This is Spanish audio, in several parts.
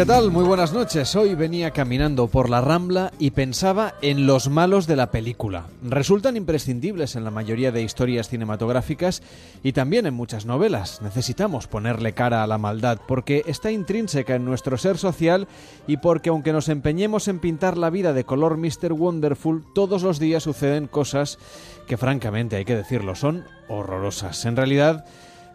¿qué tal? Muy buenas noches. Hoy venía caminando por la Rambla y pensaba en los malos de la película. Resultan imprescindibles en la mayoría de historias cinematográficas y también en muchas novelas. Necesitamos ponerle cara a la maldad porque está intrínseca en nuestro ser social y porque aunque nos empeñemos en pintar la vida de color Mr. Wonderful, todos los días suceden cosas que francamente hay que decirlo son horrorosas. En realidad,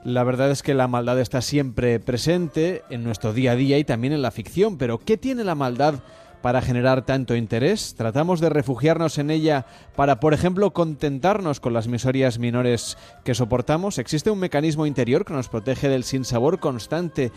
la verdad es que la maldad está siempre presente en nuestro día a día y también en la ficción, pero ¿qué tiene la maldad para generar tanto interés? ¿Tratamos de refugiarnos en ella para, por ejemplo, contentarnos con las miserias menores que soportamos? ¿Existe un mecanismo interior que nos protege del sinsabor constante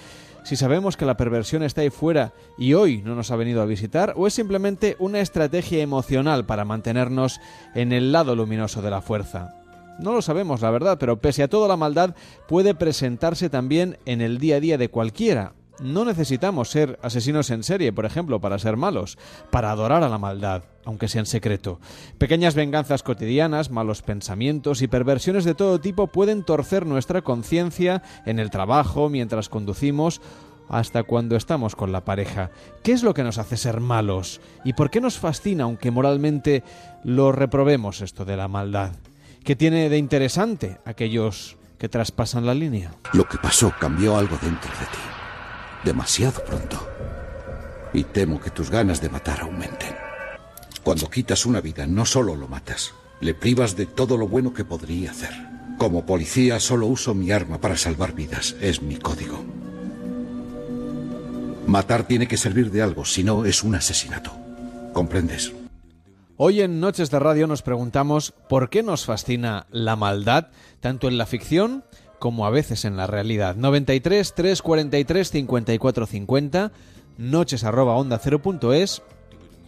si sabemos que la perversión está ahí fuera y hoy no nos ha venido a visitar? ¿O es simplemente una estrategia emocional para mantenernos en el lado luminoso de la fuerza? No lo sabemos, la verdad, pero pese a todo la maldad puede presentarse también en el día a día de cualquiera. No necesitamos ser asesinos en serie, por ejemplo, para ser malos, para adorar a la maldad, aunque sea en secreto. Pequeñas venganzas cotidianas, malos pensamientos y perversiones de todo tipo pueden torcer nuestra conciencia en el trabajo, mientras conducimos hasta cuando estamos con la pareja. ¿Qué es lo que nos hace ser malos? ¿Y por qué nos fascina, aunque moralmente lo reprobemos esto de la maldad? ¿Qué tiene de interesante aquellos que traspasan la línea? Lo que pasó cambió algo dentro de ti. Demasiado pronto. Y temo que tus ganas de matar aumenten. Cuando quitas una vida, no solo lo matas, le privas de todo lo bueno que podría hacer. Como policía solo uso mi arma para salvar vidas. Es mi código. Matar tiene que servir de algo, si no es un asesinato. ¿Comprendes? Hoy en Noches de Radio nos preguntamos por qué nos fascina la maldad, tanto en la ficción como a veces en la realidad. 93 343 54 50, noches arroba onda es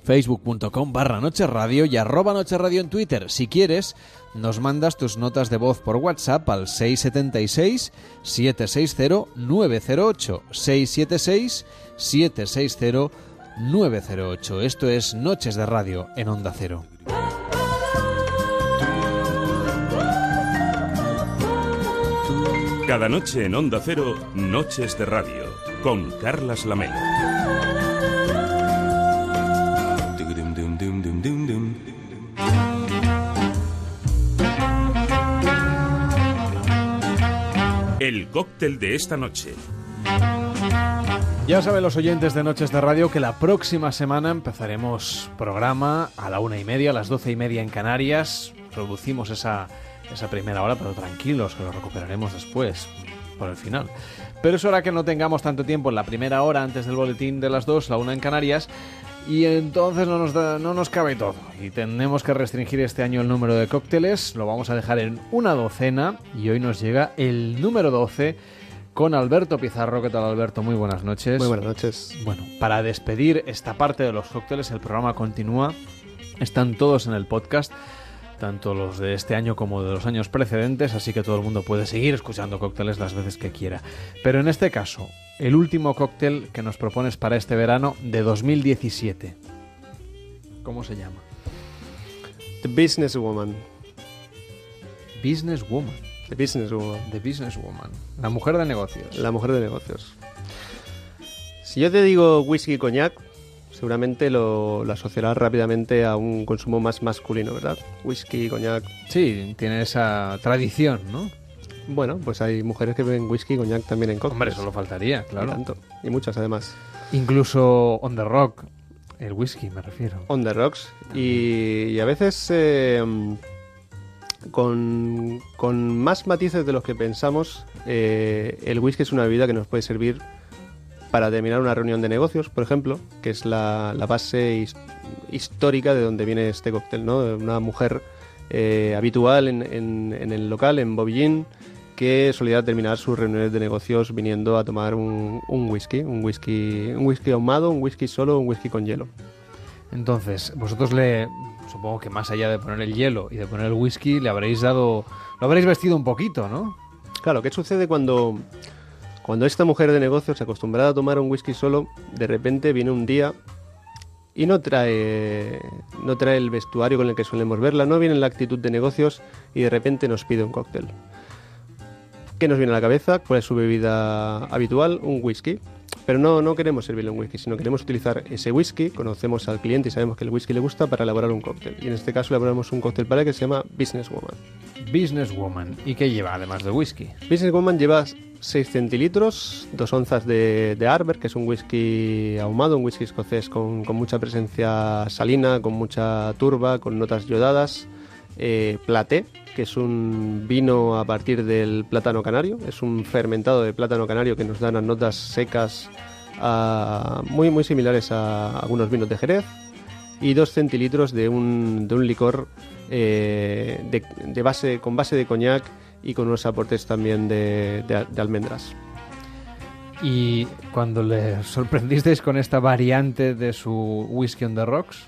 facebook.com barra noche radio y arroba noche radio en Twitter. Si quieres, nos mandas tus notas de voz por WhatsApp al 676 760 908 676 760 908. Esto es Noches de Radio en Onda Cero. Cada noche en Onda Cero, Noches de Radio, con Carlas Lamelo. El cóctel de esta noche. Ya saben los oyentes de Noches de Radio que la próxima semana empezaremos programa a la una y media, a las doce y media en Canarias. Producimos esa, esa primera hora, pero tranquilos, que lo recuperaremos después, por el final. Pero es hora que no tengamos tanto tiempo en la primera hora antes del boletín de las dos, la una en Canarias, y entonces no nos, no nos cabe todo. Y tenemos que restringir este año el número de cócteles, lo vamos a dejar en una docena, y hoy nos llega el número 12 con Alberto Pizarro. ¿Qué tal, Alberto? Muy buenas noches. Muy buenas noches. Bueno, para despedir esta parte de los cócteles, el programa continúa. Están todos en el podcast, tanto los de este año como de los años precedentes, así que todo el mundo puede seguir escuchando cócteles las veces que quiera. Pero en este caso, el último cóctel que nos propones para este verano de 2017. ¿Cómo se llama? The Businesswoman. Businesswoman. The Businesswoman. The Businesswoman. La mujer de negocios. La mujer de negocios. Si yo te digo whisky y coñac, seguramente lo, asociarás rápidamente a un consumo más masculino, ¿verdad? Whisky, coñac. Sí, tiene esa tradición, ¿no? Bueno, pues hay mujeres que beben whisky y coñac también en cócteles. Hombre, eso lo faltaría, claro. Y, tanto. y muchas además. Incluso on the rock, el whisky me refiero. On the rocks. Y, a veces eh, con, más matices de los que pensamos, eh, el whisky es una bebida que nos puede servir para terminar una reunión de negocios, por ejemplo, que es la, base histórica de donde viene este cóctel, ¿no? Una mujer eh, habitual en, el local, en Bobillín, que solía terminar sus reuniones de negocios viniendo a tomar un, un whisky, un whisky, un whisky ahumado, un whisky solo, un whisky con hielo. Entonces, vosotros le supongo que más allá de poner el hielo y de poner el whisky, le habréis dado, lo habréis vestido un poquito, ¿no? Claro, ¿qué sucede cuando, cuando esta mujer de negocios, acostumbrada a tomar un whisky solo, de repente viene un día y no trae, no trae el vestuario con el que solemos verla, no viene en la actitud de negocios y de repente nos pide un cóctel? ¿Qué nos viene a la cabeza? ¿Cuál es su bebida habitual? Un whisky. Pero no, no queremos servirle un whisky, sino queremos utilizar ese whisky, conocemos al cliente y sabemos que el whisky le gusta para elaborar un cóctel. Y en este caso elaboramos un cóctel para que se llama Business Woman. Business Woman. ¿Y qué lleva además de whisky? Business Woman lleva 6 centilitros, 2 onzas de, de Arbor, que es un whisky ahumado, un whisky escocés con, con mucha presencia salina, con mucha turba, con notas yodadas. Eh, Platé, que es un vino a partir del plátano canario, es un fermentado de plátano canario que nos da unas notas secas muy, muy similares a algunos vinos de Jerez. Y 2 centilitros de un, de un licor eh, de, base, con base de coñac y con unos aportes también de- de almendras. Y cuando le sorprendisteis con esta variante de su whisky on the rocks,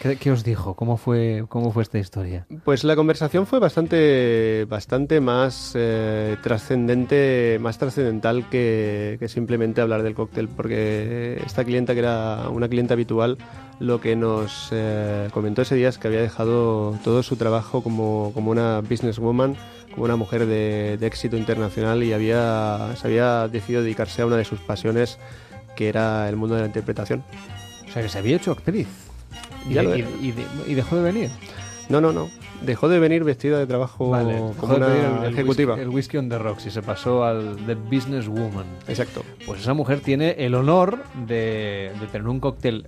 ¿qué, qué os dijo? ¿Cómo fue, cómo fue esta historia? Pues la conversación fue bastante, bastante más eh, trascendente, más trascendental que, que simplemente hablar del cóctel, porque esta clienta, que era una clienta habitual, lo que nos eh, comentó ese día es que había dejado todo su trabajo como, como una businesswoman, como una mujer de, de éxito internacional y había, se había decidido dedicarse a una de sus pasiones, que era el mundo de la interpretación. O sea, que se había hecho actriz. Y, lo y- de- dejó de venir. No, no, no. Dejó de venir vestida de trabajo dejó como una el- el ejecutiva. whisky- el whisky on the rocks y se pasó al The Business Woman. Exacto. Pues esa mujer tiene el honor de, de tener un cóctel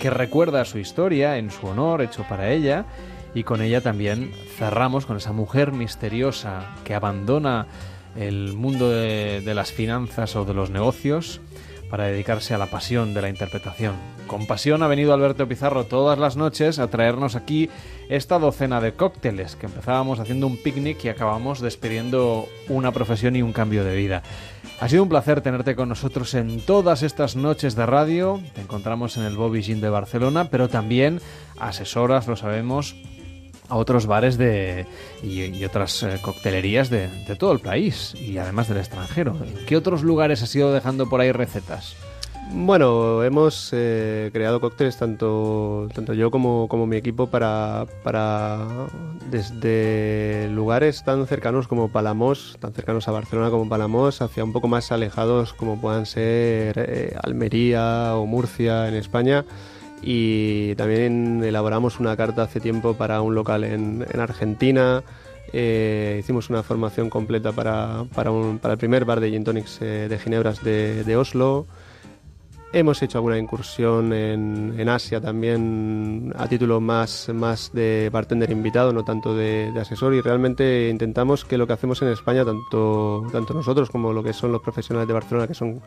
que recuerda su historia, en su honor, hecho para ella. Y con ella también cerramos con esa mujer misteriosa que abandona el mundo de, de las finanzas o de los negocios para dedicarse a la pasión de la interpretación. Con pasión ha venido Alberto Pizarro todas las noches a traernos aquí esta docena de cócteles que empezábamos haciendo un picnic y acabamos despidiendo una profesión y un cambio de vida. Ha sido un placer tenerte con nosotros en todas estas noches de radio. Te encontramos en el Bobby Gin de Barcelona, pero también asesoras, lo sabemos, a otros bares de, y, otras eh, coctelerías de, todo el país y además del extranjero. ¿En qué otros lugares has ido dejando por ahí recetas? Bueno, hemos eh, creado cócteles tanto, tanto yo como, como mi equipo para, para desde lugares tan cercanos como Palamos, tan cercanos a Barcelona como Palamos, hacia un poco más alejados como puedan ser eh, Almería o Murcia en España. Y también elaboramos una carta hace tiempo para un local en, en Argentina. Eh, hicimos una formación completa para, para, un- para el primer bar de gin tonics eh, de Ginebras de, de Oslo. Hemos hecho alguna incursión en, en Asia también a título más, más de bartender invitado, no tanto de, de asesor. Y realmente intentamos que lo que hacemos en España, tanto, tanto nosotros como lo que son los profesionales de Barcelona, que son,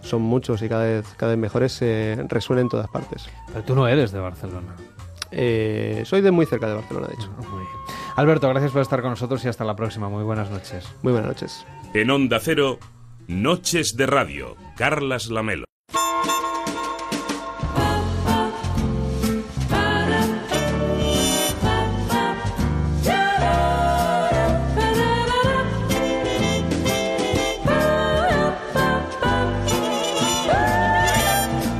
son muchos y cada vez, cada vez mejores, eh, resuene en todas partes. Pero tú no eres de Barcelona. Eh, soy de muy cerca de Barcelona, de hecho. Muy bien. Alberto, gracias por estar con nosotros y hasta la próxima. Muy buenas noches. Muy buenas noches. En Onda Cero, Noches de Radio, Carlas Lamelo.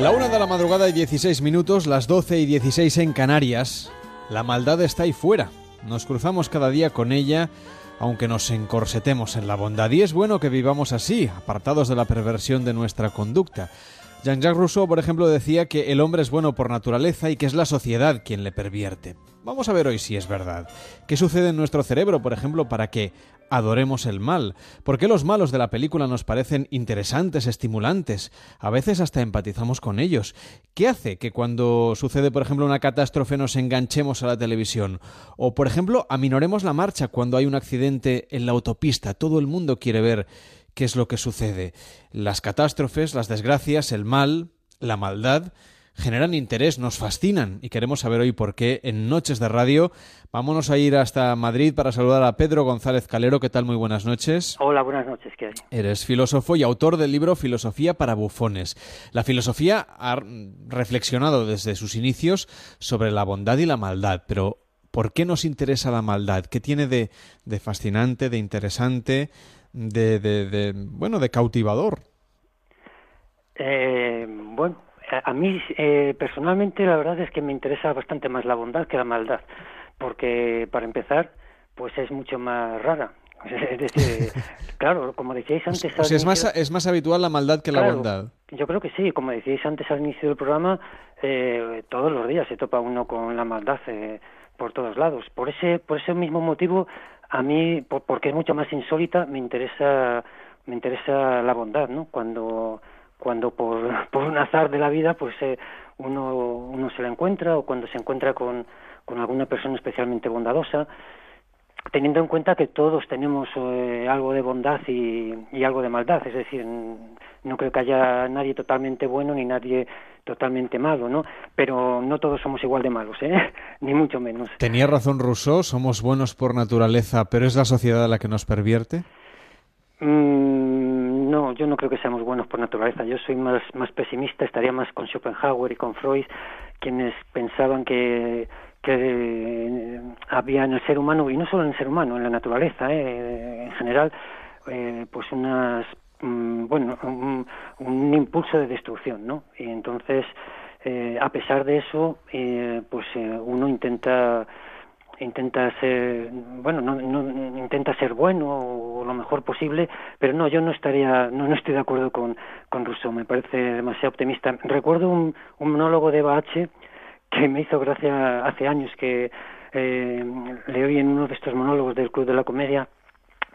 La una de la madrugada y 16 minutos, las 12 y 16 en Canarias. La maldad está ahí fuera. Nos cruzamos cada día con ella, aunque nos encorsetemos en la bondad. Y es bueno que vivamos así, apartados de la perversión de nuestra conducta. Jean-Jacques Rousseau, por ejemplo, decía que el hombre es bueno por naturaleza y que es la sociedad quien le pervierte. Vamos a ver hoy si es verdad. ¿Qué sucede en nuestro cerebro, por ejemplo, para que adoremos el mal? ¿Por qué los malos de la película nos parecen interesantes, estimulantes? A veces hasta empatizamos con ellos. ¿Qué hace que cuando sucede, por ejemplo, una catástrofe nos enganchemos a la televisión? O, por ejemplo, aminoremos la marcha cuando hay un accidente en la autopista. Todo el mundo quiere ver qué es lo que sucede. Las catástrofes, las desgracias, el mal, la maldad generan interés, nos fascinan y queremos saber hoy por qué en Noches de Radio. Vámonos a ir hasta Madrid para saludar a Pedro González Calero. ¿Qué tal? Muy buenas noches. Hola, buenas noches. ¿Qué hay? Eres filósofo y autor del libro Filosofía para bufones. La filosofía ha reflexionado desde sus inicios sobre la bondad y la maldad, pero ¿por qué nos interesa la maldad? ¿Qué tiene de, de fascinante, de interesante, de, de, de, bueno, de cautivador? Eh, bueno, a, mí eh, personalmente la verdad es que me interesa bastante más la bondad que la maldad, porque para empezar, pues es mucho más rara. claro, como decíais antes... O sea, es, más, es más habitual la maldad que la bondad. Yo creo que sí, como decíais antes al inicio del programa, eh, todos los días se topa uno con la maldad eh, por todos lados. Por ese, por ese mismo motivo, a mí, porque es mucho más insólita, me interesa, me interesa la bondad, ¿no? Cuando cuando por, por un azar de la vida pues eh, uno, uno se la encuentra o cuando se encuentra con, con alguna persona especialmente bondadosa, teniendo en cuenta que todos tenemos eh, algo de bondad y, y, algo de maldad, es decir, no creo que haya nadie totalmente bueno ni nadie totalmente malo, ¿no? Pero no todos somos igual de malos, ¿eh? ni mucho menos. Tenía razón Rousseau, somos buenos por naturaleza, pero es la sociedad la que nos pervierte. Mm, no, yo no creo que seamos buenos por naturaleza. Yo soy más, más pesimista, estaría más con Schopenhauer y con Freud, quienes pensaban que, que eh, había en el ser humano, y no solo en el ser humano, en la naturaleza eh, en general, eh, pues unas, mm, bueno, un, un, impulso de destrucción, ¿no? Y entonces, eh, a pesar de eso, eh, pues eh, uno intenta intenta ser bueno no, no, intenta ser bueno o lo mejor posible pero no yo no estaría no, estoy de acuerdo con con Rousseau me parece demasiado optimista recuerdo un, un monólogo de Bache que me hizo gracia hace años que eh, le oí en uno de estos monólogos del Club de la Comedia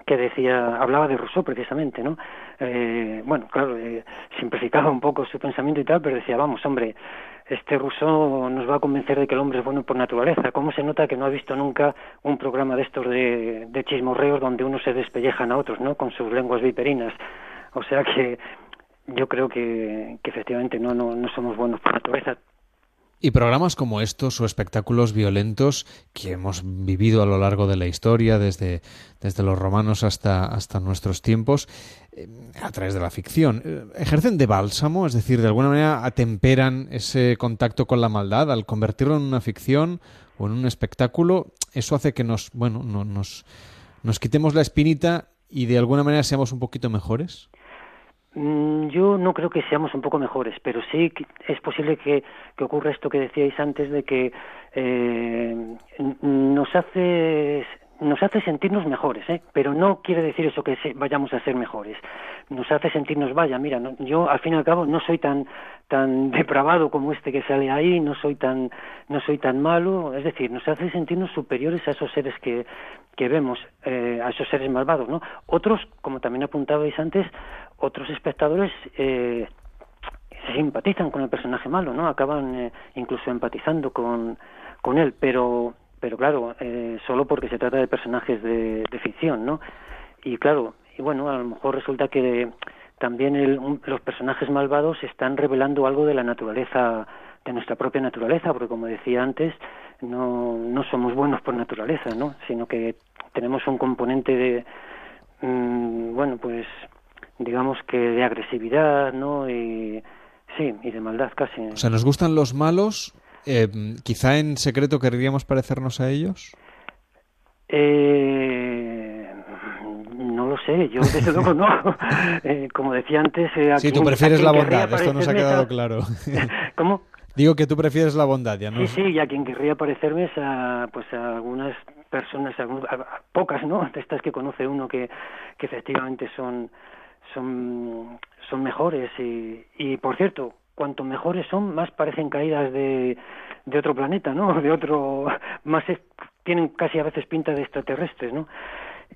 que decía, hablaba de Rousseau precisamente, ¿no? Eh, bueno, claro, eh, simplificaba un poco su pensamiento y tal, pero decía, vamos, hombre, este Rousseau nos va a convencer de que el hombre es bueno por naturaleza. ¿Cómo se nota que no ha visto nunca un programa de estos de, de chismorreos donde unos se despellejan a otros, ¿no? Con sus lenguas viperinas. O sea que yo creo que, que efectivamente no, no, no somos buenos por naturaleza. Y programas como estos o espectáculos violentos que hemos vivido a lo largo de la historia, desde, desde los romanos hasta, hasta nuestros tiempos, eh, a través de la ficción, eh, ¿ejercen de bálsamo? Es decir, de alguna manera atemperan ese contacto con la maldad al convertirlo en una ficción o en un espectáculo. Eso hace que nos, bueno, no, nos, nos quitemos la espinita y de alguna manera seamos un poquito mejores. Mm, yo no creo que seamos un poco mejores, pero sí es posible que, ocurra esto que decíais antes de que eh, nos hace nos hace sentirnos mejores, ¿eh? pero no quiere decir eso que vayamos a ser mejores. Nos hace sentirnos, vaya, mira, no, yo al fin y al cabo no soy tan tan depravado como este que sale ahí, no soy tan no soy tan malo, es decir, nos hace sentirnos superiores a esos seres que que vemos, eh, a esos seres malvados, ¿no? Otros, como también apuntabais antes, otros espectadores eh, se simpatizan con el personaje malo, ¿no? Acaban eh, incluso empatizando con con él, pero pero claro, eh, solo porque se trata de personajes de, de, ficción, ¿no? Y claro, y bueno, a lo mejor resulta que también el, los personajes malvados están revelando algo de la naturaleza, de nuestra propia naturaleza, porque como decía antes, no, no somos buenos por naturaleza, ¿no? Sino que tenemos un componente de, mmm, bueno, pues, digamos que de agresividad, ¿no? Y, sí, y de maldad casi. O sea, ¿nos gustan los malos eh, ¿Quizá en secreto querríamos parecernos a ellos? Eh, no lo sé, yo desde luego no. Eh, como decía antes... Eh, sí, tú prefieres la bondad, esto nos ha quedado claro. ¿Cómo? Digo que tú prefieres la bondad, ya no. Sí, sí, y a quien querría parecerme es a, pues a algunas personas, a, a, pocas, ¿no? De estas que conoce uno que, que efectivamente son, son, son mejores. Y, y por cierto, cuanto mejores son, más parecen caídas de, de otro planeta, ¿no? De otro, más es, tienen casi a veces pinta de extraterrestres, ¿no?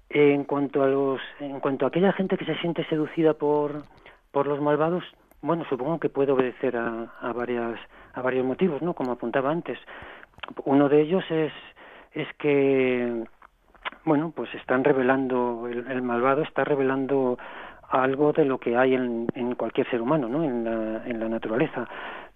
En cuanto a los, en cuanto a aquella gente que se siente seducida por, por los malvados, bueno, supongo que puede obedecer a, a varias, a varios motivos, ¿no? Como apuntaba antes. Uno de ellos es, es que, bueno, pues están revelando, el, el malvado está revelando algo de lo que hay en, en cualquier ser humano, ¿no? En la, en la naturaleza.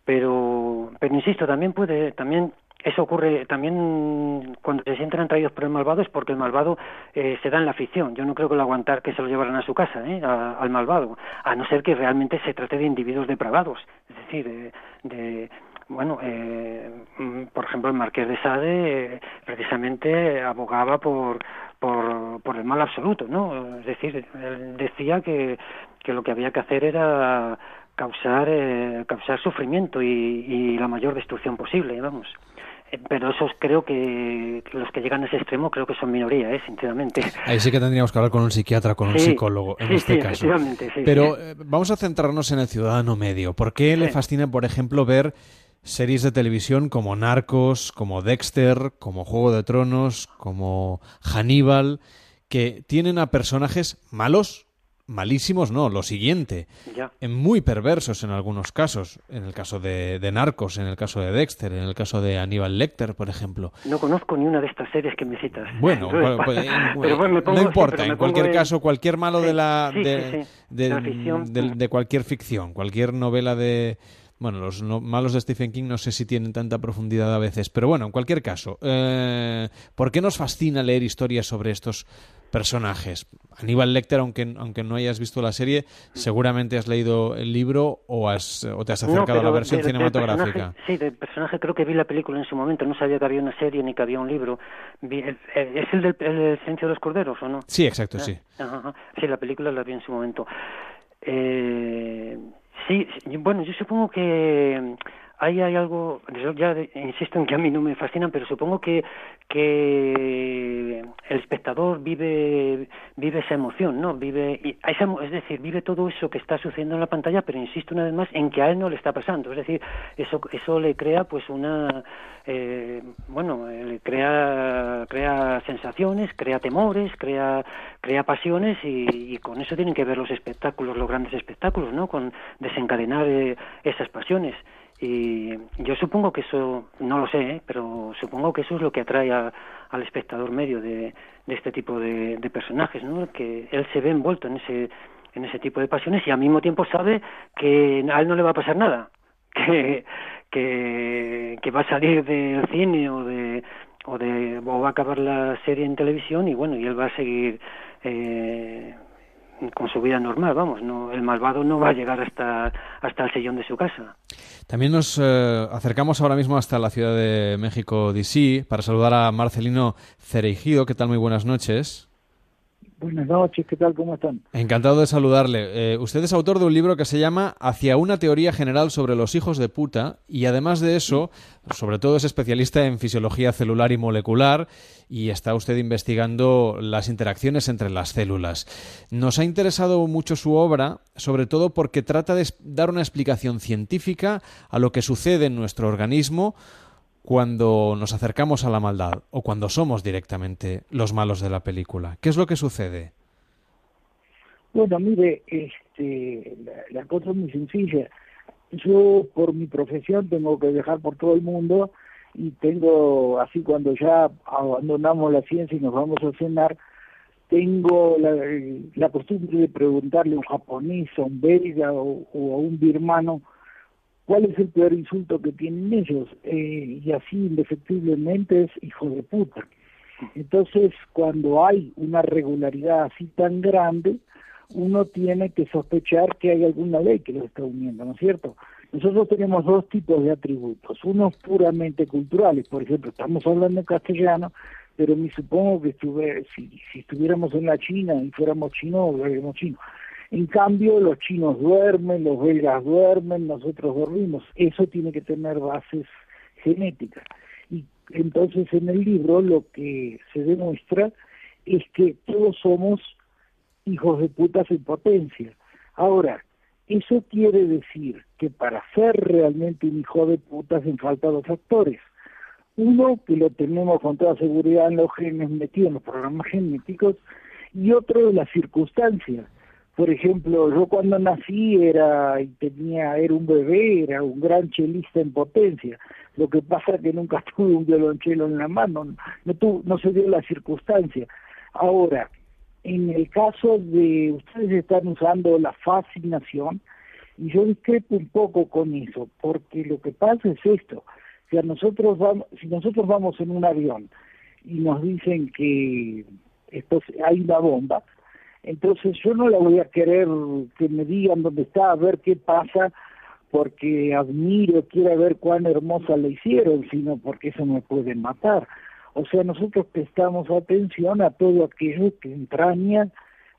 pero pero insisto también puede también eso ocurre también cuando se sienten atraídos por el malvado es porque el malvado eh, se da en la ficción. Yo no creo que lo aguantar que se lo llevaran a su casa, ¿eh? al malvado, a no ser que realmente se trate de individuos depravados, es decir, de, bueno, eh, mm, por ejemplo, el marqués de Sade eh, precisamente abogaba por, por, por el mal absoluto, ¿no? Es decir, él decía que, que lo que había que hacer era causar, eh, causar sufrimiento y, y la mayor destrucción posible, vamos pero esos creo que los que llegan a ese extremo creo que son minoría, ¿eh? sinceramente. Ahí sí que tendríamos que hablar con un psiquiatra, con un psicólogo en este caso. Pero eh, vamos a centrarnos en el ciudadano medio. ¿Por qué le fascina, por ejemplo, ver series de televisión como Narcos, como Dexter, como Juego de Tronos, como Hannibal, que tienen a personajes malos, malísimos no, lo siguiente, en muy perversos en algunos casos, en el caso de, Narcos, en el caso de Dexter, en el caso de Aníbal Lecter, por ejemplo. No conozco ni una de estas series que me citas. Bueno, no importa, en cualquier caso, cualquier malo de la de, de, cualquier ficción, cualquier novela de bueno, los malos de Stephen King no sé si tienen tanta profundidad a veces, pero bueno, en cualquier caso, eh, ¿por qué nos fascina leer historias sobre estos personajes. Aníbal Lecter, aunque, aunque no hayas visto la serie, seguramente has leído el libro o, has, o te has acercado a la versión cinematográfica. sí, del personaje creo que vi la película en su momento, no sabía que había una serie ni que había un libro. ¿Es el del el Silencio de los Corderos o no? Sí, exacto, sí. Ah, sí, la película la vi en su momento. Eh, sí, bueno, yo supongo que ahí hay algo, ya insisto en que a mí no me fascinan, pero supongo que, que el espectador vive, vive esa emoción, ¿no? Vive, esa, es decir, vive todo eso que está sucediendo en la pantalla, pero insisto una vez más en que a él no le está pasando. Es decir, eso, eso le crea pues una, eh, bueno, le crea, crea sensaciones, crea temores, crea, crea pasiones y, y, con eso tienen que ver los espectáculos, los grandes espectáculos, ¿no? Con desencadenar eh, esas pasiones. Y yo supongo que eso, no lo sé, ¿eh? pero supongo que eso es lo que atrae al espectador medio de, este tipo de, personajes, ¿no? Que él se ve envuelto en ese, en ese tipo de pasiones y al mismo tiempo sabe que a él no le va a pasar nada, que, que, que va a salir del cine o de, o de o va a acabar la serie en televisión y bueno, y él va a seguir eh, con su vida normal, vamos, no, el malvado no va a llegar hasta, hasta el sillón de su casa. También nos eh, acercamos ahora mismo hasta la Ciudad de México, D.C., para saludar a Marcelino Cereijido. ¿Qué tal? Muy buenas noches. Buenas noches, ¿qué tal? ¿Cómo están? Encantado de saludarle. Eh, usted es autor de un libro que se llama Hacia una teoría general sobre los hijos de puta y además de eso, sobre todo es especialista en fisiología celular y molecular y está usted investigando las interacciones entre las células. Nos ha interesado mucho su obra, sobre todo porque trata de dar una explicación científica a lo que sucede en nuestro organismo cuando nos acercamos a la maldad o cuando somos directamente los malos de la película? ¿Qué es lo que sucede? Bueno, mire, este, la, cosa es muy sencilla. Yo, por mi profesión, tengo que viajar por todo el mundo y tengo, así cuando ya abandonamos la ciencia y nos vamos a cenar, tengo la, costumbre de preguntarle a un japonés, a un belga o a un birmano, ¿Cuál es el peor insulto que tienen ellos? Eh, y así indefectiblemente es hijo de puta. Entonces, cuando hay una regularidad así tan grande, uno tiene que sospechar que hay alguna ley que lo está uniendo, ¿no es cierto? Nosotros tenemos dos tipos de atributos, unos puramente culturales, por ejemplo, estamos hablando en castellano, pero me supongo que si, si estuviéramos en la China y fuéramos chinos, hablaríamos chino. En cambio, los chinos duermen, los belgas duermen, nosotros dormimos. Eso tiene que tener bases genéticas. Y entonces en el libro lo que se demuestra es que todos somos hijos de putas en potencia. Ahora, eso quiere decir que para ser realmente un hijo de putas hacen falta dos factores. Uno, que lo tenemos con toda seguridad en los genes metidos en los programas genéticos, y otro, las circunstancias por ejemplo, yo cuando nací era y tenía era un bebé, era un gran chelista en potencia. Lo que pasa es que nunca tuve un violonchelo en la mano, no no se dio la circunstancia. Ahora, en el caso de ustedes están usando la fascinación, Y yo discrepo un poco con eso, porque lo que pasa es esto, si, a nosotros vamos, si nosotros vamos en un avión y nos dicen que esto, hay una bomba, entonces yo no la voy a querer que me digan dónde está, a ver qué pasa, porque admiro, quiero ver cuán hermosa la hicieron, sino porque eso me puede matar. O sea, nosotros prestamos atención a todo aquello que entraña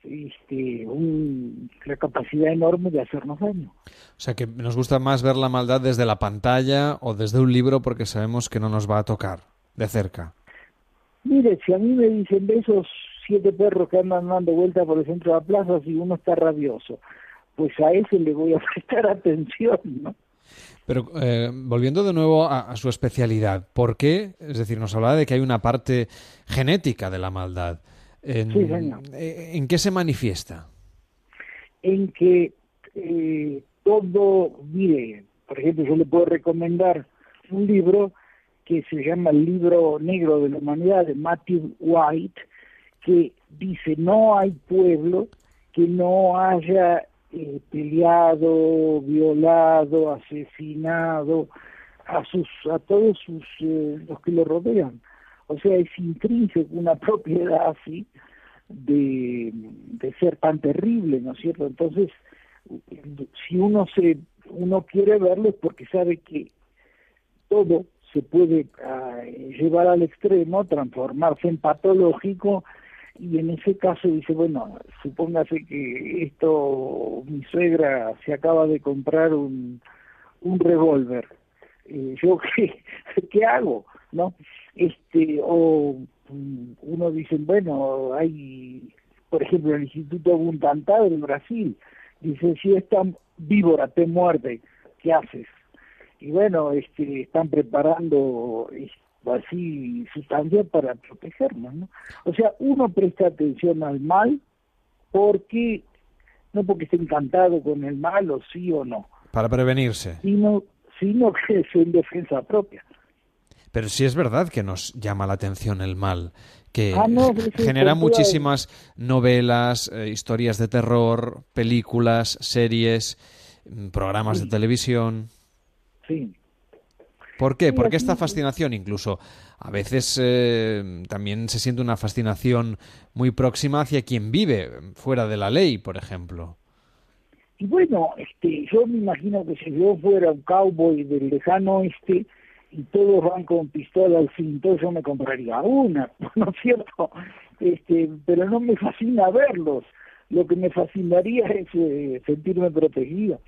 este, un, la capacidad enorme de hacernos daño. O sea que nos gusta más ver la maldad desde la pantalla o desde un libro porque sabemos que no nos va a tocar de cerca. Mire, si a mí me dicen de esos siete perros que andan dando vueltas por el centro de la plaza, si uno está rabioso, pues a ese le voy a prestar atención, ¿no? Pero eh, volviendo de nuevo a, su especialidad, ¿por qué? Es decir, nos hablaba de que hay una parte genética de la maldad. En, eh, ¿En qué se manifiesta? En que eh, todo, mire, por ejemplo, yo le puedo recomendar un libro que se llama El libro negro de la humanidad de Matthew White, que dice no hay pueblo que no haya eh, peleado, violado, asesinado a sus a todos sus los que lo rodean o sea, es intrínseco una propiedad así de, de ser tan terrible, ¿no es cierto? Entonces, si uno se uno quiere verlo es porque sabe que todo se puede ah, llevar al extremo, transformarse en patológico y en ese caso dice, bueno, supóngase que esto, mi suegra se acaba de comprar un, un revólver, eh, ¿yo qué, qué hago? ¿No? este o mm, uno dice bueno hay por ejemplo el Instituto Buntantá del Brasil dice si esta víbora te muerde qué haces y bueno este están preparando así sustancias para protegernos no o sea uno presta atención al mal porque no porque esté encantado con el mal o sí o no. Para prevenirse. Sino sino que es en defensa propia. Pero sí es verdad que nos llama la atención el mal, que ah, genera muchísimas novelas, eh, historias de terror, películas, series, mm, programas de televisión. Sí. ¿Por qué? ¿Por qué esta fascinación? Incluso a veces eh, también se siente una fascinación muy próxima hacia quien vive fuera de la ley, por ejemplo. Y bueno, este, yo me imagino que si yo fuera un cowboy del lejano oeste, y todos van con pistola al cinto, yo me compraría una, ¿no es cierto? Este, pero no me fascina verlos. Lo que me fascinaría es eh, sentirme protegido.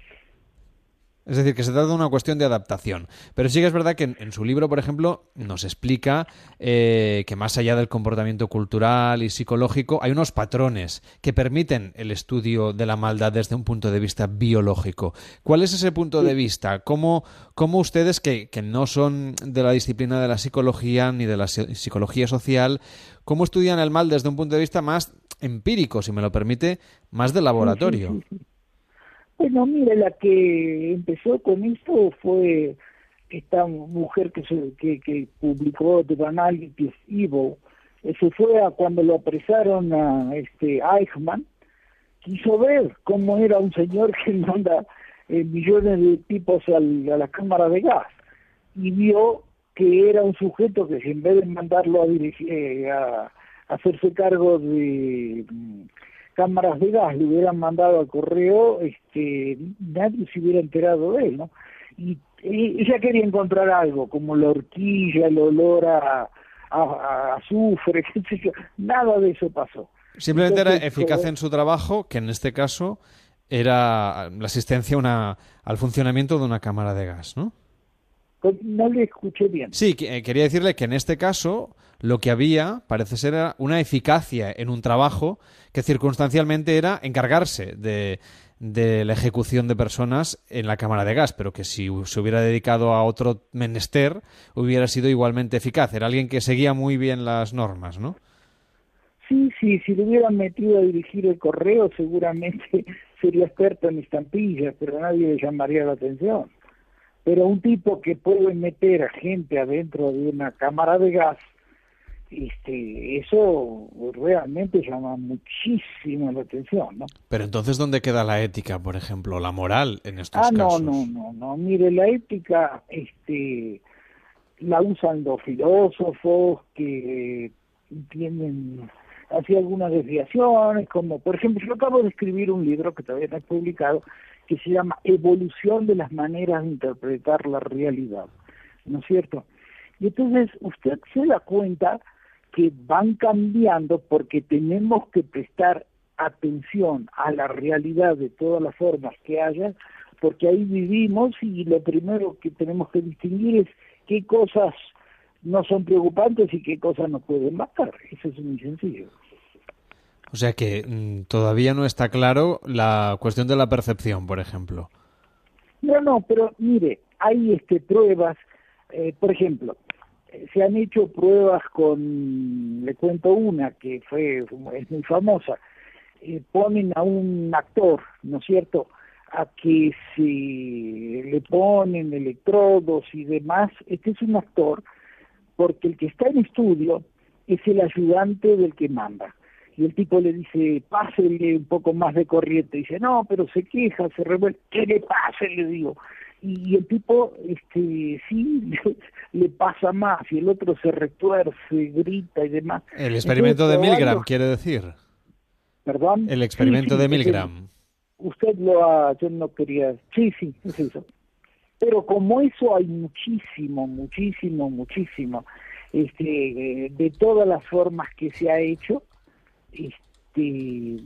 Es decir, que se trata de una cuestión de adaptación. Pero sí que es verdad que en, su libro, por ejemplo, nos explica eh, que más allá del comportamiento cultural y psicológico, hay unos patrones que permiten el estudio de la maldad desde un punto de vista biológico. ¿Cuál es ese punto de vista? ¿Cómo, cómo ustedes, que, que no son de la disciplina de la psicología ni de la psicología social, cómo estudian el mal desde un punto de vista más empírico, si me lo permite, más de laboratorio? Bueno, mire, la que empezó con esto fue esta mujer que se, que, que publicó The Banalities Evil. Eso fue a cuando lo apresaron a este Eichmann. Quiso ver cómo era un señor que manda eh, millones de tipos al, a la cámara de gas y vio que era un sujeto que en vez de mandarlo a dirigir eh, a hacerse cargo de cámaras de gas le hubieran mandado al correo, este, nadie se hubiera enterado de él, ¿no? Y, ella quería encontrar algo, como la horquilla, el olor a, a, azufre, nada de eso pasó. Simplemente era eficaz en su trabajo, que en este caso era la asistencia una, al funcionamiento de una cámara de gas, ¿no? Pues no le escuché bien. Sí, eh, quería decirle que en este caso lo que había parece ser una eficacia en un trabajo que circunstancialmente era encargarse de, la ejecución de personas en la cámara de gas, pero que si se hubiera dedicado a otro menester hubiera sido igualmente eficaz. Era alguien que seguía muy bien las normas, ¿no? Sí, sí, si le hubieran metido a dirigir el correo seguramente sería experto en estampillas, pero nadie le llamaría la atención pero un tipo que puede meter a gente adentro de una cámara de gas este, eso realmente llama muchísimo la atención, ¿no? Pero entonces, ¿dónde queda la ética, por ejemplo, la moral en estos ah, casos? no, no, no, no. Mire, la ética, este, la usan los filósofos que tienen así algunas desviaciones, como por ejemplo, yo acabo de escribir un libro que todavía no he publicado, que se llama Evolución de las maneras de interpretar la realidad, ¿no es cierto? Y entonces usted se da cuenta que van cambiando porque tenemos que prestar atención a la realidad de todas las formas que haya, porque ahí vivimos y lo primero que tenemos que distinguir es qué cosas no son preocupantes y qué cosas nos pueden matar. Eso es muy sencillo. O sea que mm, todavía no está claro la cuestión de la percepción, por ejemplo. No, no, pero mire, hay este pruebas, eh, por ejemplo, se han hecho pruebas con, le cuento una que fue es muy famosa, eh, ponen a un actor, ¿no es cierto?, a que se le ponen electrodos y demás, este es un actor, porque el que está en estudio es el ayudante del que manda. Y el tipo le dice, pásele un poco más de corriente. dice, no, pero se queja, se revuelve. ¿Qué le pase? Le digo y el tipo este sí le, pasa más y el otro se retuerce, grita y demás. El experimento de Milgram, quiere decir. ¿Perdón? El experimento de Milgram. Usted lo ha, yo no quería, sí, sí, es eso. Pero como eso hay muchísimo, muchísimo, muchísimo, este, de todas las formas que se ha hecho, este,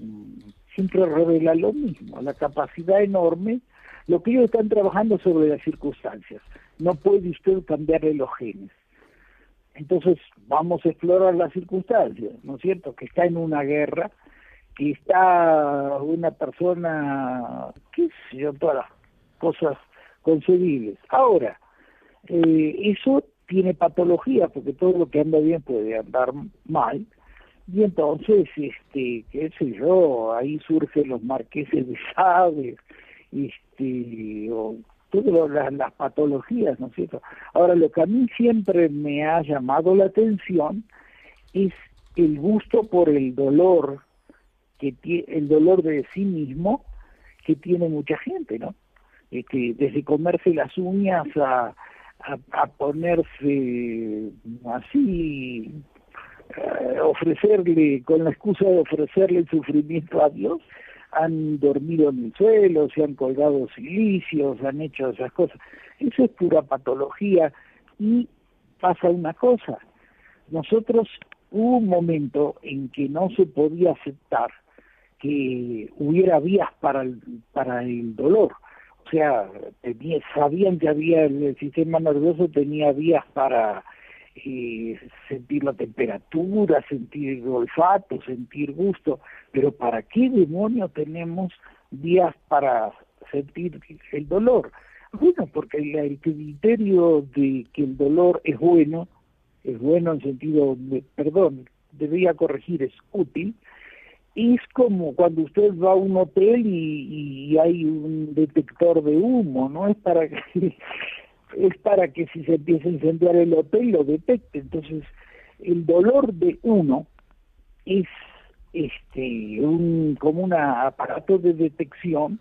siempre revela lo mismo, la capacidad enorme lo que ellos están trabajando sobre las circunstancias. No puede usted cambiarle los genes. Entonces vamos a explorar las circunstancias, ¿no es cierto? Que está en una guerra, que está una persona, qué sé yo, todas las cosas concebibles. Ahora, eh, eso tiene patología, porque todo lo que anda bien puede andar mal, y entonces, este, qué sé yo, ahí surgen los marqueses de Sade, este, o todas las, patologías, ¿no es cierto? Ahora, lo que a mí siempre me ha llamado la atención es el gusto por el dolor, que el dolor de sí mismo que tiene mucha gente, ¿no? Este, desde comerse las uñas a, a, ponerse así, eh, ofrecerle, con la excusa de ofrecerle el sufrimiento a Dios, han dormido en el suelo, se han colgado silicios, han hecho esas cosas. Eso es pura patología y pasa una cosa. Nosotros hubo un momento en que no se podía aceptar que hubiera vías para el, para el dolor. O sea, sabían que había el sistema nervioso tenía vías para eh, sentir la temperatura, sentir olfato, sentir gusto, pero ¿para qué demonio tenemos días para sentir el dolor? Bueno, porque el, criterio de que el dolor es bueno, es bueno en sentido, de, perdón, debería corregir, es útil, es como cuando usted va a un hotel y, y hay un detector de humo, ¿no? Es para que es para que si se empieza a incendiar el hotel lo detecte. Entonces, el dolor de uno es este un como un aparato de detección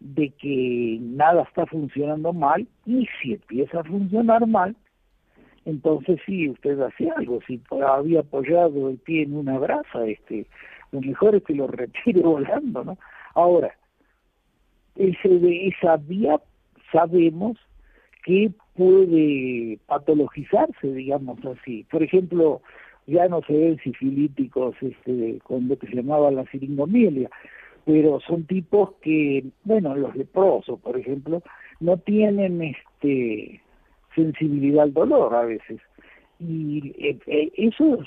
de que nada está funcionando mal y si empieza a funcionar mal, entonces sí, usted hace algo. Si había apoyado el pie en una brasa, este, lo mejor es que lo retire volando, ¿no? Ahora, ese esa vía sabemos que puede patologizarse, digamos así. Por ejemplo, ya no se ven sifilíticos este, con lo que se llamaba la siringomilia, pero son tipos que, bueno, los leprosos, por ejemplo, no tienen este sensibilidad al dolor a veces. Y eh, eh, eso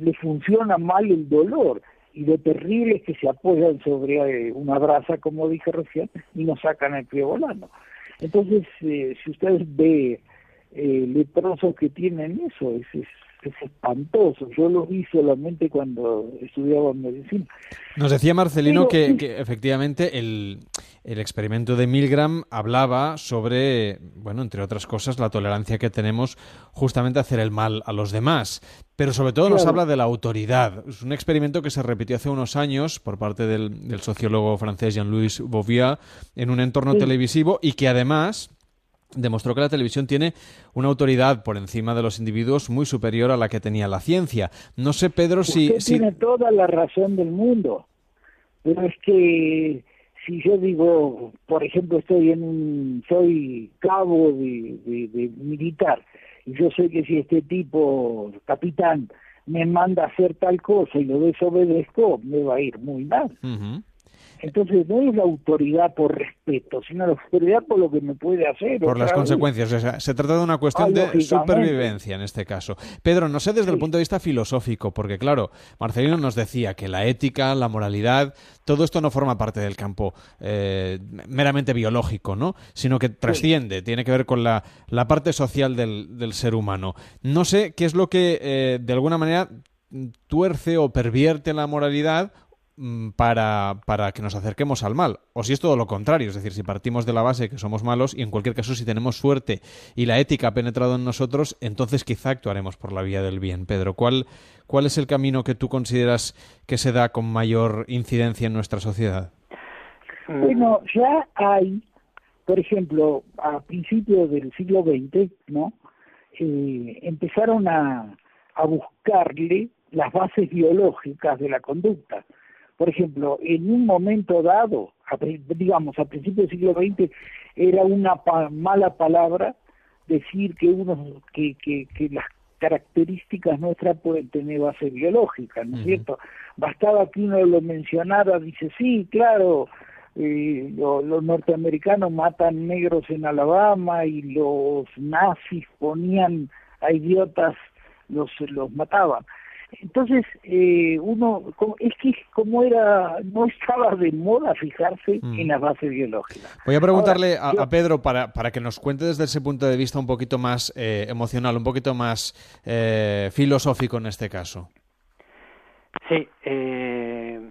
le funciona mal el dolor. Y lo terrible es que se apoyan sobre eh, una brasa, como dije recién, y nos sacan el pie volando. Entonces, eh, si ustedes ve eh, leprosos que tienen eso, es, es, espantoso. Yo lo vi solamente cuando estudiaba medicina. Nos decía Marcelino que, efectivamente el, el experimento de Milgram hablaba sobre, bueno, entre otras cosas, la tolerancia que tenemos justamente a hacer el mal a los demás. Pero sobre todo nos habla de la autoridad. Es un experimento que se repitió hace unos años por parte del, sociólogo francés Jean-Louis Bouvier en un entorno televisivo y que además demostró que la televisión tiene una autoridad por encima de los individuos muy superior a la que tenía la ciencia. No sé, Pedro, si... Tiene toda la razón del mundo, pero es que si yo digo, por ejemplo, estoy en un, soy cabo de, militar y yo sé que si este tipo, capitán, me manda a hacer tal cosa y lo desobedezco, me va a ir muy mal. Entonces no es la autoridad por respeto, sino la autoridad por lo que me puede hacer. Por las consecuencias. se trata de una cuestión de supervivencia en este caso. Pedro, no sé desde el punto de vista filosófico, porque claro, Marcelino nos decía que la ética, la moralidad, todo esto no forma parte del campo eh, meramente biológico, ¿no? Sino que trasciende, tiene que ver con la, parte social del, ser humano. No sé qué es lo que eh, de alguna manera tuerce o pervierte la moralidad para, para, que nos acerquemos al mal. O si es todo lo contrario, es decir, si partimos de la base que somos malos y en cualquier caso si tenemos suerte y la ética ha penetrado en nosotros, entonces quizá actuaremos por la vía del bien. Pedro, ¿cuál, cuál es el camino que tú consideras que se da con mayor incidencia en nuestra sociedad? Bueno, ya hay, por ejemplo, a principios del siglo XX, ¿no? Eh, empezaron a, a buscarle las bases biológicas de la conducta por ejemplo, en un momento dado, digamos, a principios del siglo XX, era una mala palabra decir que uno que, que, que las características nuestras pueden tener base biológica, ¿no es cierto? Bastaba que uno lo mencionara, dice, sí, claro, eh, los norteamericanos matan negros en Alabama y los nazis ponían a idiotas, los, los mataban. Entonces, eh, uno, es que como era, no estaba de moda fijarse mm. en la base biológica. Voy a preguntarle a, Pedro para, para que nos cuente desde ese punto de vista un poquito más eh, emocional, un poquito más eh, filosófico en este caso. Sí,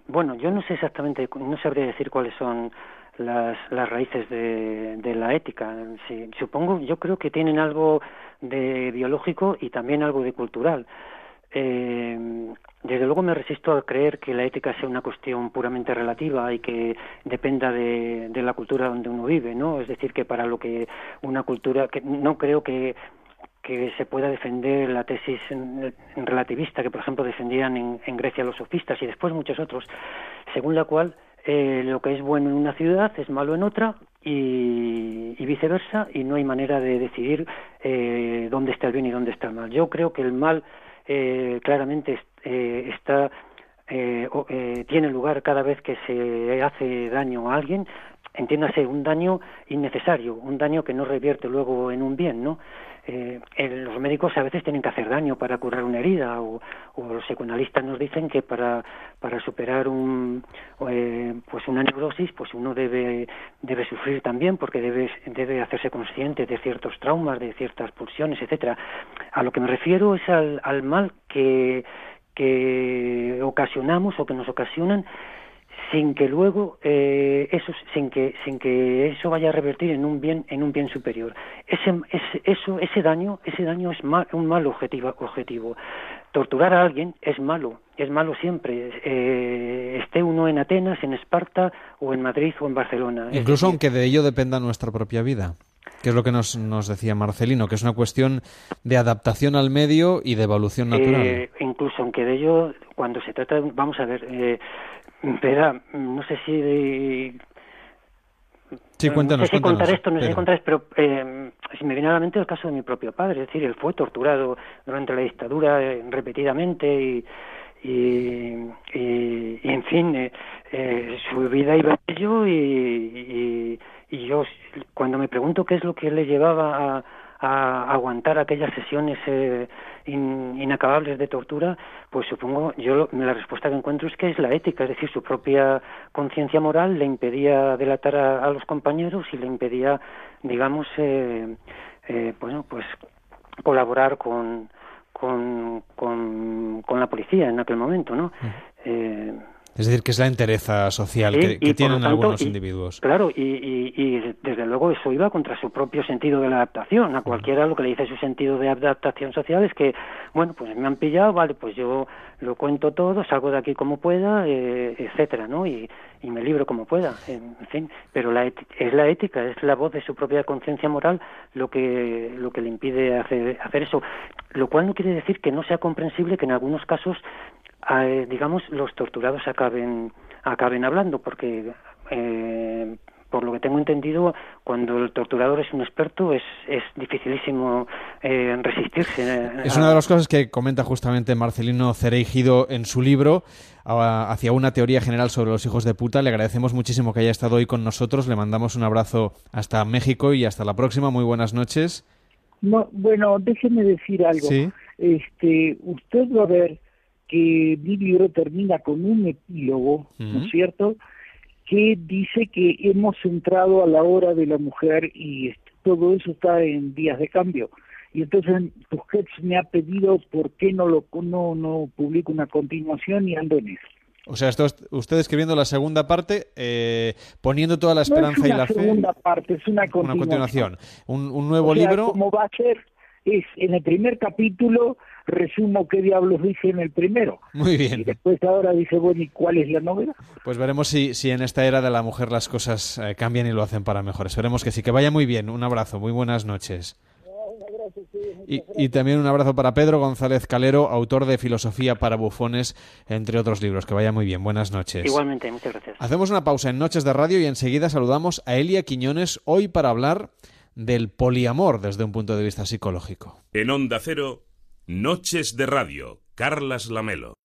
bueno, yo no sé exactamente, no sabría decir cuáles son las, las raíces de, de la ética. Sí, supongo, yo creo que tienen algo de biológico y también algo de cultural. Eh, desde luego me resisto a creer que la ética sea una cuestión puramente relativa y que dependa de, la cultura donde uno vive, ¿no? Es decir, que para lo que una cultura, que no creo que que se pueda defender la tesis relativista que, por ejemplo, defendían en, Grecia los sofistas y después muchos otros, según la cual eh, lo que es bueno en una ciudad es malo en otra y, viceversa, y no hay manera de decidir eh, dónde está el bien y dónde está el mal. Yo creo que el mal eh, claramente eh, está eh, eh, tiene lugar cada vez que se hace daño a alguien, entiéndase un daño innecesario, un daño que no revierte luego en un bien, ¿no? Eh, los médicos a veces tienen que hacer daño para curar una herida o, los psicoanalistas nos dicen que para, para superar un, eh, pues una neurosis pues uno debe, debe sufrir también porque debe, debe hacerse consciente de ciertos traumas, de ciertas pulsiones, etcétera. A lo que me refiero es al, al mal que, que ocasionamos o que nos ocasionan sin que luego eh, eso sin que sin que eso vaya a revertir en un bien en un bien superior. Ese, ese eso ese daño ese daño es un mal objetivo objetivo. Torturar a alguien es malo es malo siempre. Eh, esté uno en Atenas en Esparta o en Madrid o en Barcelona. Incluso aunque de ello dependa nuestra propia vida que es lo que nos, nos decía Marcelino, que es una cuestión de adaptación al medio y de evolución natural. Eh, incluso aunque de ello, cuando se trata, vamos a ver, eh, Verá, no sé si... Sí, cuéntanos, no sé si contar esto, no sé si contar esto, pero eh, si me viene a la mente el caso de mi propio padre, es decir, él fue torturado durante la dictadura eh, repetidamente y, y, y, en fin, eh, eh, su vida iba a ello y, y, yo cuando me pregunto qué es lo que le llevaba a, a aguantar aquellas sesiones eh, inacabables de tortura, pues supongo, yo la respuesta que encuentro es que es la ética, es decir, su propia conciencia moral le impedía delatar a, los compañeros y le impedía, digamos, eh, eh, bueno, pues colaborar con, con, con, la policía en aquel momento, ¿no? Eh, Es decir, que es la entereza social Sí, que, tienen tanto, algunos y- individuos. Claro, y, y- y desde luego eso iba contra su propio sentido de la adaptación. A cualquiera lo que le dice su sentido de adaptación social es que, bueno, pues me han pillado, vale, pues yo lo cuento todo, salgo de aquí como pueda, eh, etcétera, ¿no? Y, me libro como pueda, en fin. Pero la es la ética, es la voz de su propia conciencia moral lo que lo que le impide hacer, hacer eso. Lo cual no quiere decir que no sea comprensible que en algunos casos eh, digamos, los torturados acaben, acaben hablando, porque eh, por lo que tengo entendido, cuando el torturador es un experto, es, es dificilísimo eh, resistirse. eh, Es una de las cosas que comenta justamente Marcelino Cereijido en su libro a- hacia una teoría general sobre los hijos de puta. Le agradecemos muchísimo que haya estado hoy con nosotros. Le mandamos un abrazo hasta México y hasta la próxima. Muy buenas noches. No, bueno, déjeme decir algo. Sí. Este, usted va a ver que mi libro termina con un epílogo, ¿no es cierto? Que dice que hemos entrado a la hora de la mujer y todo eso está en días de cambio. Y entonces Busquets me ha pedido por qué no lo no no publico una continuación y ando en eso. O sea, esto es usted escribiendo la segunda parte, eh, poniendo toda la No es esperanza y la fe. segunda parte, es una Una continuación. continuación. Un, un nuevo O sea, libro. Como va a ser, es en el primer capítulo resumo qué diablos dice en el primero. Muy Y bien. después ahora dice, bueno, ¿y cuál es la novela? Pues veremos si, si en esta era de la mujer las cosas eh, cambian y lo hacen para mejor. Esperemos que sí. Que vaya muy bien. Un abrazo. Muy buenas noches. Y, y también un abrazo para Pedro González Calero, autor de Filosofía para Bufones, entre otros libros. Que vaya muy bien. Buenas noches. Igualmente, muchas gracias. Hacemos una pausa en Noches de Radio y enseguida saludamos a Elia Quiñones hoy para hablar del poliamor desde un punto de vista psicológico. En Onda Cero, Noches de Radio, Carlas Lamelo.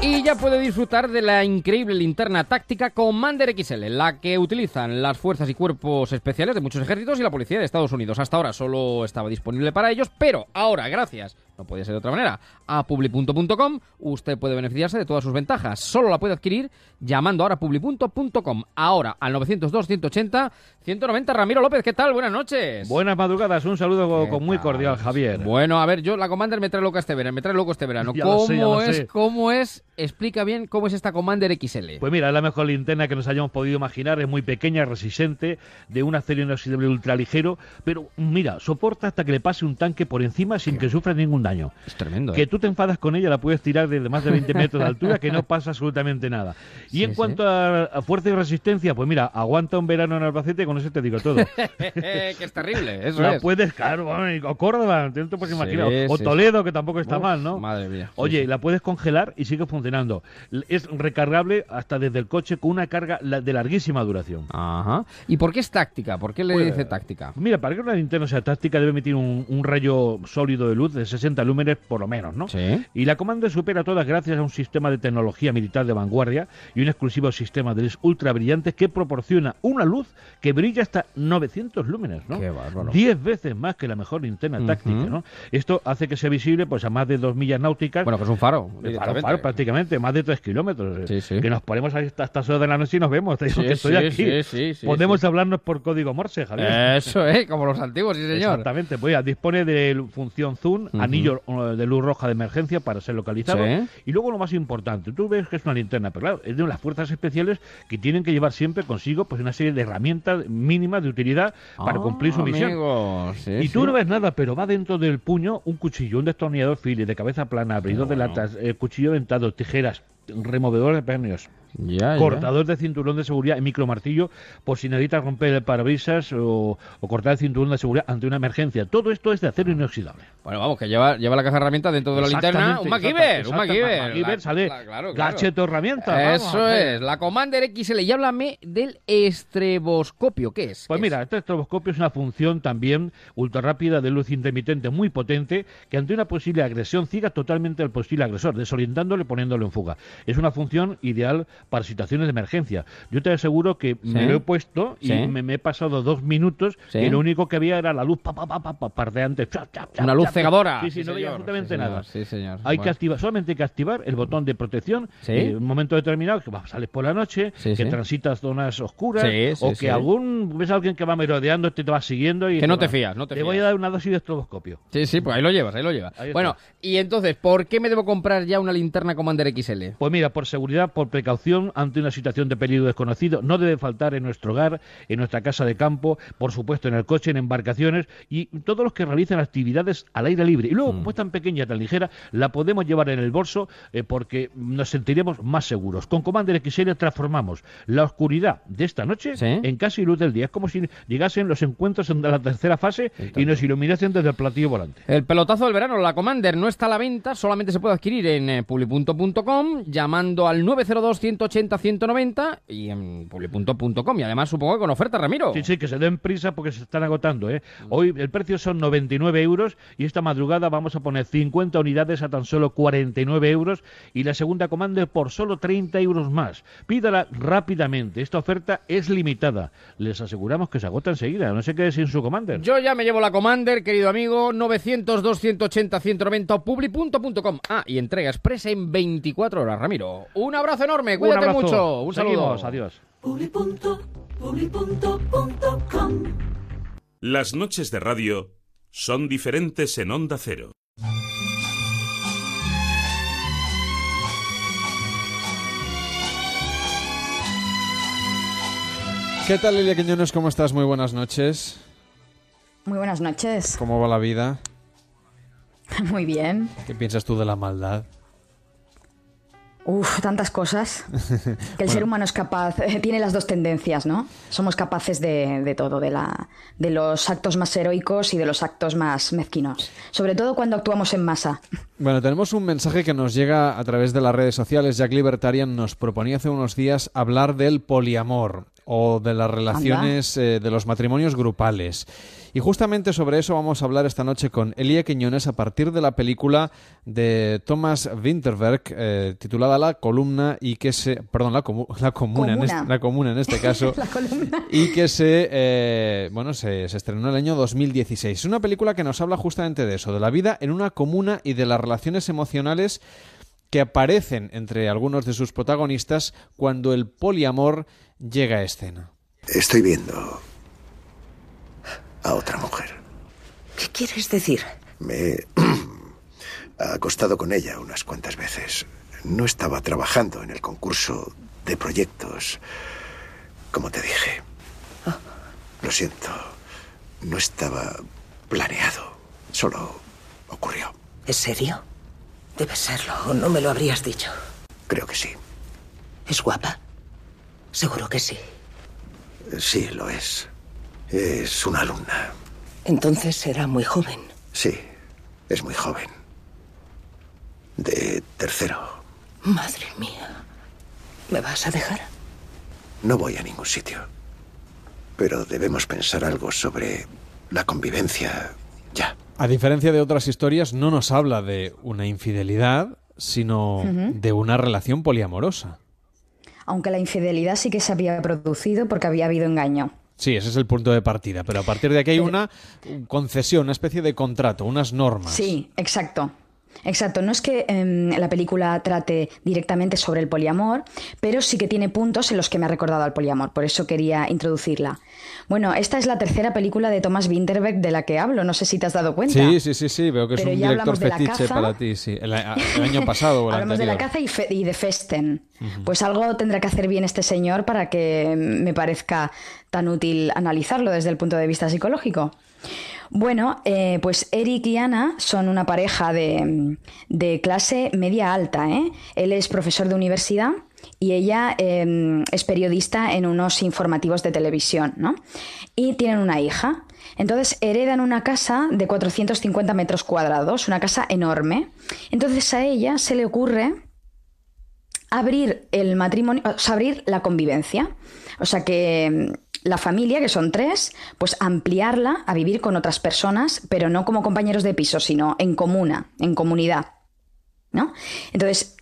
Y ya puede disfrutar de la increíble linterna táctica Commander XL, la que utilizan las fuerzas y cuerpos especiales de muchos ejércitos y la policía de Estados Unidos. Hasta ahora solo estaba disponible para ellos, pero ahora, gracias, no podía ser de otra manera, a publi.com, usted puede beneficiarse de todas sus ventajas. Solo la puede adquirir llamando ahora a publi.com. Ahora al 902-180-190. Ramiro López, ¿qué tal? Buenas noches. Buenas madrugadas, un saludo ¿Qué con muy cordial, Javier. Bueno, a ver, yo la Commander me trae loca este verano, me trae loco este verano. Ya ¿Cómo sé, es? sé. ¿Cómo es? Explica bien cómo es esta Commander XL. Pues mira, es la mejor linterna que nos hayamos podido imaginar, es muy pequeña, resistente, de un acero inoxidable ultraligero, pero mira, soporta hasta que le pase un tanque por encima sin que sufra ningún daño. es tremendo. Que ¿eh? tú te enfadas con ella, la puedes tirar desde más de 20 metros de altura, que no pasa absolutamente nada. Y Sí, en cuanto a, a fuerza y resistencia, pues mira, aguanta un verano en Albacete, con eso te digo todo. que es terrible, eso la es. puedes, claro, o Córdoba, no te puedes Sí, imaginar. O sí, Toledo, que tampoco está Uf, mal, ¿no? Madre mía. Sí, Oye, sí. la puedes congelar y sigue funcionando. Es recargable hasta desde el coche con una carga de larguísima duración. Ajá. ¿Y por qué es táctica? ¿Por qué le Pues, dice táctica? Mira, para que una linterna sea táctica debe emitir un, un rayo sólido de luz de 60 lúmenes por lo menos, ¿no? Sí. Y la Commander supera todas gracias a un sistema de tecnología militar de vanguardia y un exclusivo sistema de luz ultra brillantes que proporciona una luz que brilla hasta 900 lúmenes, ¿no? Qué bárbaro. 10 veces más que la mejor linterna táctica, ¿no? Esto hace que sea visible pues a más de 2 millas náuticas. Bueno, que es un faro. Faro, faro, prácticamente, más de 3 kilómetros. Sí, sí. Que nos ponemos hasta estas horas de la noche y nos vemos. Te digo Sí, que estoy sí, aquí. Podemos hablarnos por código Morse, Javier. Eso, ¿eh? Como los antiguos, sí, señor. Exactamente, pues ya, dispone de función zoom, anillo eh, de luz roja de emergencia para ser localizado. Sí. Y luego lo más importante, tú ves que es una linterna, pero claro, es de las fuerzas especiales que tienen que llevar siempre consigo pues una serie de herramientas mínimas de utilidad para Ah, cumplir su misión. amigo, sí, Y tú sí. no ves nada, pero va dentro del puño un cuchillo, un destornillador Phillips de cabeza plana, abridor de latas, eh, cuchillo dentado, tijeras, removedor de pernios, Ya, ya. cortador de cinturón de seguridad y micromartillo por si necesitas romper el parabrisas o, o cortar el cinturón de seguridad ante una emergencia. Todo esto es de acero inoxidable. Bueno, vamos, que lleva, lleva la caja de herramientas dentro de la linterna. Un MacGyver, un MacGyver. Sale la- claro, claro. herramienta. Eso es, la Commander XL. Y háblame del estreboscopio. ¿Qué es? Pues ¿Qué mira, es? este estroboscopio es una función también ultra rápida de luz intermitente muy potente que ante una posible agresión ciega totalmente al posible agresor, desorientándole y poniéndolo en fuga. Es una función ideal para situaciones de emergencia. Yo te aseguro que me lo he puesto y Sí. me, me he pasado dos minutos Sí. y lo único que había era la luz pa, pa, pa, pa, pa, pardeante. Chap, chap, chap, Una luz cegadora. Sí, sí, no veía absolutamente sí, señor, nada. Sí, señor. Hay que activar, solamente hay que activar el botón de protección Sí. eh, en un momento determinado, que sales por la noche, Sí, que sí. transitas zonas oscuras, Sí, sí, o que sí. algún ves a alguien que va merodeando, te, te va siguiendo y Que no te fías, no te voy a dar una dosis de estroboscopio. Sí, sí, pues ahí lo llevas, ahí lo llevas. Ahí bueno, y entonces, ¿por qué me debo comprar ya una linterna Commander XL? Pues mira, por seguridad, por precaución ante una situación de peligro desconocido, no debe faltar en nuestro hogar, en nuestra casa de campo, por supuesto en el coche, en embarcaciones y todos los que realicen actividades al aire libre. Y luego, como es tan pequeña, tan ligera, la podemos llevar en el bolso eh, porque nos sentiremos más seguros. Con Commander XL transformamos la oscuridad de esta noche en casi luz del día. Es como si llegasen los encuentros de la tercera fase y nos iluminasen desde el platillo volante. El pelotazo del verano, la Commander, no está a la venta, solamente se puede adquirir en eh, llamando al 902 180 190 y en publi.com y además supongo que con oferta, Ramiro. Sí, sí, que se den prisa porque se están agotando. ¿eh? Hoy el precio son 99 euros y esta madrugada vamos a poner 50 unidades a tan solo 49 euros y la segunda Commander por solo 30 euros más. Pídala rápidamente, esta oferta es limitada. Les aseguramos que se agota enseguida, no se quede sin su Commander. Yo ya me llevo la Commander, querido amigo, 902 180 190 publi.com. Ah, y entrega expresa en 24 horas, Ramiro. Un abrazo enorme, cuídate mucho. Un saludo. adiós. Las noches de radio son diferentes en Onda Cero. ¿Qué tal, Lilia Quiñones? ¿Cómo estás? Muy buenas noches. Muy buenas noches. ¿Cómo va la vida? Muy bien. ¿Qué piensas tú de la maldad? Uf, tantas cosas. Que el ser humano es capaz, eh, tiene las dos tendencias, ¿no? Somos capaces de, de, todo, de, la, de los actos más heroicos y de los actos más mezquinos. Sobre todo cuando actuamos en masa. Bueno, tenemos un mensaje que nos llega a través de las redes sociales. Jack Libertarian nos proponía hace unos días hablar del poliamor o de las relaciones, eh, de los matrimonios grupales. Y justamente sobre eso vamos a hablar esta noche con Elia Quiñones a partir de la película de Thomas Winterberg eh, titulada La columna y que se perdón la, la comuna, En este, la comuna en este caso y que se eh, bueno se, se estrenó en el año 2016. Es una película que nos habla justamente de eso, de la vida en una comuna y de las relaciones emocionales que aparecen entre algunos de sus protagonistas cuando el poliamor llega a escena. Estoy viendo a otra mujer. ¿Qué quieres decir? Me he acostado con ella unas cuantas veces. No estaba trabajando en el concurso de proyectos, como te dije. Oh. Lo siento, no estaba planeado, solo ocurrió. ¿Es serio? Debe serlo, o no me lo habrías dicho. Creo que sí. ¿Es guapa? Seguro que sí. Sí, lo es. Es una alumna. Entonces será muy joven. Sí, es muy joven. De tercero. Madre mía. ¿Me vas a dejar? No voy a ningún sitio. Pero debemos pensar algo sobre la convivencia ya. A diferencia de otras historias, no nos habla de una infidelidad, sino uh -huh. de una relación poliamorosa. Aunque la infidelidad sí que se había producido porque había habido engaño. Sí, ese es el punto de partida, pero a partir de aquí hay una concesión, una especie de contrato, unas normas. Sí, exacto. Exacto, no es que eh, la película trate directamente sobre el poliamor, pero sí que tiene puntos en los que me ha recordado al poliamor, por eso quería introducirla. Bueno, esta es la tercera película de Thomas Winterberg de la que hablo, no sé si te has dado cuenta. Sí, sí, sí, sí. veo que es un director fetiche para ti, sí. El, el año pasado o el Hablamos anterior. de la caza y, fe, y de Festen. Uh -huh. Pues algo tendrá que hacer bien este señor para que me parezca tan útil analizarlo desde el punto de vista psicológico. Bueno, eh, pues Eric y Ana son una pareja de, de clase media alta. ¿eh? Él es profesor de universidad y ella eh, es periodista en unos informativos de televisión, ¿no? Y tienen una hija. Entonces heredan una casa de 450 metros cuadrados, una casa enorme. Entonces a ella se le ocurre abrir el matrimonio, o sea, abrir la convivencia. O sea que la familia, que son tres, pues ampliarla a vivir con otras personas, pero no como compañeros de piso, sino en comuna, en comunidad. ¿No? Entonces,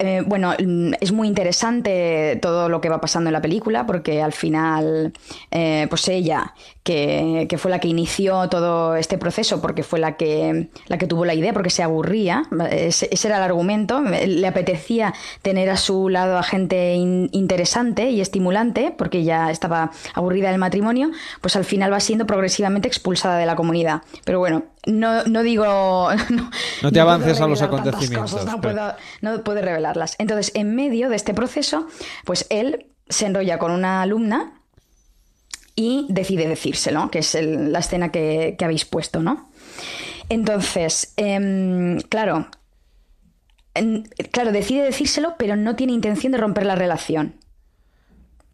eh, bueno, es muy interesante todo lo que va pasando en la película, porque al final, eh, pues ella, que, que, fue la que inició todo este proceso, porque fue la que, la que tuvo la idea, porque se aburría, ese, ese era el argumento, le apetecía tener a su lado a gente in, interesante y estimulante, porque ya estaba aburrida del matrimonio, pues al final va siendo progresivamente expulsada de la comunidad. Pero bueno, no, no digo... No, no te no avances a los acontecosas, no, puedo, no puedo revelar Entonces, en medio de este proceso, pues él se enrolla con una alumna y decide decírselo, que es la escena que, habéis puesto, ¿no? Entonces, em, claro, claro, decide decírselo, pero no tiene intención de romper la relación.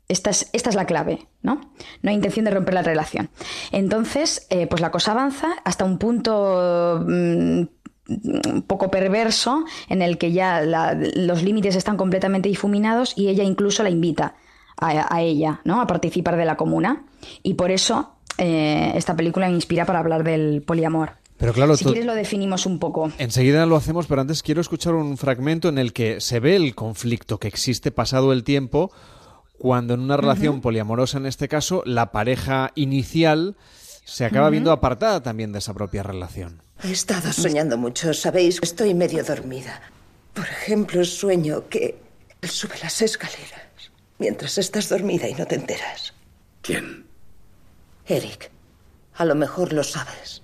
Esta es, esta es, la clave, ¿no? No hay intención de romper la relación. Entonces, eh, pues la cosa avanza hasta un punto mm, un poco perverso en el que ya los límites están completamente difuminados y ella incluso la invita a, ella, ¿no? A participar de la comuna. Y por eso eh, esta película me inspira para hablar del poliamor. Pero claro, si quieres lo definimos un poco. Enseguida lo hacemos, pero antes quiero escuchar un fragmento en el que se ve el conflicto que existe pasado el tiempo cuando en una relación poliamorosa, en este caso, la pareja inicial se acaba viendo apartada también de esa propia relación. He estado soñando mucho, ¿sabéis? Estoy medio dormida. Por ejemplo, sueño que él sube las escaleras mientras estás dormida y no te enteras. ¿Quién? Eric. A lo mejor lo sabes,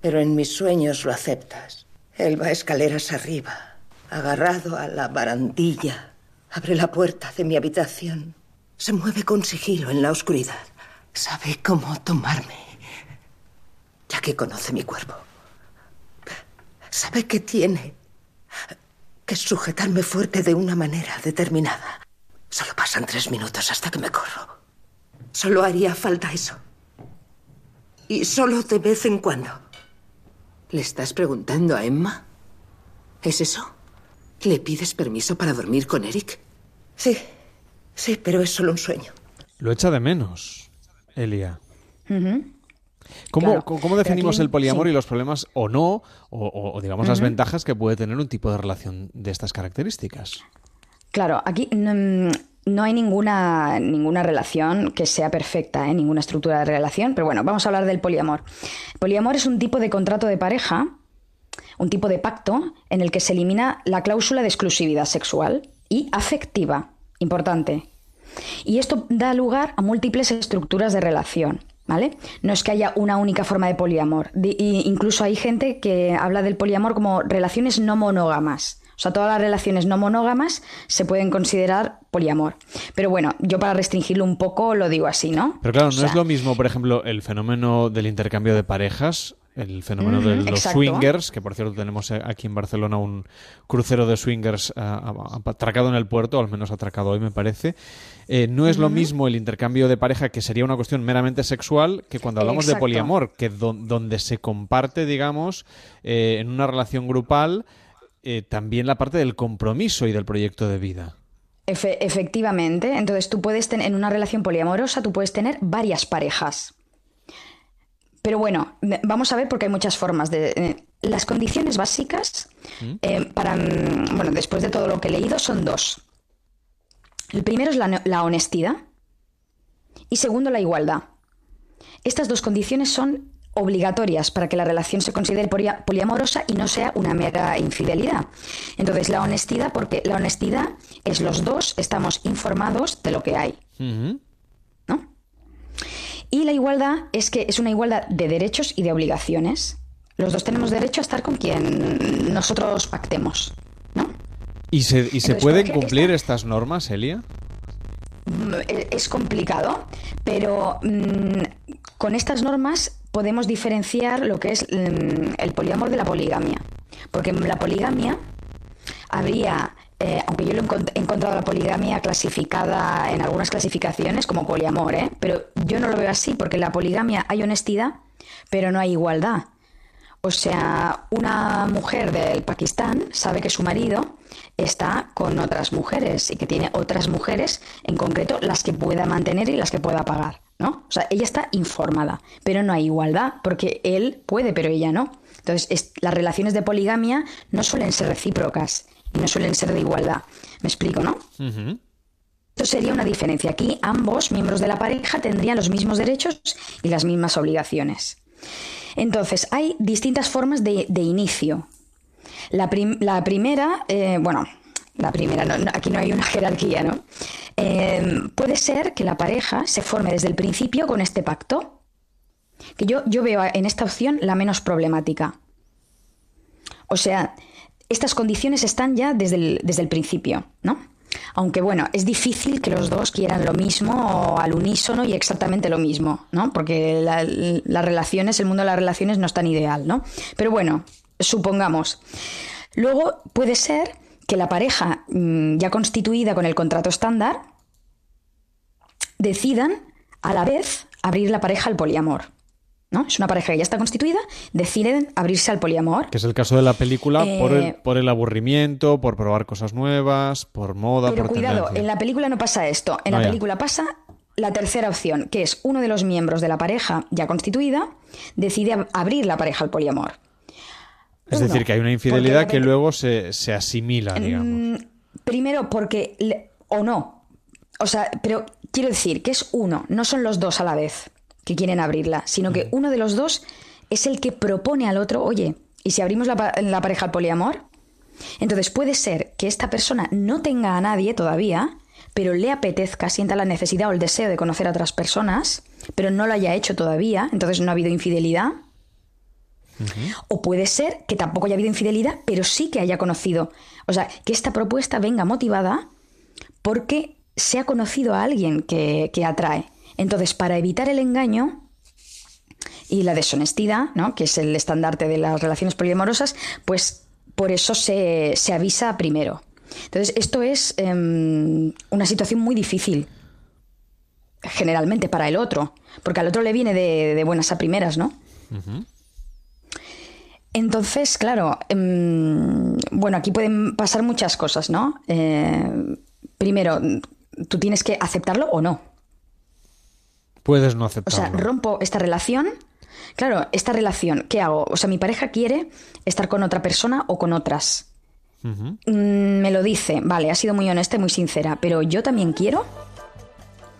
pero en mis sueños lo aceptas. Él va escaleras arriba, agarrado a la barandilla. Abre la puerta de mi habitación. Se mueve con sigilo en la oscuridad. Sabe cómo tomarme, ya que conoce mi cuerpo. Sabe que tiene que sujetarme fuerte de una manera determinada. Solo pasan tres minutos hasta que me corro. Solo haría falta eso. Y solo de vez en cuando. ¿Le estás preguntando a Emma? ¿Es eso? ¿Le pides permiso para dormir con Eric? Sí, sí, pero es solo un sueño. Lo echa de menos, Elia. ¿Cómo, definimos el poliamor y los problemas o no, o, digamos las ventajas que puede tener un tipo de relación de estas características? Claro, aquí no, hay ninguna, ninguna relación que sea perfecta, ¿eh? ninguna estructura de relación, pero bueno, vamos a hablar del poliamor. poliamor es un tipo de contrato de pareja, un tipo de pacto en el que se elimina la cláusula de exclusividad sexual y afectiva, importante. Y esto da lugar a múltiples estructuras de relación. ¿Vale? No es que haya una única forma de poliamor. incluso hay gente que habla del poliamor como relaciones no monógamas. O sea, todas las relaciones no monógamas se pueden considerar poliamor. Pero bueno, yo para restringirlo un poco lo digo así, ¿no? Pero claro, no es lo mismo, por ejemplo, el fenómeno del intercambio de parejas el fenómeno de los swingers, que por cierto tenemos aquí en Barcelona un crucero de swingers atracado en el puerto, al menos atracado hoy me parece. Eh, no es lo mismo el intercambio de pareja, que sería una cuestión meramente sexual, que cuando hablamos de poliamor, que donde se comparte, digamos, eh, en una relación grupal, eh, también la parte del compromiso y del proyecto de vida. efectivamente, entonces tú puedes tener, en una relación poliamorosa, tú puedes tener varias parejas. Pero bueno, vamos a ver porque hay muchas formas de... Las condiciones básicas para... Mm, bueno, después de todo lo que he leído son dos. El primero es la, honestidad y segundo la igualdad. Estas dos condiciones son obligatorias para que la relación se considere poliamorosa y no sea una mera infidelidad. Entonces, la honestidad, porque la honestidad es los dos estamos informados de lo que hay. ¿No? Y la igualdad es que es una igualdad de derechos y de obligaciones. Los dos tenemos derecho a estar con quien nosotros pactemos. ¿Y se, y se pueden cumplir estas normas, Elia? Mm, e, es complicado, pero mm, con estas normas podemos diferenciar lo que es mm, el poliamor de la poligamia. Porque en la poligamia habría eh, aunque yo lo he encontrado la poligamia clasificada en algunas clasificaciones como poliamor, ¿eh? pero yo no lo veo así, porque en la poligamia hay honestidad, pero no hay igualdad. O sea, una mujer del Pakistán sabe que su marido está con otras mujeres y que tiene otras mujeres, en concreto las que pueda mantener y las que pueda pagar, ¿no? O sea, ella está informada, pero no hay igualdad, porque él puede, pero ella no. Entonces, las relaciones de poligamia no suelen ser recíprocas y no suelen ser de igualdad. ¿Me explico, no? Esto sería una diferencia. Aquí ambos miembros de la pareja tendrían los mismos derechos y las mismas obligaciones. Entonces, hay distintas formas de, inicio. La, primera, eh, bueno, la primera, aquí no hay una jerarquía, ¿no? Eh, puede ser que la pareja se forme desde el principio con este pacto, que yo, yo veo en esta opción la menos problemática. O sea, estas condiciones están ya desde el, desde el principio, ¿no? Aunque bueno, es difícil que los dos quieran lo mismo al unísono y exactamente lo mismo, ¿no? Porque las relaciones, el mundo de las relaciones no es tan ideal, ¿no? Pero bueno, supongamos. Luego puede ser que la pareja mm, ya constituida con el contrato estándar decidan a la vez abrir la pareja al poliamor. ¿No? Es una pareja que ya está constituida, deciden abrirse al poliamor. Que es el caso de la película por, el, Eh, por el aburrimiento, por probar cosas nuevas, por moda, Pero por cuidado, tendencia. en la película no pasa esto. En la ya. película pasa la tercera opción, que es uno de los miembros de la pareja ya constituida decide ab- abrir la pareja al poliamor. Es Uno, decir, que hay una infidelidad de que luego se, se asimila, digamos. Mm, Primero porque le- o no. O sea, pero quiero decir que es uno, no son los dos a la vez que quieren abrirla, sino que uno de los dos es el que propone al otro, oye, ¿y si abrimos la, la pareja al poliamor? Entonces puede ser que esta persona no tenga a nadie todavía, pero le apetezca, sienta la necesidad o el deseo de conocer a otras personas, pero no lo haya hecho todavía, entonces no ha habido infidelidad. O puede ser que tampoco haya habido infidelidad, pero sí que haya conocido. O sea, que esta propuesta venga motivada porque se ha conocido a alguien que, que atrae. Entonces, para evitar el engaño y la deshonestidad, ¿no? que es el estandarte de las relaciones poliamorosas, pues por eso se, se avisa primero. Entonces, esto es em, una situación muy difícil, generalmente para el otro, porque al otro le viene de, de buenas a primeras, ¿no? Entonces, claro, em, bueno, aquí pueden pasar muchas cosas, ¿no? Eh, primero, tú tienes que aceptarlo o no. Puedes no O sea, aceptarlo. rompo esta relación. Claro, esta relación, ¿qué hago? O sea, mi pareja quiere estar con otra persona o con otras. Mm, me lo dice, vale, ha sido muy honesta y muy sincera, pero yo también quiero.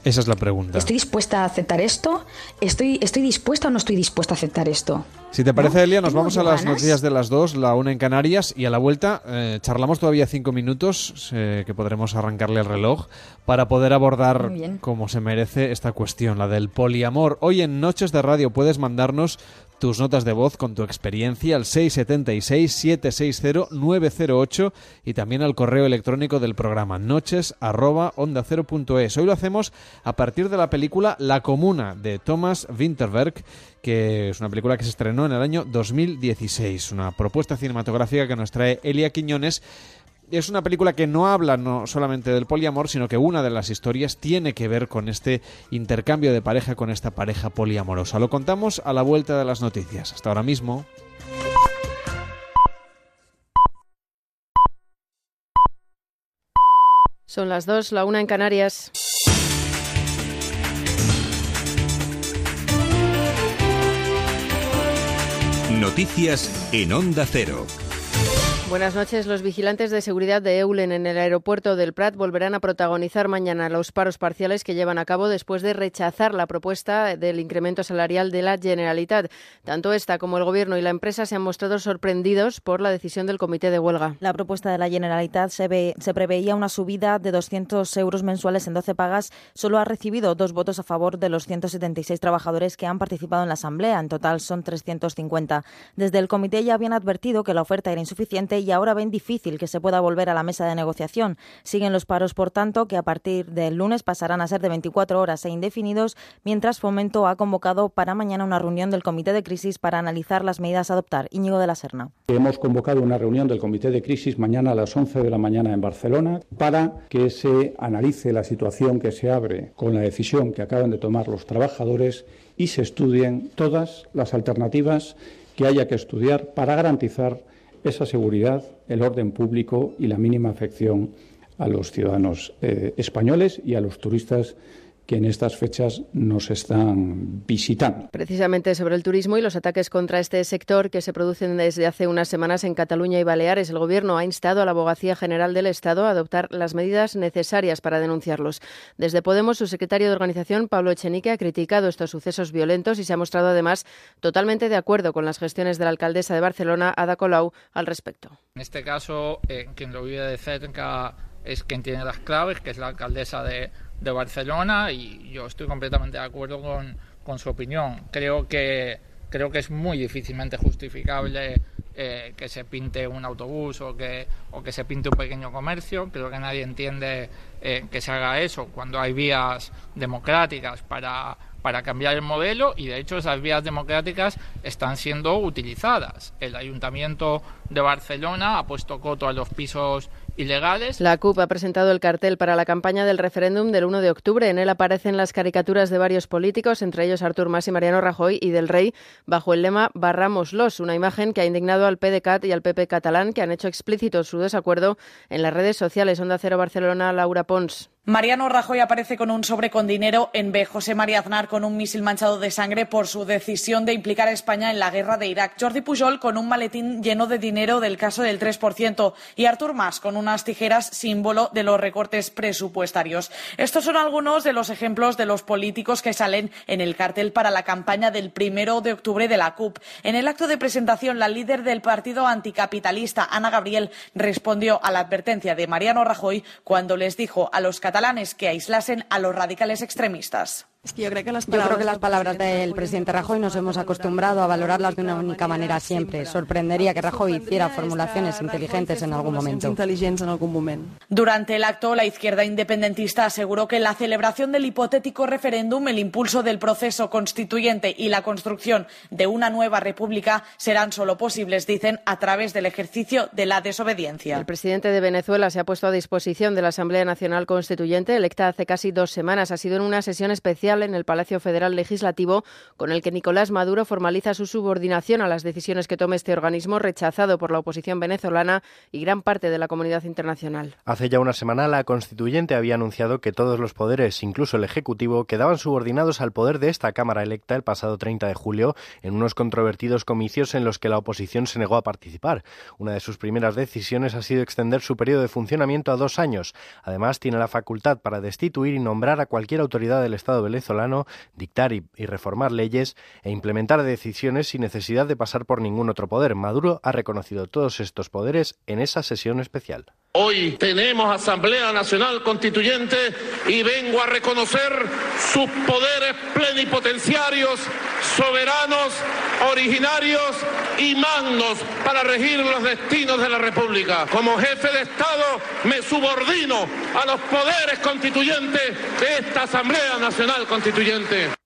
Esa es la pregunta. ¿Estoy dispuesta a aceptar esto? ¿Estoy, ¿Estoy dispuesta o no estoy dispuesta a aceptar esto? Si te parece, Elia, nos ¿Tengo vamos a las ganas? noticias de las dos, la una en Canarias, y a la vuelta eh, charlamos todavía cinco minutos, eh, que podremos arrancarle el reloj, para poder abordar como se merece esta cuestión, la del poliamor. Hoy en Noches de Radio puedes mandarnos tus notas de voz con tu experiencia al 676-760-908 y también al correo electrónico del programa noches arroba onda es. Hoy lo hacemos a partir de la película La Comuna de Thomas Winterberg, que es una película que se estrenó en el año 2016, una propuesta cinematográfica que nos trae Elia Quiñones. Es una película que no habla no solamente del poliamor, sino que una de las historias tiene que ver con este intercambio de pareja con esta pareja poliamorosa. Lo contamos a la vuelta de las noticias. Hasta ahora mismo. Son las dos, la una en Canarias. Noticias en Onda Cero. Buenas noches. Los vigilantes de seguridad de Eulen en el aeropuerto del Prat volverán a protagonizar mañana los paros parciales que llevan a cabo después de rechazar la propuesta del incremento salarial de la Generalitat. Tanto esta como el Gobierno y la empresa se han mostrado sorprendidos por la decisión del comité de huelga. La propuesta de la Generalitat se, ve- se preveía una subida de 200 euros mensuales en 12 pagas. Solo ha recibido dos votos a favor de los 176 trabajadores que han participado en la Asamblea. En total son 350. Desde el comité ya habían advertido que la oferta era insuficiente y ahora ven difícil que se pueda volver a la mesa de negociación. Siguen los paros, por tanto, que a partir del lunes pasarán a ser de 24 horas e indefinidos, mientras Fomento ha convocado para mañana una reunión del comité de crisis para analizar las medidas a adoptar. Íñigo de la Serna. Hemos convocado una reunión del Comité de Crisis mañana a las 11 de la mañana en Barcelona para que se analice la situación que se abre con la decisión que acaban de tomar los trabajadores y se estudien todas las alternativas que haya que estudiar para garantizar esa seguridad, el orden público y la mínima afección a los ciudadanos eh, españoles y a los turistas que en estas fechas nos están visitando. Precisamente sobre el turismo y los ataques contra este sector que se producen desde hace unas semanas en Cataluña y Baleares, el Gobierno ha instado a la Abogacía General del Estado a adoptar las medidas necesarias para denunciarlos. Desde Podemos, su secretario de organización, Pablo Echenique, ha criticado estos sucesos violentos y se ha mostrado además totalmente de acuerdo con las gestiones de la alcaldesa de Barcelona, Ada Colau, al respecto. En este caso, eh, quien lo vive de cerca es quien tiene las claves, que es la alcaldesa de, de Barcelona, y yo estoy completamente de acuerdo con, con su opinión. Creo que, creo que es muy difícilmente justificable eh, que se pinte un autobús o que, o que se pinte un pequeño comercio. Creo que nadie entiende eh, que se haga eso cuando hay vías democráticas para, para cambiar el modelo y de hecho esas vías democráticas están siendo utilizadas. El Ayuntamiento de Barcelona ha puesto coto a los pisos La CUP ha presentado el cartel para la campaña del referéndum del 1 de octubre. En él aparecen las caricaturas de varios políticos, entre ellos Artur Mas y Mariano Rajoy y del Rey, bajo el lema Barramoslos, una imagen que ha indignado al PDCAT y al PP catalán, que han hecho explícito su desacuerdo en las redes sociales. Onda Cero Barcelona, Laura Pons. Mariano Rajoy aparece con un sobre con dinero en B. José María Aznar con un misil manchado de sangre por su decisión de implicar a España en la guerra de Irak. Jordi Pujol con un maletín lleno de dinero del caso del 3%. Y Artur Mas con unas tijeras símbolo de los recortes presupuestarios. Estos son algunos de los ejemplos de los políticos que salen en el cartel para la campaña del primero de octubre de la CUP. En el acto de presentación, la líder del partido anticapitalista, Ana Gabriel, respondió a la advertencia de Mariano Rajoy cuando les dijo a los catalanes que aislasen a los radicales extremistas. Es que yo creo que las palabras, yo creo que las palabras del presidente Rajoy nos hemos acostumbrado a valorarlas de una única manera siempre. Sorprendería que Rajoy hiciera formulaciones inteligentes en algún momento. Durante el acto, la izquierda independentista aseguró que la celebración del hipotético referéndum, el impulso del proceso constituyente y la construcción de una nueva república serán solo posibles, dicen, a través del ejercicio de la desobediencia. El presidente de Venezuela se ha puesto a disposición de la Asamblea Nacional Constituyente, electa hace casi dos semanas. Ha sido en una sesión especial en el Palacio Federal Legislativo, con el que Nicolás Maduro formaliza su subordinación a las decisiones que tome este organismo, rechazado por la oposición venezolana y gran parte de la comunidad internacional. Hace ya una semana, la constituyente había anunciado que todos los poderes, incluso el Ejecutivo, quedaban subordinados al poder de esta Cámara electa el pasado 30 de julio en unos controvertidos comicios en los que la oposición se negó a participar. Una de sus primeras decisiones ha sido extender su periodo de funcionamiento a dos años. Además, tiene la facultad para destituir y nombrar a cualquier autoridad del Estado venezolano venezolano dictar y, y, reformar leyes e implementar decisiones sin necesidad de pasar por ningún otro poder. Maduro ha reconocido todos estos poderes en esa sesión especial. Hoy tenemos Asamblea Nacional Constituyente y vengo a reconocer sus poderes plenipotenciarios, soberanos, originarios y magnos para regir los destinos de la República. Como jefe de Estado me subordino a los poderes constituyentes de esta Asamblea Nacional Constituyente.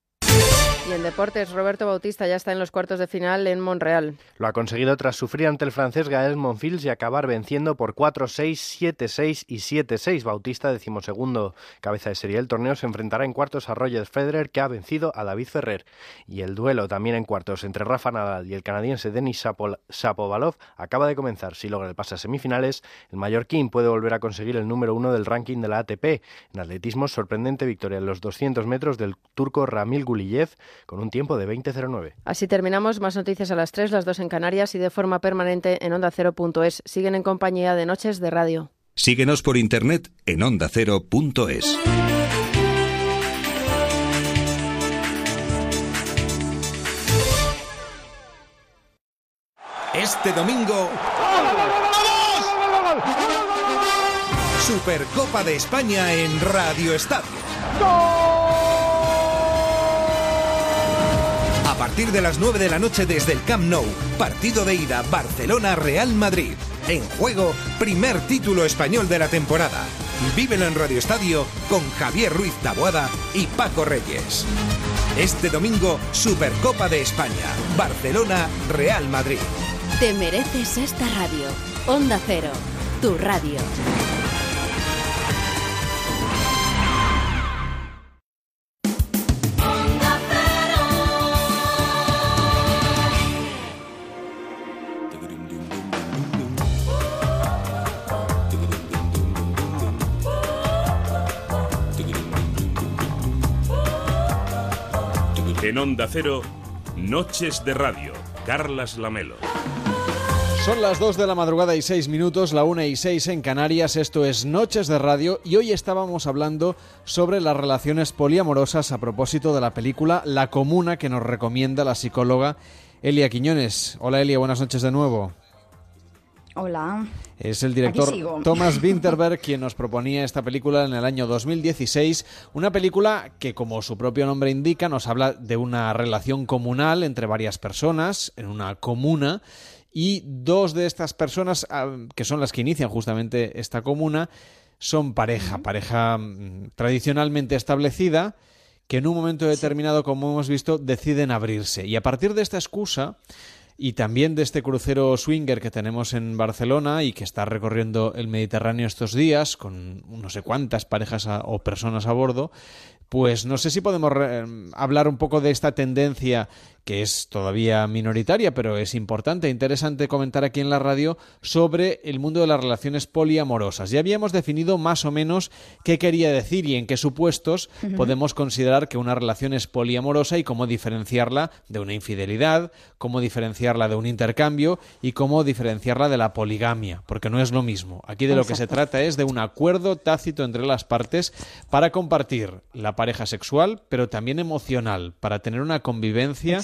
Y en deportes, Roberto Bautista ya está en los cuartos de final en Monreal. Lo ha conseguido tras sufrir ante el francés Gael Monfils y acabar venciendo por 4-6, 7-6 y 7-6. Bautista, decimosegundo cabeza de serie del torneo, se enfrentará en cuartos a Roger Federer, que ha vencido a David Ferrer. Y el duelo también en cuartos entre Rafa Nadal y el canadiense Denis Shapovalov acaba de comenzar. Si logra el pase a semifinales, el mallorquín puede volver a conseguir el número uno del ranking de la ATP. En atletismo, sorprendente victoria en los 200 metros del turco Ramil Guliyev con un tiempo de 20.09. Así terminamos. Más noticias a las 3, las 2 en Canarias y de forma permanente en ondacero.es. Siguen en compañía de Noches de Radio. Síguenos por internet en ondacero.es. Este domingo... Supercopa de España en Radio Estadio. Partir de las 9 de la noche desde el Camp Nou, partido de ida Barcelona-Real Madrid. En juego, primer título español de la temporada. Vívelo en Radio Estadio con Javier Ruiz Taboada y Paco Reyes. Este domingo, Supercopa de España, Barcelona-Real Madrid. Te mereces esta radio. Onda Cero, tu radio. Onda Cero, Noches de Radio, Carlas Lamelo. Son las 2 de la madrugada y 6 minutos, la 1 y 6 en Canarias, esto es Noches de Radio y hoy estábamos hablando sobre las relaciones poliamorosas a propósito de la película La Comuna que nos recomienda la psicóloga Elia Quiñones. Hola Elia, buenas noches de nuevo. Hola. Es el director Thomas Winterberg quien nos proponía esta película en el año 2016, una película que como su propio nombre indica nos habla de una relación comunal entre varias personas en una comuna y dos de estas personas, ah, que son las que inician justamente esta comuna, son pareja, pareja mm, tradicionalmente establecida, que en un momento determinado, como hemos visto, deciden abrirse. Y a partir de esta excusa, y también de este crucero swinger que tenemos en Barcelona y que está recorriendo el Mediterráneo estos días con no sé cuántas parejas o personas a bordo, pues no sé si podemos hablar un poco de esta tendencia que es todavía minoritaria, pero es importante e interesante comentar aquí en la radio sobre el mundo de las relaciones poliamorosas. Ya habíamos definido más o menos qué quería decir y en qué supuestos podemos considerar que una relación es poliamorosa y cómo diferenciarla de una infidelidad, cómo diferenciarla de un intercambio y cómo diferenciarla de la poligamia, porque no es lo mismo. Aquí de lo que se trata es de un acuerdo tácito entre las partes para compartir la pareja sexual, pero también emocional, para tener una convivencia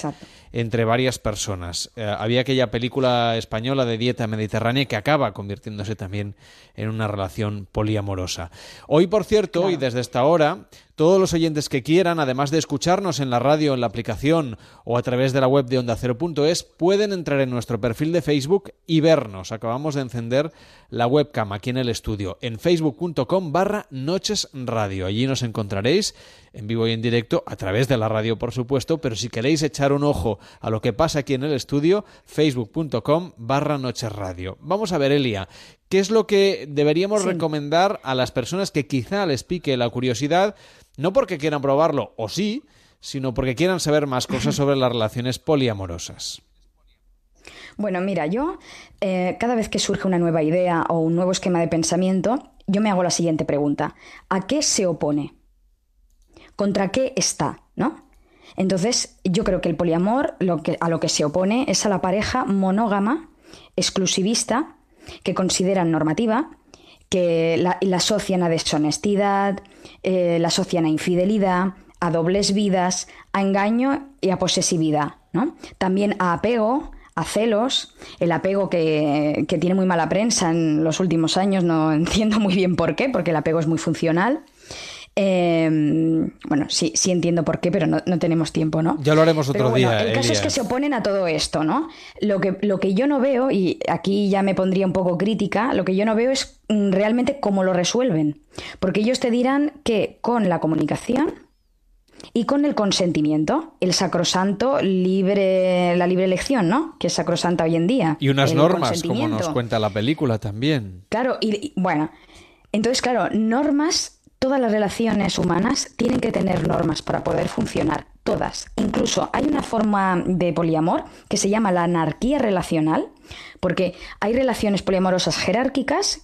entre varias personas. Eh, había aquella película española de dieta mediterránea que acaba convirtiéndose también en una relación poliamorosa. Hoy, por cierto, y desde esta hora, todos los oyentes que quieran, además de escucharnos en la radio, en la aplicación o a través de la web de onda ondacero.es, pueden entrar en nuestro perfil de Facebook y vernos. Acabamos de encender la webcam aquí en el estudio, en facebook.com barra noches radio. Allí nos encontraréis en vivo y en directo, a través de la radio, por supuesto, pero si queréis echar un ojo a lo que pasa aquí en el estudio, facebook.com barra noches radio. Vamos a ver, Elia, ¿qué es lo que deberíamos recomendar a las personas que quizá les pique la curiosidad no porque quieran probarlo, o sí, sino porque quieran saber más cosas sobre las relaciones poliamorosas. Bueno, mira, yo eh, cada vez que surge una nueva idea o un nuevo esquema de pensamiento, yo me hago la siguiente pregunta. ¿A qué se opone? ¿Contra qué está? ¿No? Entonces, yo creo que el poliamor lo que, a lo que se opone es a la pareja monógama, exclusivista, que consideran normativa, que la, asocian a deshonestidad, eh, la asocian a infidelidad, a dobles vidas, a engaño y a posesividad, ¿no? También a apego, a celos, el apego que, que, tiene muy mala prensa en los últimos años, no entiendo muy bien por qué, porque el apego es muy funcional. Em, bueno, sí, sí entiendo por qué, pero no, tenemos tiempo, ¿no? Ya lo haremos otro día. El caso es que se oponen a todo esto, ¿no? Lo que, lo que yo no veo, y aquí ya me pondría un poco crítica, lo que yo no veo es mm, realmente cómo lo resuelven. Porque ellos te dirán que con la comunicación y con el consentimiento, el sacrosanto libre, la libre elección, ¿no? Que es sacrosanta hoy en día. Y unas normas, como nos cuenta la película también. Claro, y bueno, entonces, claro, normas Todas las relaciones humanas tienen que tener normas para poder funcionar, todas. Incluso hay una forma de poliamor que se llama la anarquía relacional, porque hay relaciones poliamorosas jerárquicas,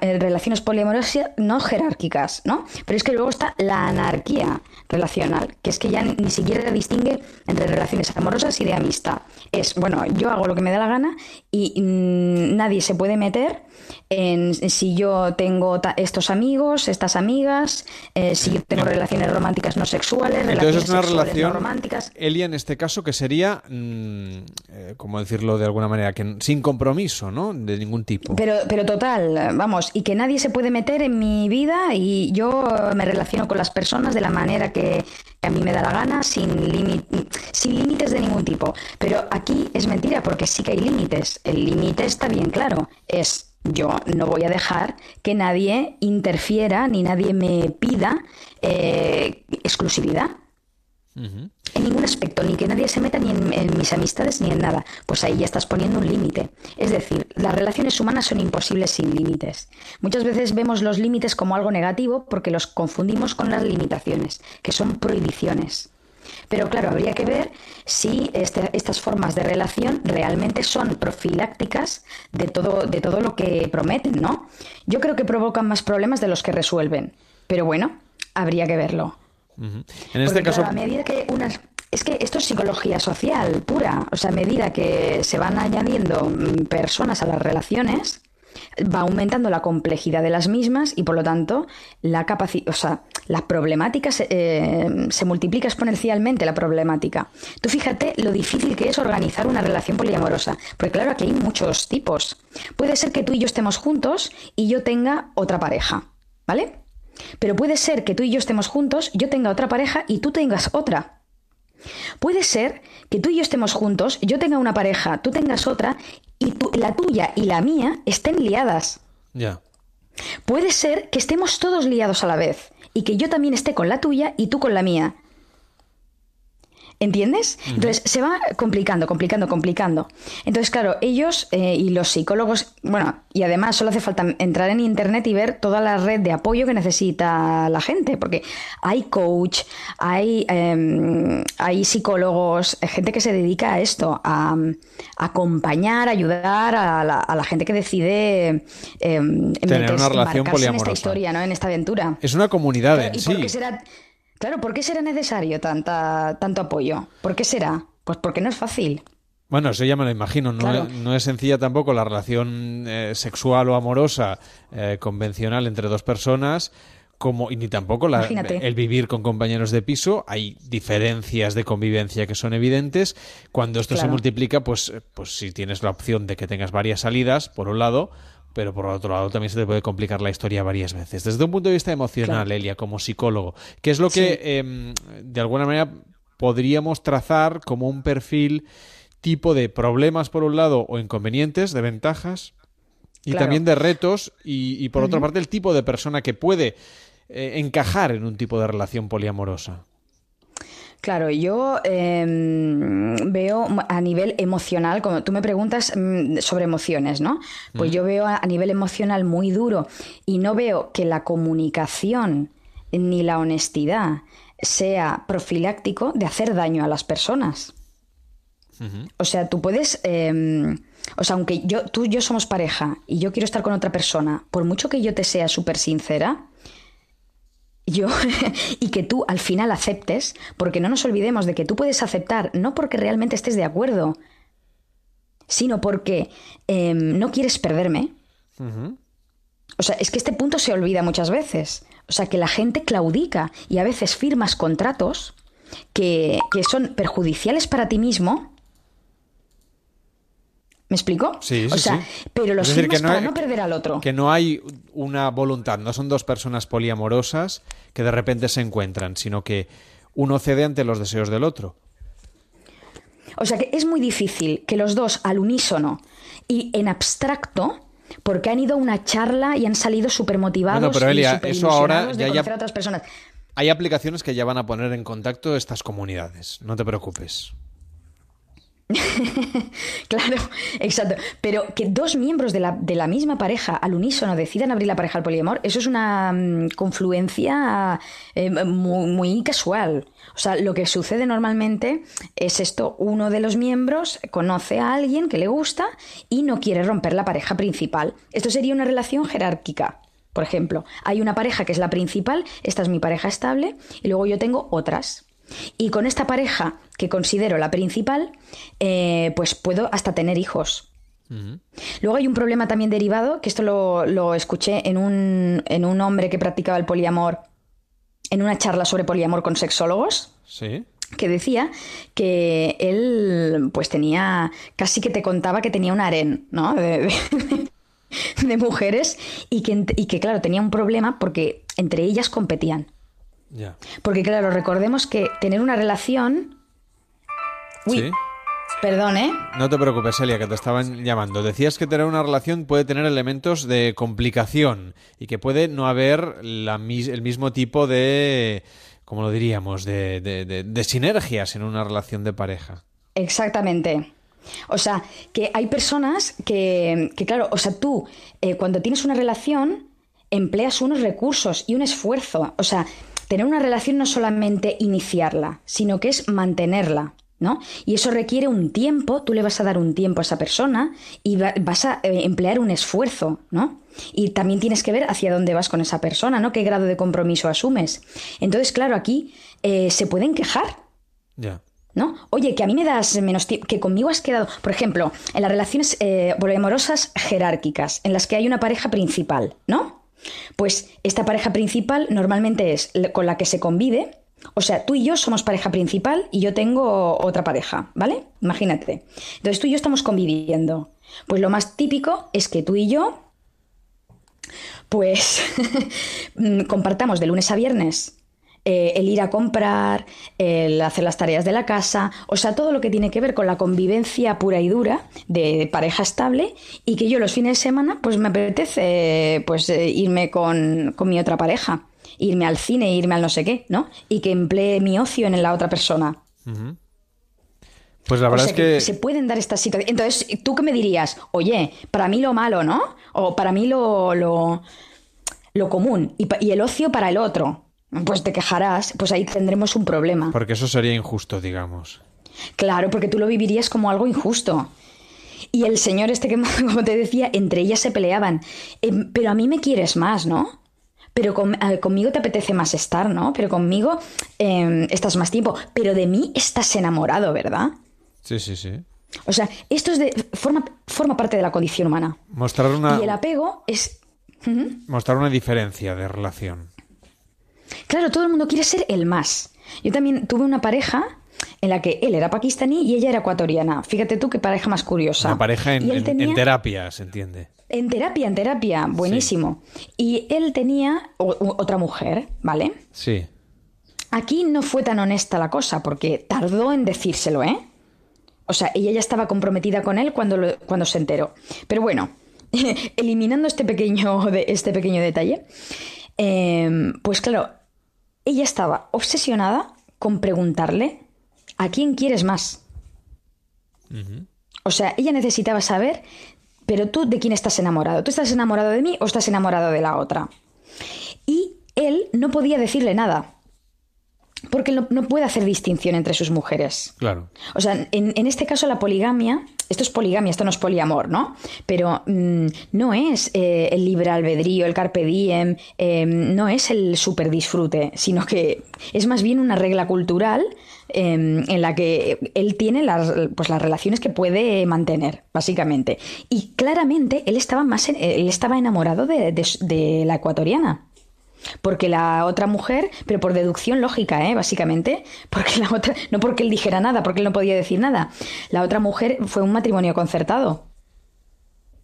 eh, relaciones poliamorosas no jerárquicas, ¿no? Pero es que luego está la anarquía relacional, que es que ya ni siquiera distingue entre relaciones amorosas y de amistad. Es, bueno, yo hago lo que me da la gana y mm, nadie se puede meter en si yo tengo estos amigos, estas amigas, eh, si yo tengo relaciones románticas no sexuales, relaciones es una relación, no románticas. Elia, en este caso, que sería, mm, eh, como decirlo de alguna manera, que sin compromiso, ¿no? De ningún tipo. Pero, pero total, vamos, y que nadie se puede meter en mi vida y yo me relaciono con las personas de la manera que, a mí me da la gana, sin, sin límites de ningún tipo. Pero aquí es mentira porque sí que hay límites. El límite está bien claro. Es yo no voy a dejar que nadie interfiera ni nadie me pida eh, exclusividad. En ningún aspecto, ni que nadie se meta ni en, mis amistades ni en nada. Pues ahí ya estás poniendo un límite. Es decir, las relaciones humanas son imposibles sin límites. Muchas veces vemos los límites como algo negativo porque los confundimos con las limitaciones, que son prohibiciones. Pero claro, habría que ver si este, estas formas de relación realmente son profilácticas de todo, de todo lo que prometen, ¿no? Yo creo que provocan más problemas de los que resuelven. Pero bueno, habría que verlo. En este caso. a medida que unas. Es que esto es psicología social pura. O sea, a medida que se van añadiendo mm, personas a las relaciones, va aumentando la complejidad de las mismas y por lo tanto la capacidad, o sea, las problemáticas eh, se multiplica exponencialmente la problemática. Tú fíjate lo difícil que es organizar una relación poliamorosa, porque claro, aquí hay muchos tipos. Puede ser que tú y yo estemos juntos y yo tenga otra pareja, ¿vale? Pero puede ser que tú y yo estemos juntos, yo tenga otra pareja y tú tengas otra. Puede ser que tú y yo estemos juntos, yo tenga una pareja, tú tengas otra, y la tuya y la mía estén liadas. Ya. Puede ser que estemos todos liados a la vez y que yo también esté con la tuya y tú con la mía. ¿Entiendes? Entonces se va complicando, complicando, complicando. Entonces, claro, ellos eh, y los psicólogos, bueno, y además solo hace falta entrar en Internet y ver toda la red de apoyo que necesita la gente, porque hay coach, hay, em, hay psicólogos, gente que se dedica a esto, a, acompañar, ayudar a la, gente que decide em, tener una relación poliamorosa. en esta historia, ¿no? En esta aventura. Es una comunidad en sí. Claro, ¿por qué será necesario tanta, tanto apoyo? ¿Por qué será? Pues porque no es fácil. Bueno, eso ya me lo imagino. No, es, sencilla tampoco la relación eh, sexual o amorosa eh, convencional entre dos personas. Como, y ni tampoco la, el vivir con compañeros de piso. Hay diferencias de convivencia que son evidentes. Cuando esto se multiplica, pues, pues si tienes la opción de que tengas varias salidas, por un lado, pero por otro lado también se te puede complicar la historia varias veces. Desde un punto de vista emocional, Elia, como psicólogo, ¿qué es lo que em, de alguna manera podríamos trazar como un perfil tipo de problemas por un lado o inconvenientes, de ventajas y también de retos y, por otra parte el tipo de persona que puede eh, encajar en un tipo de relación poliamorosa? Claro, yo em, veo a nivel emocional, como tú me preguntas mm, sobre emociones, ¿no? Pues yo veo a, nivel emocional muy duro y no veo que la comunicación ni la honestidad sea profiláctico de hacer daño a las personas. O sea, tú puedes... Em, o sea, aunque yo, tú y yo somos pareja y yo quiero estar con otra persona, por mucho que yo te sea súper sincera, yo y que tú al final aceptes, porque no nos olvidemos de que tú puedes aceptar no porque realmente estés de acuerdo, sino porque em, no quieres perderme. O sea, es que este punto se olvida muchas veces. O sea, que la gente claudica y a veces firmas contratos que, que son perjudiciales para ti mismo ¿Me explico? Sí, sí, o sea, pero los firmas para no perder al otro. Que no hay una voluntad, no son dos personas poliamorosas que de repente se encuentran, sino que uno cede ante los deseos del otro. O sea que es muy difícil que los dos al unísono y en abstracto, porque han ido a una charla y han salido súper motivados. No, pero Elia, eso ahora ya, ya... otras personas. Hay aplicaciones que ya van a poner en contacto estas comunidades, no te preocupes. claro, exacto. Pero que dos miembros de la, de la, misma pareja al unísono decidan abrir la pareja al poliamor, eso es una mm, confluencia eh, muy, muy, casual. O sea, lo que sucede normalmente es esto, uno de los miembros conoce a alguien que le gusta y no quiere romper la pareja principal. Esto sería una relación jerárquica. Por ejemplo, hay una pareja que es la principal, esta es mi pareja estable, y luego yo tengo otras. Y con esta pareja, que considero la principal, eh, pues puedo hasta tener hijos. Luego hay un problema también derivado, que esto lo, escuché en un, en un, hombre que practicaba el poliamor, en una charla sobre poliamor con sexólogos. Sí. Que decía que él, pues tenía, casi que te contaba que tenía un harén, ¿no? De, de mujeres y que, y que, claro, tenía un problema porque entre ellas competían. Porque claro, recordemos que tener una relación... Uy, Perdón, ¿eh? No te preocupes, Elia, que te estaban llamando. Decías que tener una relación puede tener elementos de complicación y que puede no haber el mismo tipo de, ¿cómo lo diríamos?, de, sinergias en una relación de pareja. Exactamente. O sea, que hay personas que, claro, o sea, tú eh, cuando tienes una relación empleas unos recursos y un esfuerzo. O sea, tener una relación no solamente iniciarla, sino que es mantenerla. ¿No? Y eso requiere un tiempo, tú le vas a dar un tiempo a esa persona y vas a eh, emplear un esfuerzo, ¿no? Y también tienes que ver hacia dónde vas con esa persona, ¿no? ¿Qué grado de compromiso asumes? Entonces, claro, aquí eh, se pueden quejar. Ya. ¿No? Oye, que a mí me das menos tiempo, que conmigo has quedado, por ejemplo, en las relaciones eh, poliamorosas jerárquicas, en las que hay una pareja principal, ¿no? Pues esta pareja principal normalmente es con la que se convive. O sea, tú y yo somos pareja principal y yo tengo otra pareja, ¿vale? Imagínate. Entonces tú y yo estamos conviviendo. Pues lo más típico es que tú y yo, pues, compartamos de lunes a viernes eh, el ir a comprar, el hacer las tareas de la casa, o sea, todo lo que tiene que ver con la convivencia pura y dura de pareja estable y que yo los fines de semana pues me apetece pues eh, irme con, con mi otra pareja, irme al cine, irme al no sé qué, ¿no? Y que emplee mi ocio en la otra persona. Pues la O verdad sea es que... se pueden dar estas situaciones. Entonces, ¿tú qué me dirías? Oye, para mí lo malo, ¿no? O para mí lo, lo, lo común y el ocio para el otro. Pues te quejarás, pues ahí tendremos un problema. Porque eso sería injusto, digamos. Claro, porque tú lo vivirías como algo injusto. Y el señor este que, como te decía, entre ellas se peleaban. Em, pero a mí me quieres más, ¿no? Pero con- eh, conmigo te apetece más estar, ¿no? Pero conmigo em, estás más tiempo. Pero de mí estás enamorado, ¿verdad? Sí, sí, sí. O sea, esto es de, forma, forma parte de la condición humana. Mostrar una, Y el apego es... Mostrar una diferencia de relación. Claro, todo el mundo quiere ser el más. Yo también tuve una pareja en la que él era pakistaní y ella era ecuatoriana. Fíjate tú qué pareja más curiosa. Una pareja en, Y él en- tenía- en terapia, se entiende. En terapia, en terapia, buenísimo. Y él tenía o- otra mujer, ¿vale? Sí. Aquí no fue tan honesta la cosa porque tardó en decírselo, ¿eh? O sea, ella ya estaba comprometida con él cuando, lo- cuando se enteró. Pero bueno, eliminando este pequeño, de, este pequeño detalle, eh, pues claro, ella estaba obsesionada con preguntarle a quién quieres más. O sea, ella necesitaba saber, pero tú de quién estás enamorado. ¿Tú estás enamorado de mí o estás enamorado de la otra? Y él no podía decirle nada. Porque no, no puede hacer distinción entre sus mujeres. Claro. O sea, en, en este caso la poligamia, esto es poligamia, esto no es poliamor, ¿no? Pero mm, no es eh, el libre albedrío, el carpe diem, eh, no es el super disfrute, sino que es más bien una regla cultural eh, en la que él tiene las, pues, las relaciones que puede mantener, básicamente. Y claramente él estaba, más en- él estaba enamorado de- de- de la ecuatoriana. Porque la otra mujer, pero por deducción lógica, ¿eh? básicamente, porque la otra, no porque él dijera nada, porque él no podía decir nada. La otra mujer fue un matrimonio concertado.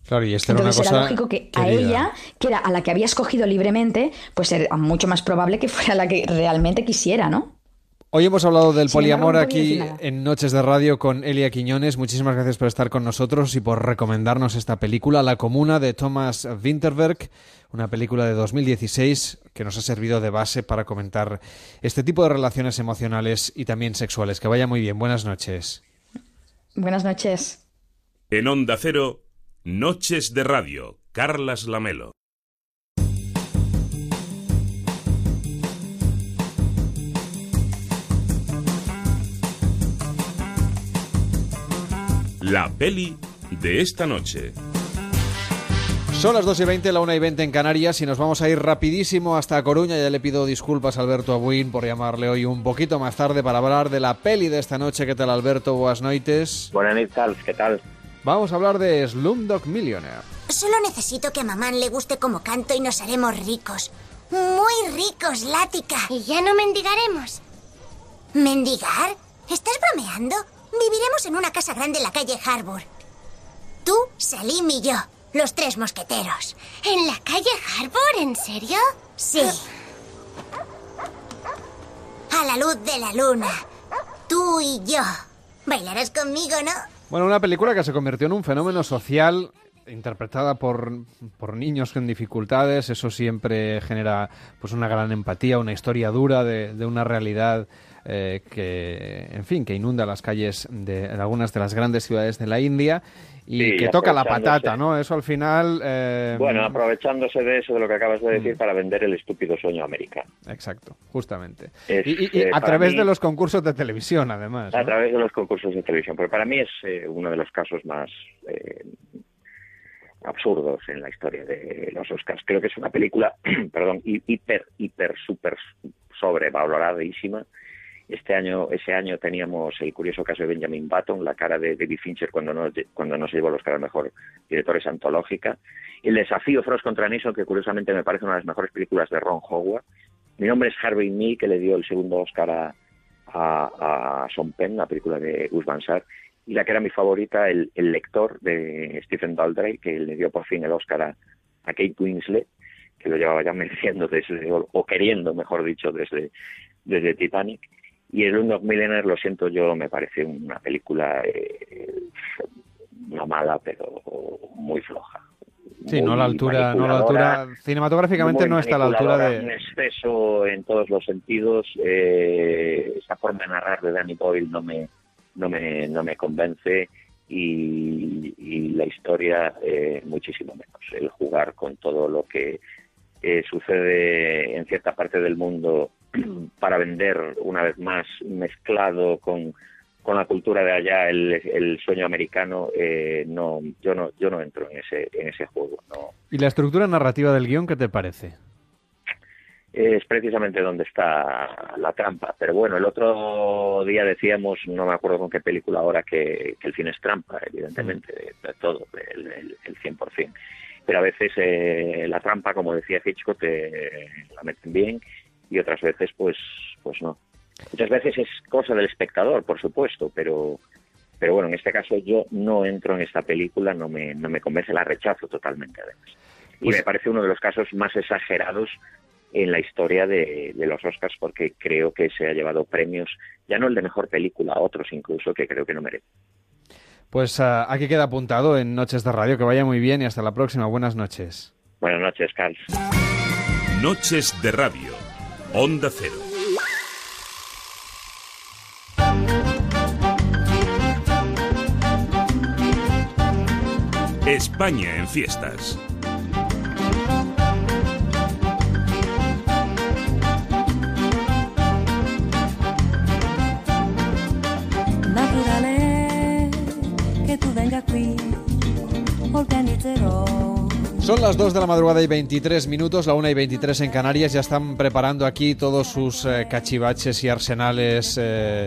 Claro, y esta era Entonces una era cosa lógico que a ella, que era a la que había escogido libremente, pues era mucho más probable que fuera la que realmente quisiera, ¿no? Hoy hemos hablado del poliamor aquí en Noches de Radio con Elia Quiñones. Muchísimas gracias por estar con nosotros y por recomendarnos esta película, La Comuna de Thomas Winterberg, una película de 2016 que nos ha servido de base para comentar este tipo de relaciones emocionales y también sexuales. Que vaya muy bien. Buenas noches. Buenas noches. En Onda Cero, Noches de Radio, Carlas Lamelo. La peli de esta noche. Son las 2 y 20, la 1 y 20 en Canarias y nos vamos a ir rapidísimo hasta Coruña. Ya le pido disculpas a Alberto Abuín por llamarle hoy un poquito más tarde para hablar de la peli de esta noche. ¿Qué tal, Alberto? Buenas noites. Buenas noches, ¿qué tal? Vamos a hablar de Slumdog Millionaire. Solo necesito que a mamá le guste como canto y nos haremos ricos. Muy ricos, Lática. Y ya no mendigaremos. ¿Mendigar? ¿Estás bromeando? Viviremos en una casa grande en la calle Harbour. Tú, Salim y yo, los tres mosqueteros. ¿En la calle Harbour? ¿En serio? Sí. A la luz de la luna. Tú y yo. Bailarás conmigo, ¿no? Bueno, una película que se convirtió en un fenómeno social interpretada por, por niños con dificultades, eso siempre genera pues una gran empatía, una historia dura de, de una realidad eh, que, en fin, que inunda las calles de, de algunas de las grandes ciudades de la India y Sí, que toca la patata, ¿no? Eso al final... eh, Bueno, aprovechándose de eso, de lo que acabas de decir, para vender el estúpido sueño americano. Exacto, justamente. Es, y y- y eh, a través mí- de los concursos de televisión, además. A través de los concursos de televisión, porque para mí es eh, uno de los casos más eh, absurdos en la historia de los Oscars. Creo que es una película, perdón, hi- hiper, hiper, súper sobrevaloradísima. Este año, ese año teníamos el curioso caso de Benjamin Button, la cara de David Fincher cuando no, cuando no se llevó los Oscar a mejor directores antológica. El desafío Frost contra Nixon, que curiosamente me parece una de las mejores películas de Ron Howard. Mi nombre es Harvey Mee, que le dio el segundo Oscar a, a, a Sean Penn, la película de Gus Van Sant, y la que era mi favorita, el, el lector de Stephen Daldry, que le dio por fin el Oscar a, Kate Winslet, que lo llevaba ya mereciendo desde, o queriendo, mejor dicho, desde desde Titanic. Y el of Millionaire, lo siento yo, me parece una película eh, no mala, pero muy floja. Sí, no a la altura, no a la altura, cinematográficamente no está a la altura de... Un exceso en todos los sentidos, eh, esa forma de narrar de Danny Boyle no me, no me, no me convence y, la historia eh, muchísimo menos. El jugar con todo lo que eh, sucede en cierta parte del mundo para vender una vez más mezclado con, con la cultura de allá el, sueño americano eh, no yo no yo no entro en ese en ese juego no y la estructura narrativa del guion qué te parece es precisamente donde está la trampa. Pero bueno, el otro día decíamos, no me acuerdo con qué película ahora, que, el fin es trampa, evidentemente, de, todo, el, el, el 100%. Pero a veces eh, la trampa, como decía Hitchcock, te la meten bien y otras veces, pues, pues no. Muchas veces es cosa del espectador, por supuesto, pero, pero bueno, en este caso yo no entro en esta película, no me, no me convence, la rechazo totalmente además. Y pues me parece uno de los casos más exagerados en la historia de, los Oscars porque creo que se ha llevado premios, ya no el de mejor película, otros incluso que creo que no merece. Pues uh, aquí queda apuntado en Noches de Radio, que vaya muy bien y hasta la próxima. Buenas noches. Buenas noches, Carl. Noches de Radio, Onda Cero. España en fiestas. Son las 2 de la madrugada y 23 minutos, la 1 y 23 en Canarias. Ya están preparando aquí todos sus eh, cachivaches y arsenales. Eh,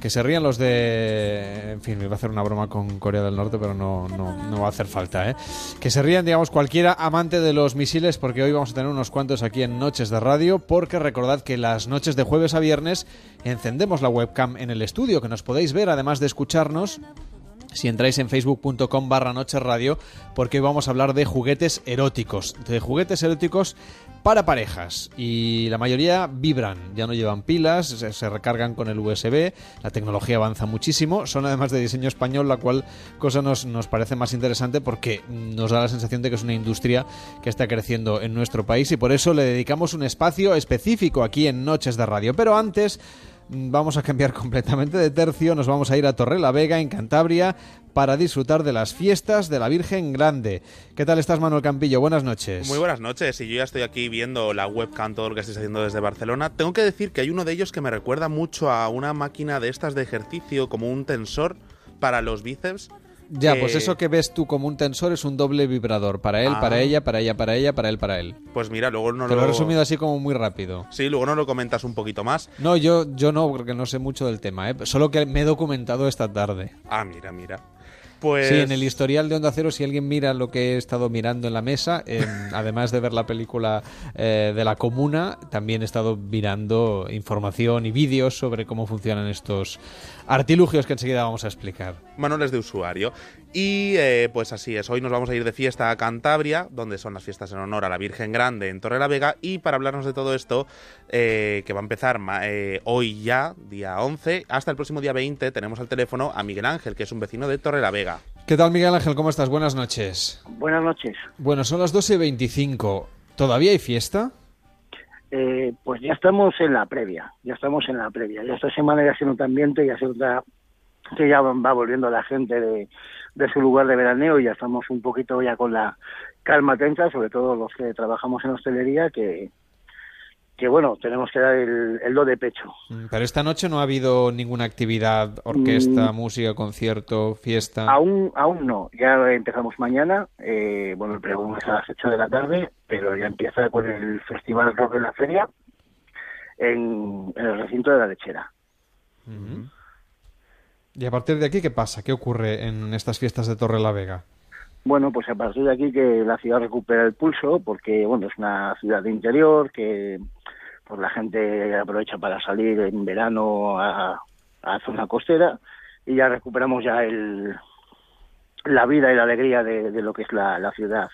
que se rían los de... En fin, me iba a hacer una broma con Corea del Norte, pero no, no, no va a hacer falta, ¿eh? Que se rían, digamos, cualquiera amante de los misiles, porque hoy vamos a tener unos cuantos aquí en Noches de Radio, porque recordad que las noches de jueves a viernes encendemos la webcam en el estudio, que nos podéis ver, además de escucharnos si entráis en facebook.com barra porque hoy vamos a hablar de juguetes eróticos, de juguetes eróticos para parejas. Y la mayoría vibran, ya no llevan pilas, se, recargan con el USB, la tecnología avanza muchísimo, son además de diseño español, la cual cosa nos, nos parece más interesante porque nos da la sensación de que es una industria que está creciendo en nuestro país y por eso le dedicamos un espacio específico aquí en Noches de Radio. Pero antes vamos a cambiar completamente de tercio, nos vamos a ir a Torre la Vega, en Cantabria, para disfrutar de las fiestas de la Virgen Grande. ¿Qué tal estás, Manuel Campillo? Buenas noches. Muy buenas noches, y yo ya estoy aquí viendo la webcam, todo lo que estáis haciendo desde Barcelona. Tengo que decir que hay uno de ellos que me recuerda mucho a una máquina de estas de ejercicio, como un tensor para los bíceps, ya, pues eso que ves tú como un tensor es un doble vibrador. Para él, para ah. ella, para ella, para ella, para él, para él. Pues mira, luego no Te lo... he resumido así como muy rápido. Sí, luego no lo comentas un poquito más. No, yo, yo no, porque no sé mucho del tema, ¿eh? Solo que me he documentado esta tarde. Ah, mira, mira. Pues... Sí, en el historial de Onda Cero, si alguien mira lo que he estado mirando en la mesa, además de ver la película eh, de la comuna, también he estado mirando información y vídeos sobre cómo funcionan estos artilugios que enseguida vamos a explicar. Manuales de usuario. Y eh, pues así es, hoy nos vamos a ir de fiesta a Cantabria, donde son las fiestas en honor a la Virgen Grande en Torre la Vega. Y para hablarnos de todo esto, eh, que va a empezar hoy ya, día 11, hasta el próximo día 20, tenemos al teléfono a Miguel Ángel, que es un vecino de Torre la Vega. ¿Qué tal, Miguel Ángel? ¿Cómo estás? Buenas noches. Buenas noches. Bueno, son las 12.25. ¿Todavía hay fiesta? Eh, pues ya estamos en la previa, ya estamos en la previa. Ya esta semana ya se nota ambiente, ya se nota que ya va volviendo la gente de, de su lugar de veraneo y ya estamos un poquito ya con la calma tensa, sobre todo los que trabajamos en hostelería, que, que bueno, tenemos que dar el, do de pecho. Mm, pero esta noche no ha habido ninguna actividad, orquesta, mm. música, concierto, fiesta. Aún, aún no. Ya empezamos mañana. Eh, bueno, el pregón es a las 8 de la tarde, pero ya empieza con el Festival Rock de la Feria en, el recinto de la lechera. ¿Y a partir de aquí qué pasa? ¿Qué ocurre en estas fiestas de Torre la Vega? Bueno, pues a partir de aquí que la ciudad recupera el pulso, porque bueno, es una ciudad de interior que pues la gente aprovecha para salir en verano a, a zona costera y ya recuperamos ya el, la vida y la alegría de, lo que es la, ciudad.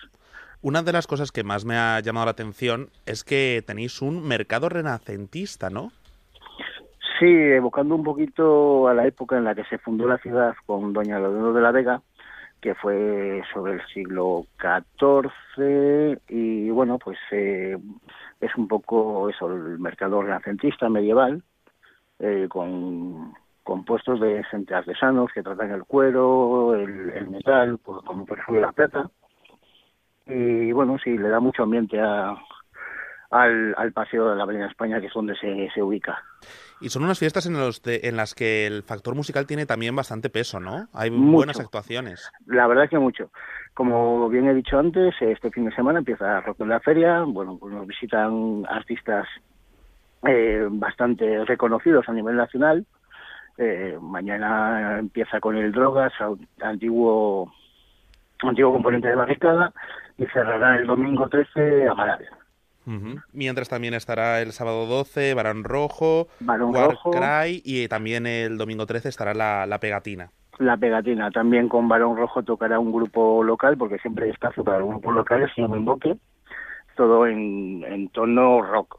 Una de las cosas que más me ha llamado la atención es que tenéis un mercado renacentista, ¿no? Sí, evocando un poquito a la época en la que se fundó la ciudad con Doña Leonor de la Vega, que fue sobre el siglo XIV y bueno, pues eh, es un poco eso, el mercado renacentista medieval, eh, con, compuestos de gente artesanos que tratan el cuero, el, metal, pues, como por ejemplo la plata. Y bueno, sí, le da mucho ambiente a, al, al paseo de la Avenida España, que es donde se, se ubica. Y son unas fiestas en, los en las que el factor musical tiene también bastante peso, ¿no? Hay buenas actuaciones. La verdad es que mucho. Como bien he dicho antes, este fin de semana empieza Rock en la Feria. Bueno, pues nos visitan artistas eh, bastante reconocidos a nivel nacional. Eh, mañana empieza con el Drogas, antiguo antiguo componente de barricada, y cerrará el domingo 13 Mientras también estará el sábado 12 Barón Rojo, Barón Cry y también el domingo 13 estará la, la, pegatina. La pegatina, también con Barón Rojo tocará un grupo local, porque siempre está para grupos locales, se llama Invoque, todo en, en tono rock.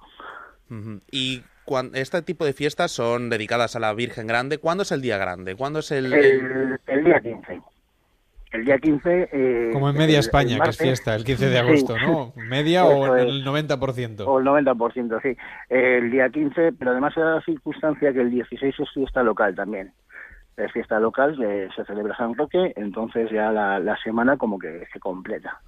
Y cuando, este tipo de fiestas son dedicadas a la Virgen Grande. ¿Cuándo es el día grande? ¿Cuándo es el, el, el día 15 el día 15... Eh, Como en media España, que es fiesta, el 15 de agosto, ¿no? ¿Media o el 90%? O el 90%, sí. El día 15, pero además es la circunstancia que el 16 es fiesta local también. Es fiesta local, se celebra San Roque, entonces ya la, la semana como que se completa.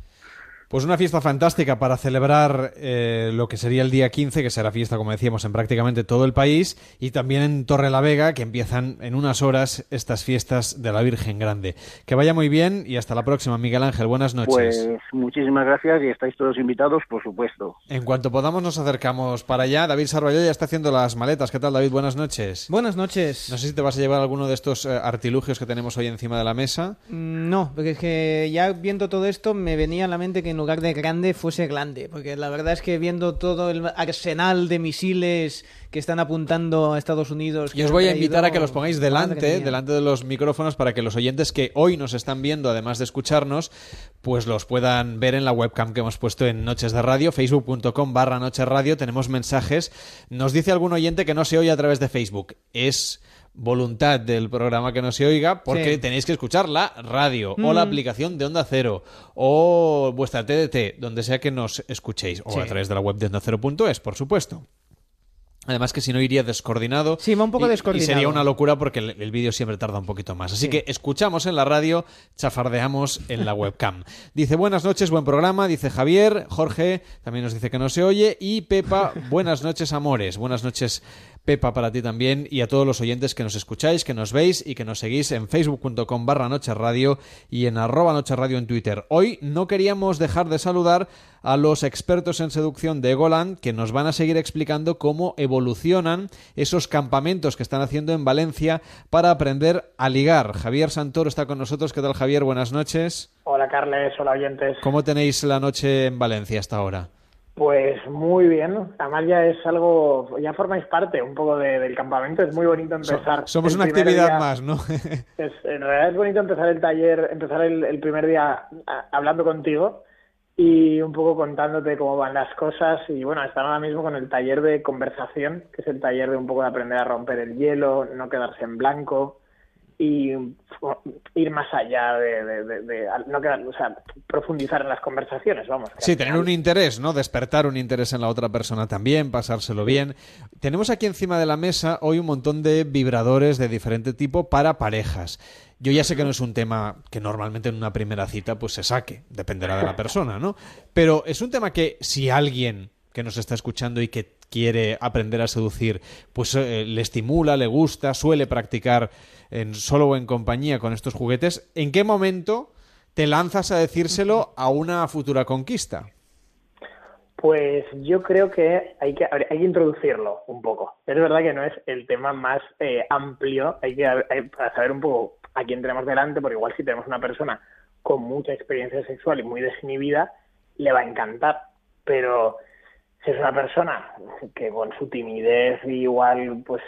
Pues una fiesta fantástica para celebrar eh, lo que sería el día 15, que será fiesta, como decíamos, en prácticamente todo el país, y también en Torre la Vega, que empiezan en unas horas estas fiestas de la Virgen Grande. Que vaya muy bien y hasta la próxima, Miguel Ángel. Buenas noches. Pues muchísimas gracias y estáis todos invitados, por supuesto. En cuanto podamos nos acercamos para allá. David Sarvalló ya está haciendo las maletas. ¿Qué tal, David? Buenas noches. Buenas noches. No sé si te vas a llevar alguno de estos eh, artilugios que tenemos hoy encima de la mesa. Mm, no, porque es que ya viendo todo esto me venía a la mente que en lugar de grande fuese grande, porque la verdad es que viendo todo el arsenal de misiles que están apuntando a Estados Unidos... Y os voy a invitar a que los pongáis delante, delante de los micrófonos, para que los oyentes que hoy nos están viendo, además de escucharnos, pues los puedan ver en la webcam que hemos puesto en Noches de Radio, facebook.com barra Noches Radio, tenemos mensajes. Nos dice algún oyente que no se oye a través de Facebook. Es voluntad del programa que no se oiga, porque tenéis que escuchar la radio o la aplicación de Onda Cero o vuestra TDT, donde sea que nos escuchéis, o a través de la web de Onda Cero.es, por supuesto. Además que si no iría descoordinado. Sí, va un poco descoordinado. Y sería una locura porque el, vídeo siempre tarda un poquito más. Así que escuchamos en la radio, chafardeamos en la webcam. Dice buenas noches, buen programa. Dice Javier, Jorge también nos dice que no se oye. Y Pepa, buenas noches, amores. Buenas noches, Pepa, para ti también. Y a todos los oyentes que nos escucháis, que nos veis y que nos seguís en facebook.com barra noche radio y en arroba noche radio en Twitter. Hoy no queríamos dejar de saludar a los expertos en seducción de Goland que nos van a seguir explicando cómo evolucionan esos campamentos que están haciendo en Valencia para aprender a ligar. Javier Santoro está con nosotros. ¿Qué tal, Javier? Buenas noches. Hola, Carles. Hola, oyentes. ¿Cómo tenéis la noche en Valencia hasta ahora? Pues muy bien, además ya es algo, ya formáis parte un poco del campamento, es muy bonito empezar. somos una actividad más, ¿no? es, en realidad es bonito empezar el taller, empezar el primer día hablando contigo y un poco contándote cómo van las cosas y bueno, están ahora mismo con el taller de conversación, que es el taller de un poco de aprender a romper el hielo, no quedarse en blanco y ir más allá de, no quedar, o sea, profundizar en las conversaciones, vamos. Sí, tener un interés, ¿no? Despertar un interés en la otra persona también, pasárselo bien. Tenemos aquí encima de la mesa hoy un montón de vibradores de diferente tipo para parejas. Yo ya sé que no es un tema que normalmente en una primera cita pues se saque, dependerá de la persona, ¿no? Pero es un tema que si alguien que nos está escuchando y que quiere aprender a seducir, pues eh, le estimula, le gusta, suele practicar en solo o en compañía con estos juguetes, ¿en qué momento te lanzas a decírselo a una futura conquista? Pues yo creo que hay que, hay que introducirlo un poco. Es verdad que no es el tema más eh, amplio, hay que para saber un poco a quién tenemos delante, porque igual si tenemos una persona con mucha experiencia sexual y muy desinhibida, le va a encantar. Pero si es una persona que con su timidez igual, pues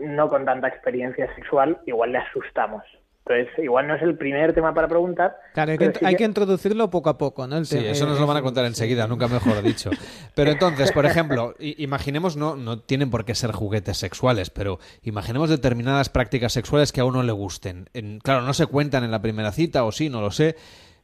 no con tanta experiencia sexual, igual le asustamos. Entonces, igual no es el primer tema para preguntar. Claro, hay, que, hay que... introducirlo poco a poco, ¿no? sí, eso nos lo van a contar enseguida, nunca mejor dicho. Pero entonces, por ejemplo, imaginemos, no, no tienen por qué ser juguetes sexuales, pero imaginemos determinadas prácticas sexuales que a uno le gusten. En, claro, no se cuentan en la primera cita, o sí, no lo sé,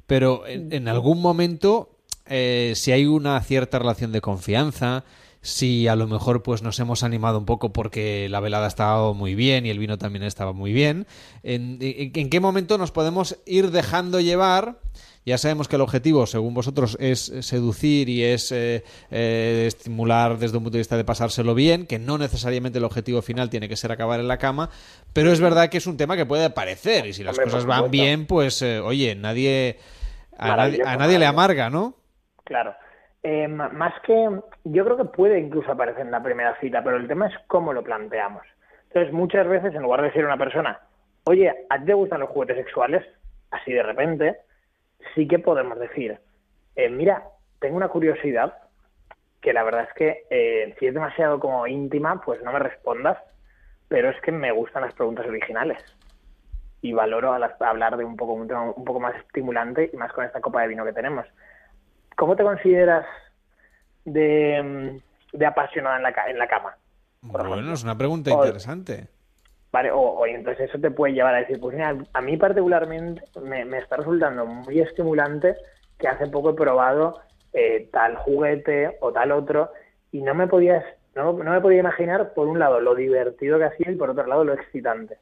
pero en, algún momento, eh, si hay una cierta relación de confianza, si a lo mejor pues nos hemos animado un poco porque la velada estaba muy bien y el vino también estaba muy bien. ¿En, qué momento nos podemos ir dejando llevar? Ya sabemos que el objetivo, según vosotros, es seducir y es eh, eh, estimular desde un punto de vista de pasárselo bien, que no necesariamente el objetivo final tiene que ser acabar en la cama, pero es verdad que es un tema que puede aparecer y si las cosas van bien, pues eh, oye, nadie a, nadie a nadie le amarga, ¿no? Claro. Eh, más que, yo creo que puede incluso aparecer en la primera cita, pero el tema es cómo lo planteamos. Entonces, muchas veces, en lugar de decir a una persona, oye, ¿a ti te gustan los juguetes sexuales? Así de repente, sí que podemos decir, eh, mira, tengo una curiosidad que la verdad es que eh, si es demasiado como íntima, pues no me respondas, pero es que me gustan las preguntas originales y valoro a hablar de un poco un tema un poco más estimulante y más con esta copa de vino que tenemos. ¿Cómo te consideras de, apasionada en la, en la cama? Bueno, es una pregunta interesante. Vale, o, entonces eso te puede llevar a decir, pues mira, a mí particularmente me, está resultando muy estimulante que hace poco he probado eh, tal juguete o tal otro y no me podías no, no me podía imaginar por un lado lo divertido que hacía y por otro lado lo excitante.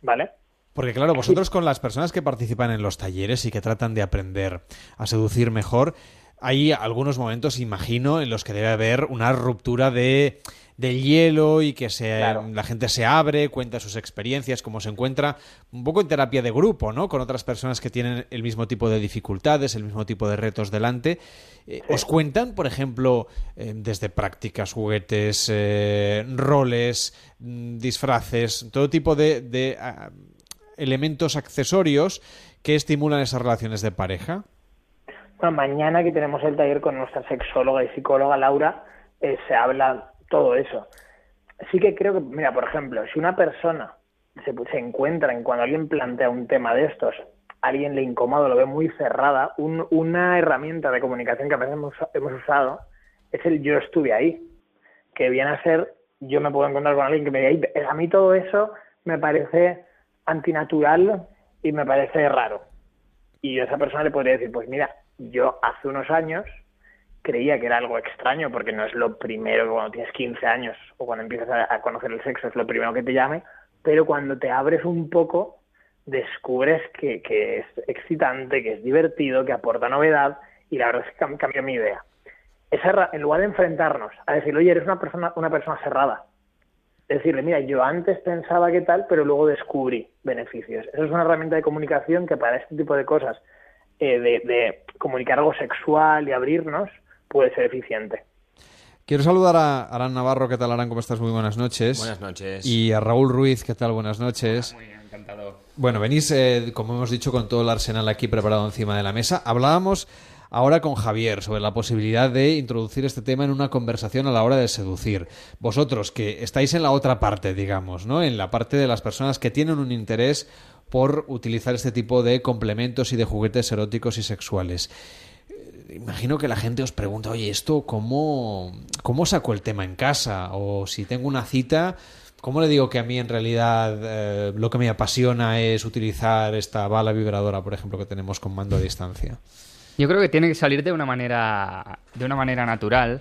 ¿Vale? Porque claro, vosotros con las personas que participan en los talleres y que tratan de aprender a seducir mejor, hay algunos momentos, imagino, en los que debe haber una ruptura de del hielo y que se, la gente se abre, cuenta sus experiencias, cómo se encuentra, un poco en terapia de grupo, ¿no? Con otras personas que tienen el mismo tipo de dificultades, el mismo tipo de retos delante. Eh, ¿Os cuentan, por ejemplo, eh, desde prácticas, juguetes, eh, roles, mm, disfraces, todo tipo de, ah, elementos accesorios que estimulan esas relaciones de pareja? Bueno, mañana que tenemos el taller con nuestra sexóloga y psicóloga Laura, eh, se habla todo eso. Sí que creo que, mira, por ejemplo, si una persona se, encuentra en cuando alguien plantea un tema de estos, alguien le incomoda, lo ve muy cerrada, una herramienta de comunicación que a veces hemos, hemos, usado es el yo estuve ahí, que viene a ser yo me puedo encontrar con alguien que me diga, a mí todo eso me parece antinatural y me parece raro. Y yo a esa persona le podría decir, pues mira, yo hace unos años creía que era algo extraño porque no es lo primero cuando tienes 15 años o cuando empiezas a, conocer el sexo es lo primero que te llame, pero cuando te abres un poco descubres que, que es excitante, que es divertido, que aporta novedad y la verdad es que cambió mi idea. Esa, en lugar de enfrentarnos a decir, oye, eres una persona, una persona cerrada, decirle, mira, yo antes pensaba que tal, pero luego descubrí beneficios. Esa es una herramienta de comunicación que para este tipo de cosas, eh, de, comunicar algo sexual y abrirnos, puede ser eficiente. Quiero saludar a Arán Navarro, ¿qué tal Arán? ¿Cómo estás? Muy buenas noches. Buenas noches. Y a Raúl Ruiz, ¿qué tal? Buenas noches. muy encantado. Bueno, venís, eh, como hemos dicho, con todo el arsenal aquí preparado encima de la mesa. Hablábamos ahora con Javier sobre la posibilidad de introducir este tema en una conversación a la hora de seducir. Vosotros que estáis en la otra parte, digamos, ¿no? En la parte de las personas que tienen un interés por utilizar este tipo de complementos y de juguetes eróticos y sexuales. Eh, imagino que la gente os pregunta, oye, ¿esto cómo, cómo saco el tema en casa? O si tengo una cita, ¿cómo le digo que a mí en realidad eh, lo que me apasiona es utilizar esta bala vibradora, por ejemplo, que tenemos con mando a distancia? Yo creo que tiene que salir de una manera, de una manera natural.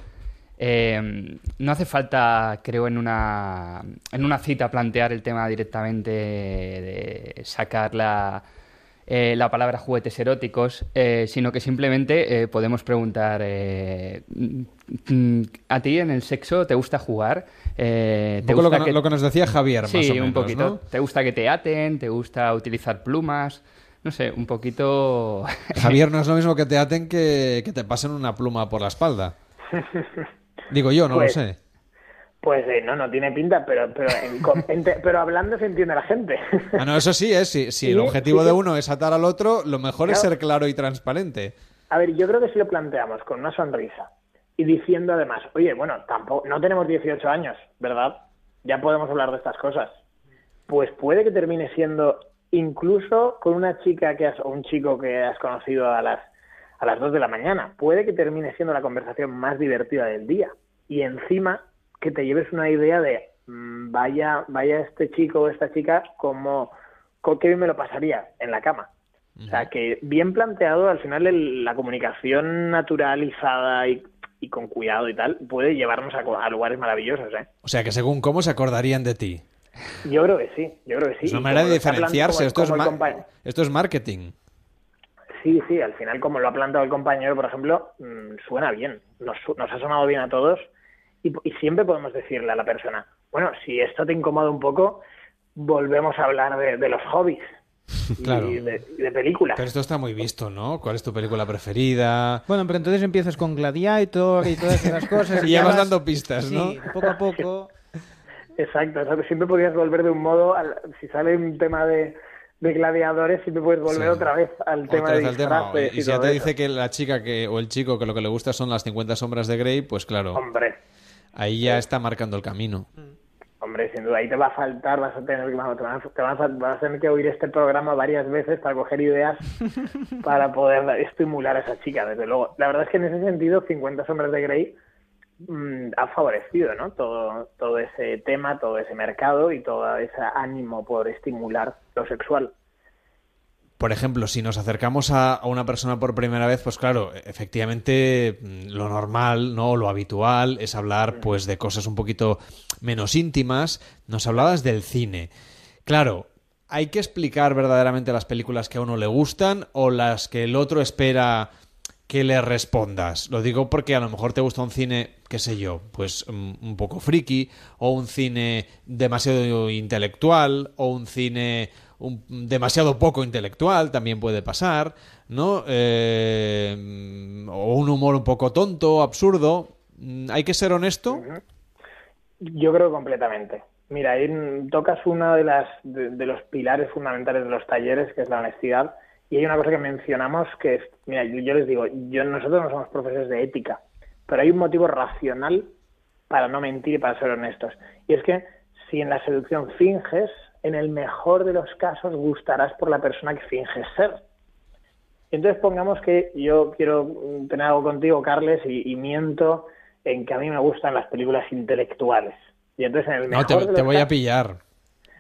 Eh, no hace falta, creo, en una, en una cita plantear el tema directamente de sacar la, eh, la palabra juguetes eróticos, eh, sino que simplemente podemos preguntar, mm, ¿a ti en el sexo te gusta jugar? ¿te gusta lo, que, nos decía Javier, sí, más o menos, un poquito. ¿Te gusta que te aten? ¿Te gusta utilizar plumas? No sé, un poquito... Javier, no es lo mismo que te aten que, que te pasen una pluma por la espalda. Digo yo, no lo pues, sé. Pues eh, no, no tiene pinta, pero pero, pero hablando se entiende la gente. Ah, no, eso sí, ¿eh? si, si el objetivo de uno es atar al otro, lo mejor es ser claro y transparente. A ver, yo creo que si lo planteamos con una sonrisa y diciendo además, oye, bueno, tampoco, no tenemos 18 años, ¿verdad? Ya podemos hablar de estas cosas. Pues puede que termine siendo incluso con una chica que has, o un chico que has conocido a las, a las 2 de la mañana. Puede que termine siendo la conversación más divertida del día. Y encima que te lleves una idea de mm, vaya, vaya este chico o esta chica como, con qué bien me lo pasaría en la cama. O sea, que bien planteado, al final el- la comunicación naturalizada y, y con cuidado y tal puede llevarnos a, a lugares maravillosos, ¿eh? O sea, que según cómo se acordarían de ti. Yo creo que sí, yo creo que sí. es una Y manera de diferenciarse. Esto es, como esto es marketing. Sí, sí, al final como lo ha planteado el compañero, por ejemplo, mm, suena bien, nos, nos ha sonado bien a todos y, y siempre podemos decirle a la persona, bueno, si esto te incomoda un poco, volvemos a hablar de, de los hobbies y Claro. de, y de películas. Pero esto está muy visto, ¿no? ¿Cuál es tu película preferida? Bueno, pero entonces empiezas con Gladiator y todas esas cosas. Y ya vas vas- dando pistas, ¿no? Sí, poco a poco. Exacto, o sea, que siempre podrías volver de un modo, al- si sale un tema de, de gladiadores, siempre puedes volver Sí. otra vez al tema de al tema. Y si ya te eso. dice que la chica que o el chico que lo que le gusta son las 50 sombras de Grey, pues claro, Hombre, ahí ya está marcando el camino. hombre, sin duda, ahí te va a faltar, vas a tener que, vamos, te vas a- te vas a, vas a tener que oír este programa varias veces para coger ideas para poder estimular a esa chica, desde luego. La verdad es que en ese sentido, 50 sombras de Grey mm, ha favorecido, ¿no? Todo, todo ese tema, todo ese mercado y todo ese ánimo por estimular lo sexual. Por ejemplo, si nos acercamos a, a una persona por primera vez, pues claro, efectivamente mm, lo normal, ¿no? Lo habitual es hablar pues de cosas un poquito menos íntimas. Nos hablabas del cine. Claro, hay que explicar verdaderamente las películas que a uno le gustan o las que el otro espera que le respondas. Lo digo porque a lo mejor te gusta un cine, qué sé yo, pues mm, un poco friki, o un cine demasiado intelectual, o un cine demasiado poco intelectual, también puede pasar, ¿no? Eh, o un humor un poco tonto, absurdo. Mm, Hay que ser honesto. Yo creo completamente. Mira, ahí tocas uno de, de los pilares fundamentales de los talleres, que es la honestidad. Y hay una cosa que mencionamos que es, mira, yo, yo les digo, yo nosotros no somos profesores de ética, pero hay un motivo racional para no mentir y para ser honestos. Y es que si en la seducción finges, en el mejor de los casos gustarás por la persona que finges ser. Entonces pongamos que yo quiero tener algo contigo, Carles, y, y miento en que a mí me gustan las películas intelectuales. Y entonces en el No, mejor te, de te voy a pillar.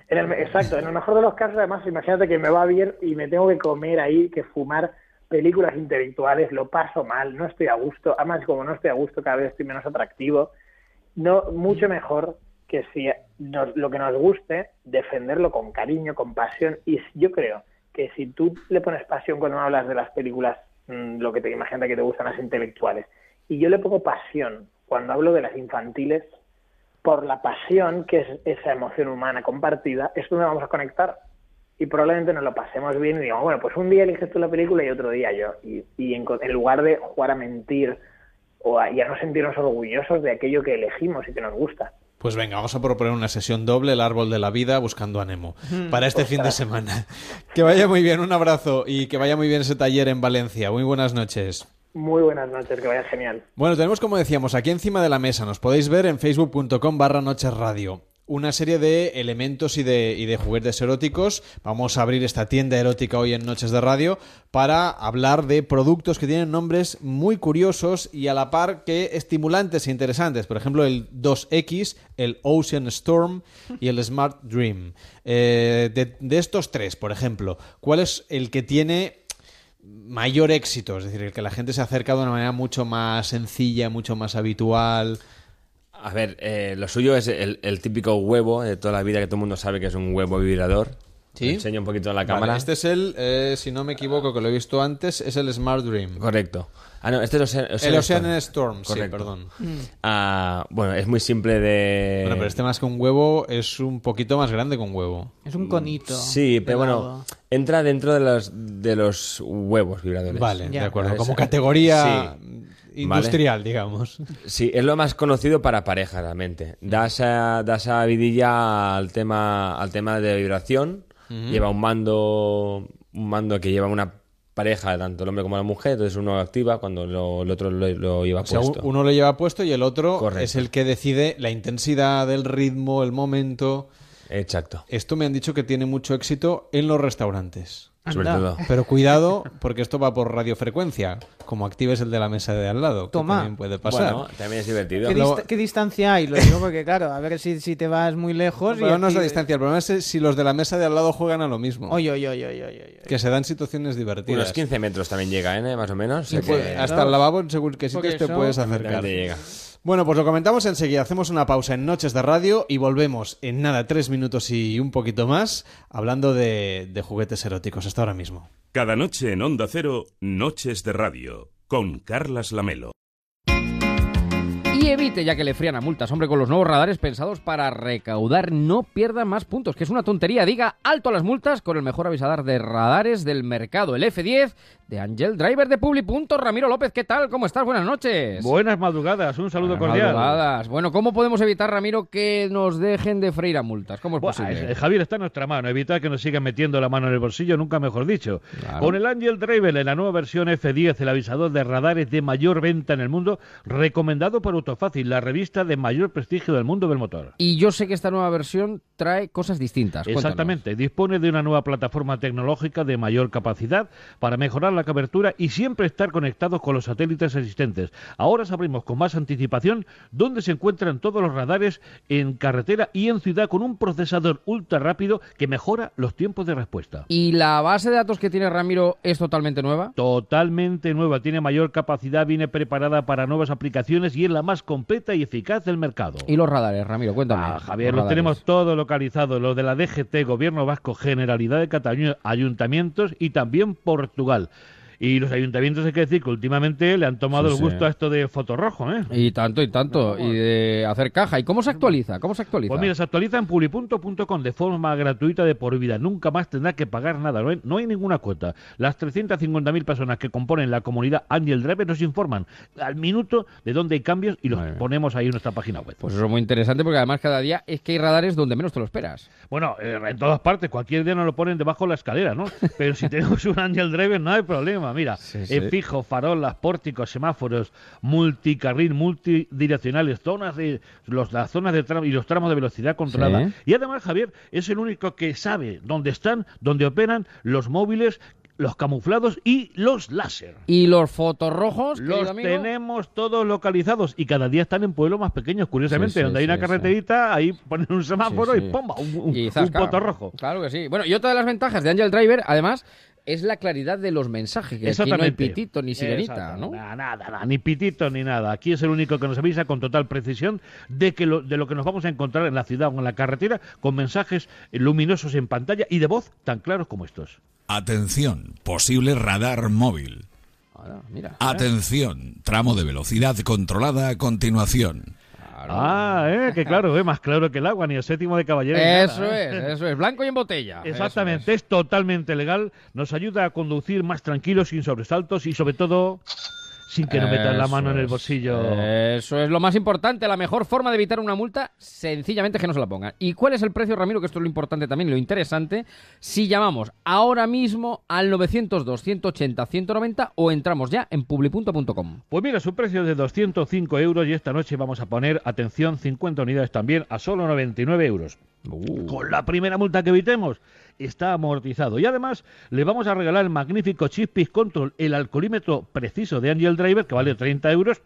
En el- exacto, en el mejor de los casos, además, imagínate que me va bien y me tengo que comer ahí, que fumar películas intelectuales, lo paso mal, no estoy a gusto, además como no estoy a gusto, cada vez estoy menos atractivo. No, mucho mejor que si nos- lo que nos guste, defenderlo con cariño, con pasión. Y yo creo que si tú le pones pasión cuando hablas de las películas, mm, lo que te imagina que te gustan las intelectuales, y yo le pongo pasión cuando hablo de las infantiles, por la pasión, que es esa emoción humana compartida, es donde vamos a conectar. Y probablemente nos lo pasemos bien y digamos, bueno, pues un día eliges tú la película y otro día yo. Y, y en, lugar de jugar a mentir o a, y a no sentirnos orgullosos de aquello que elegimos y que nos gusta. Pues venga, vamos a proponer una sesión doble, el árbol de la vida, buscando a Nemo, Mm. para este fin de semana. Que vaya muy bien, un abrazo y que vaya muy bien ese taller en Valencia. Muy buenas noches. Muy buenas noches, que vaya genial. Bueno, tenemos como decíamos aquí encima de la mesa, nos podéis ver en facebook.com barra noches radio. Una serie de elementos y de, juguetes eróticos. Vamos a abrir esta tienda erótica hoy en Noches de Radio para hablar de productos que tienen nombres muy curiosos y a la par que estimulantes e interesantes. Por ejemplo, el 2X, el Ocean Storm y el Smart Dream. Eh, de estos tres, por ejemplo, ¿cuál es el que tiene mayor éxito, es decir, el que la gente se acerca de una manera mucho más sencilla, mucho más habitual. A ver, eh, lo suyo es el, el típico huevo de toda la vida que todo el mundo sabe que es un huevo vibrador. ¿Sí? Enseño un poquito a la Vale, cámara. este es el, eh, si no me equivoco, que lo he visto antes, es el Smart Dream. Correcto. Ah, no, este es el Ocean, El Ocean Storm, sí, Correcto. perdón. Ah, bueno, es muy simple de... Bueno, pero este más que un huevo es un poquito más grande que un huevo. Es un conito. Sí, pero bueno, entra dentro de los, de los huevos vibradores. Vale, de acuerdo. Como categoría Sí. industrial, digamos. Sí, es lo más conocido para parejas realmente. Da esa, da esa vidilla al tema, al tema de vibración. Lleva un mando, un mando que lleva una pareja, tanto el hombre como la mujer, entonces uno activa cuando lo- el otro lo, lo lleva O sea, puesto. uno lo lleva puesto y el otro Correcto. es el que decide la intensidad, el ritmo, el momento. Exacto. Esto me han dicho que tiene mucho éxito en los restaurantes. Sobre todo. Pero cuidado, porque esto va por radiofrecuencia. Como actives el de la mesa de al lado, que también puede pasar. Bueno, también es divertido. ¿Qué, dista- qué distancia hay? Lo digo porque, claro, a ver si, si te vas muy lejos. Pero y no es la distancia, el problema es si los de la mesa de al lado juegan a lo mismo. Oye, oye, oye, oye, oye, oye. Que se dan situaciones divertidas. Unos 15 metros también llega, ¿eh? Más o menos. Sí, O sea pues, que- hasta el lavabo en según qué sitios te puedes acercar. Llega. Bueno, pues lo comentamos enseguida. Hacemos una pausa en Noches de Radio y volvemos en nada, tres minutos y un poquito más, hablando de, juguetes eróticos. Hasta ahora mismo. Cada noche en Onda Cero, Noches de Radio, con Carlas Lamelo. Y evite ya que le frían a multas, hombre, con los nuevos radares pensados para recaudar, no pierda más puntos, que es una tontería. Diga alto a las multas con el mejor avisador de radares del mercado, el F10 de Angel Driver de Publi. Punto. Ramiro López, ¿qué tal? ¿Cómo estás? Buenas noches. Buenas madrugadas, un saludo Buenas cordial. madrugadas. Bueno, ¿cómo podemos evitar, Ramiro, que nos dejen de freír a multas? ¿Cómo es Buah, posible? eh, Javier, está en nuestra mano. Evitar que nos sigan metiendo la mano en el bolsillo, nunca mejor dicho. Claro. Con el Angel Driver en la nueva versión F10, el avisador de radares de mayor venta en el mundo, recomendado por Autofácil, la revista de mayor prestigio del mundo del motor. Y yo sé que esta nueva versión trae cosas distintas. Cuéntanos. Exactamente, dispone de una nueva plataforma tecnológica de mayor capacidad para mejorar la cobertura y siempre estar conectados con los satélites existentes. Ahora sabremos con más anticipación dónde se encuentran todos los radares en carretera y en ciudad con un procesador ultra rápido que mejora los tiempos de respuesta. ¿Y la base de datos que tiene Ramiro es totalmente nueva? Totalmente nueva, tiene mayor capacidad, viene preparada para nuevas aplicaciones y es la más completa y eficaz del mercado. ¿Y los radares, Ramiro? Cuéntame. Ah, Javier, Los lo radares. tenemos todo localizado, lo de la DGT, Gobierno Vasco, Generalidad de Cataluña, ayuntamientos y también Portugal. Y los ayuntamientos hay que decir que últimamente le han tomado Sí, el sí. gusto a esto de fotorrojo, ¿eh? Y tanto, y tanto. Y de hacer caja. ¿Y cómo se actualiza? ¿Cómo se actualiza? Pues mira, se actualiza en publi.com de forma gratuita de por vida. Nunca más tendrá que pagar nada. No hay, no hay ninguna cuota. Las 350.000 personas que componen la comunidad Angel Driver nos informan al minuto de dónde hay cambios y los ponemos ahí en nuestra página web. Pues eso es muy interesante porque además cada día es que hay radares donde menos te lo esperas. Bueno, eh, en todas partes, cualquier día nos lo ponen debajo de la escalera, ¿no? Pero si tenemos un Angel Driver no hay problema. Mira, sí. en fijo, farolas, pórticos, semáforos, multicarril, multidireccionales, zonas de los, las zonas de tramo y los tramos de velocidad controlada. Sí. Y además, Javier, es el único que sabe dónde están, dónde operan los móviles, los camuflados y los láser. ¿Y los fotorrojos? Los amigo? tenemos todos localizados y cada día están en pueblos más pequeños. Curiosamente, Sí, sí, donde hay una sí, carreterita, ahí ponen un semáforo Sí, sí. y ¡pomba! Un, un, Y un zasca. poto rojo. Claro que sí. Bueno, y otra de las ventajas de Angel Driver, además, es la claridad de los mensajes. Que aquí no hay pitito ni sirenita. ¿no? Nada, nada, nada, ni pitito ni nada. Aquí es el único que nos avisa con total precisión de que lo, de lo que nos vamos a encontrar en la ciudad o en la carretera con mensajes luminosos en pantalla y de voz tan claros como estos. Atención, posible radar móvil. mira. Atención, tramo de velocidad controlada a continuación. Ah, eh, que claro, eh, más claro que el agua, ni el séptimo de caballero. Eso nada, ¿eh? es, eso es. Blanco y en botella. Exactamente, es. totalmente legal, nos ayuda a conducir más tranquilos, sin sobresaltos y sobre todo sin que nos metan la mano en el bolsillo. Eso es lo más importante. La mejor forma de evitar una multa, sencillamente es que no se la pongan. ¿Y cuál es el precio, Ramiro? Que esto es lo importante también, lo interesante. Si llamamos ahora mismo al 902-180-190 o entramos ya en publi.com. Pues mira, su precio es de 205 euros y esta noche vamos a poner, atención, 50 unidades también a solo 99 euros. Con la primera multa que evitemos, está amortizado. Y además le vamos a regalar el magnífico Chispis Control, el alcoholímetro preciso de Angel Driver, que vale 30 euros.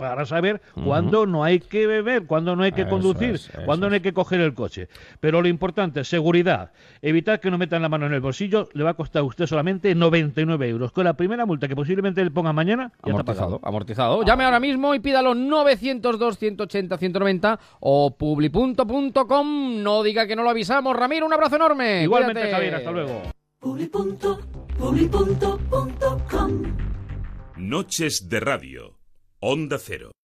Para saber cuándo no hay que beber, cuándo no hay que Eso conducir, es, cuándo no hay que coger el coche. Pero lo importante es seguridad. Evitar que no metan la mano en el bolsillo le va a costar a usted solamente 99 euros. Con la primera multa que posiblemente le ponga mañana, ya está pagado. Amortizado, amortizado. Llame ahora mismo y pídalo 902-180-190 o publi.com. No diga que no lo avisamos. Ramiro, un abrazo enorme. Igualmente, Cuídate. Javier, hasta luego. Noches de Radio, Onda Cero.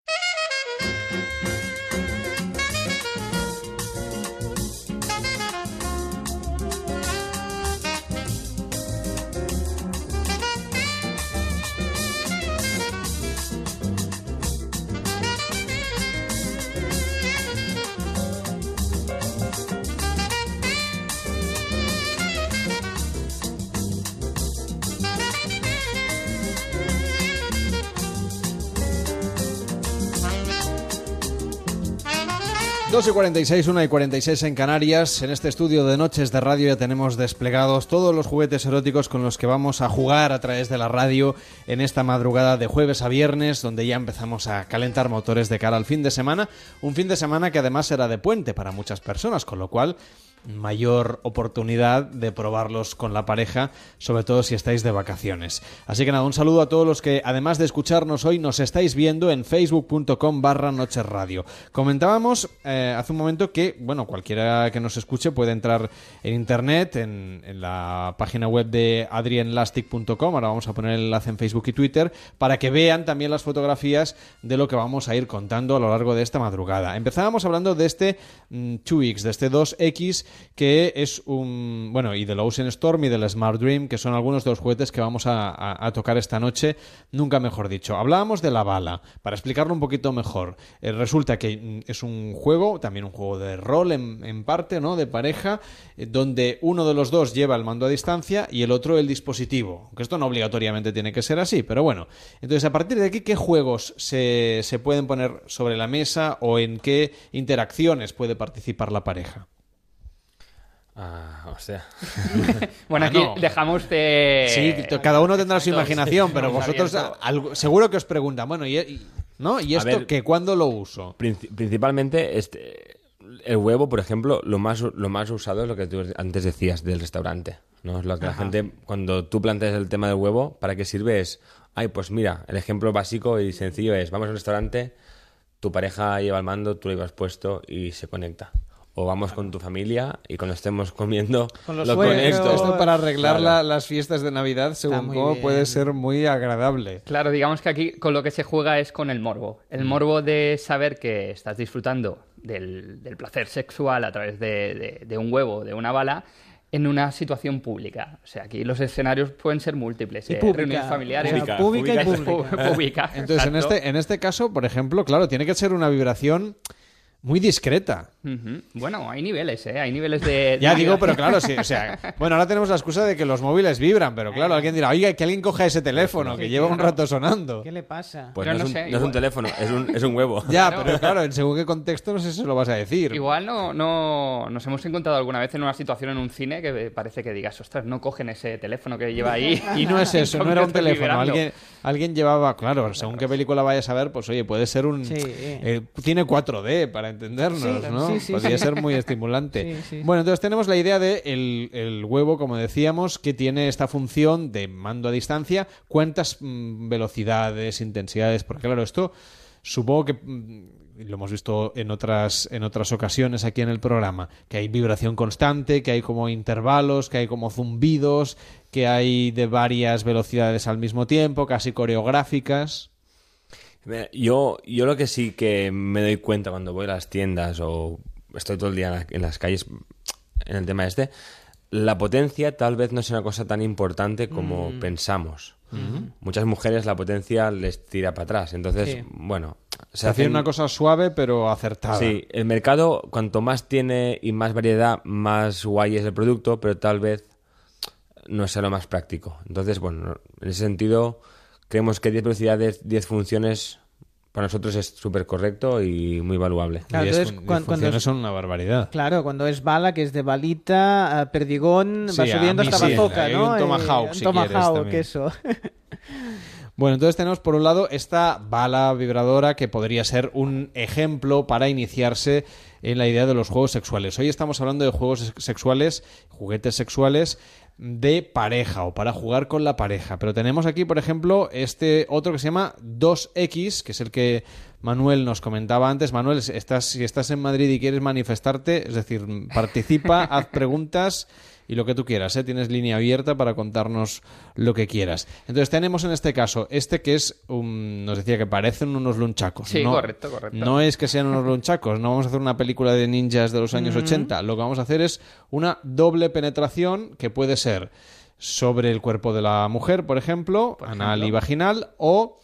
2 y 46, 1 y 46 en Canarias. En este estudio de Noches de Radio ya tenemos desplegados todos los juguetes eróticos con los que vamos a jugar a través de la radio en esta madrugada de jueves a viernes, donde ya empezamos a calentar motores de cara al fin de semana. Un fin de semana que además será de puente para muchas personas, con lo cual mayor oportunidad de probarlos con la pareja, sobre todo si estáis de vacaciones. Así que nada, un saludo a todos los que, además de escucharnos hoy, nos estáis viendo en facebook.com barra Radio. Comentábamos eh, hace un momento que, bueno, cualquiera que nos escuche puede entrar en internet, en, en la página web de adrienlastic.com, ahora vamos a poner el enlace en Facebook y Twitter, para que vean también las fotografías de lo que vamos a ir contando a lo largo de esta madrugada. Empezábamos hablando de este mm, 2X, de este 2X que es un... Bueno, y del Ocean Storm y del Smart Dream, que son algunos de los juguetes que vamos a, tocar esta noche, nunca mejor dicho. Hablábamos de la bala, para explicarlo un poquito mejor. Eh, resulta que mm, es un juego, también un juego de rol en, parte, ¿no? De pareja, eh, donde uno de los dos lleva el mando a distancia y el otro el dispositivo. Aunque esto no obligatoriamente tiene que ser así, pero bueno. Entonces, a partir de aquí, ¿qué juegos se, se pueden poner sobre la mesa o en qué interacciones puede participar la pareja? Ah, o sea. Bueno, Ah, aquí no. dejamos de... Sí, cada uno tendrá su imaginación, pero vosotros algo- seguro que os preguntan, bueno, ¿y, y- ¿no? ¿Y esto ver, que cuándo lo uso? Princi- Principalmente este, el huevo, por ejemplo, lo más, lo más usado es lo que tú antes decías del restaurante. ¿no? Es lo que la gente, cuando tú planteas el tema del huevo, ¿para qué sirve? Es, ay, pues mira, el ejemplo básico y sencillo es, vamos a un restaurante, tu pareja lleva el mando, tú lo llevas puesto y se conecta. O vamos con tu familia y cuando estemos comiendo Con los lo suegros. conecto. Esto, para arreglar Claro. la- las fiestas de Navidad, según cómo, puede ser muy agradable. Claro, digamos que aquí con lo que se juega es con el morbo. El morbo de saber que estás disfrutando del, del placer sexual a través de, de- de un huevo, de una bala, en una situación pública. O sea, aquí los escenarios pueden ser múltiples. Y eh, pública. reuniones familiares. Sea, pública y Pú- pública. pública, Entonces, en este, en este caso, por ejemplo, claro, tiene que ser una vibración muy discreta. Bueno, hay niveles, ¿eh? Hay niveles de... Ya digo, pero claro, sí, o sea, bueno, ahora tenemos la excusa de que los móviles vibran, pero claro, alguien dirá, oiga, que alguien coja ese teléfono, que lleva un rato sonando. ¿Qué le pasa? Pues no, es un, no es un teléfono, es un, es un huevo. Ya, pero claro, en según qué contexto no sé si se lo vas a decir. Igual no, no nos hemos encontrado alguna vez en una situación en un cine que parece que digas, ostras, no cogen ese teléfono que lleva ahí. Y no es eso, no era un teléfono. Alguien, alguien llevaba, claro, según qué película vayas a ver, pues oye, puede ser un. Sí. eh, tiene 4D para entendernos, Sí, ¿no? sí, sí, Podría sí. ser muy estimulante. Sí, sí. Bueno, entonces tenemos la idea de el, el huevo, como decíamos, que tiene esta función de mando a distancia. ¿Cuántas mm, velocidades, intensidades? Porque claro, esto supongo que. mm, Lo hemos visto en otras, en otras ocasiones aquí en el programa, que hay vibración constante, que hay como intervalos, que hay como zumbidos, que hay de varias velocidades al mismo tiempo, casi coreográficas. Yo, yo lo que sí que me doy cuenta cuando voy a las tiendas o estoy todo el día en, la- en las calles en el tema este, la potencia tal vez no sea una cosa tan importante como Mm. pensamos. Muchas mujeres la potencia les tira para atrás. Entonces, Sí. bueno, Se hace una cosa suave pero acertada. Sí, el mercado, cuanto más tiene y más variedad, más guay es el producto, pero tal vez no sea lo más práctico. Entonces, bueno, en ese sentido, creemos que 10 velocidades, 10 funciones, para nosotros es súper correcto y muy valuable. Claro, Y es- entonces, cuando funciones es- son una barbaridad. Claro, cuando es bala, que es de balita, a perdigón, Sí, va a subiendo hasta bazooka, Hay ¿no? un Eh, tomahawk, un si quieres, tomahawk, eso. Bueno, entonces tenemos por un lado esta bala vibradora que podría ser un ejemplo para iniciarse en la idea de los juegos sexuales. Hoy estamos hablando de juegos sex- sexuales, juguetes sexuales de pareja o para jugar con la pareja. Pero tenemos aquí, por ejemplo, este otro que se llama 2X, que es el que Manuel nos comentaba antes. Manuel, estás, si estás en Madrid y quieres manifestarte, es decir, participa, haz preguntas y lo que tú quieras, ¿eh? tienes línea abierta para contarnos lo que quieras. Entonces tenemos en este caso este que es, un- nos decía que parecen unos lunchacos. Sí, no, correcto, correcto. No es que sean unos lunchacos, no vamos a hacer una película de ninjas de los años Ujú. 80, lo que vamos a hacer es una doble penetración que puede ser sobre el cuerpo de la mujer, por ejemplo, anal y vaginal, o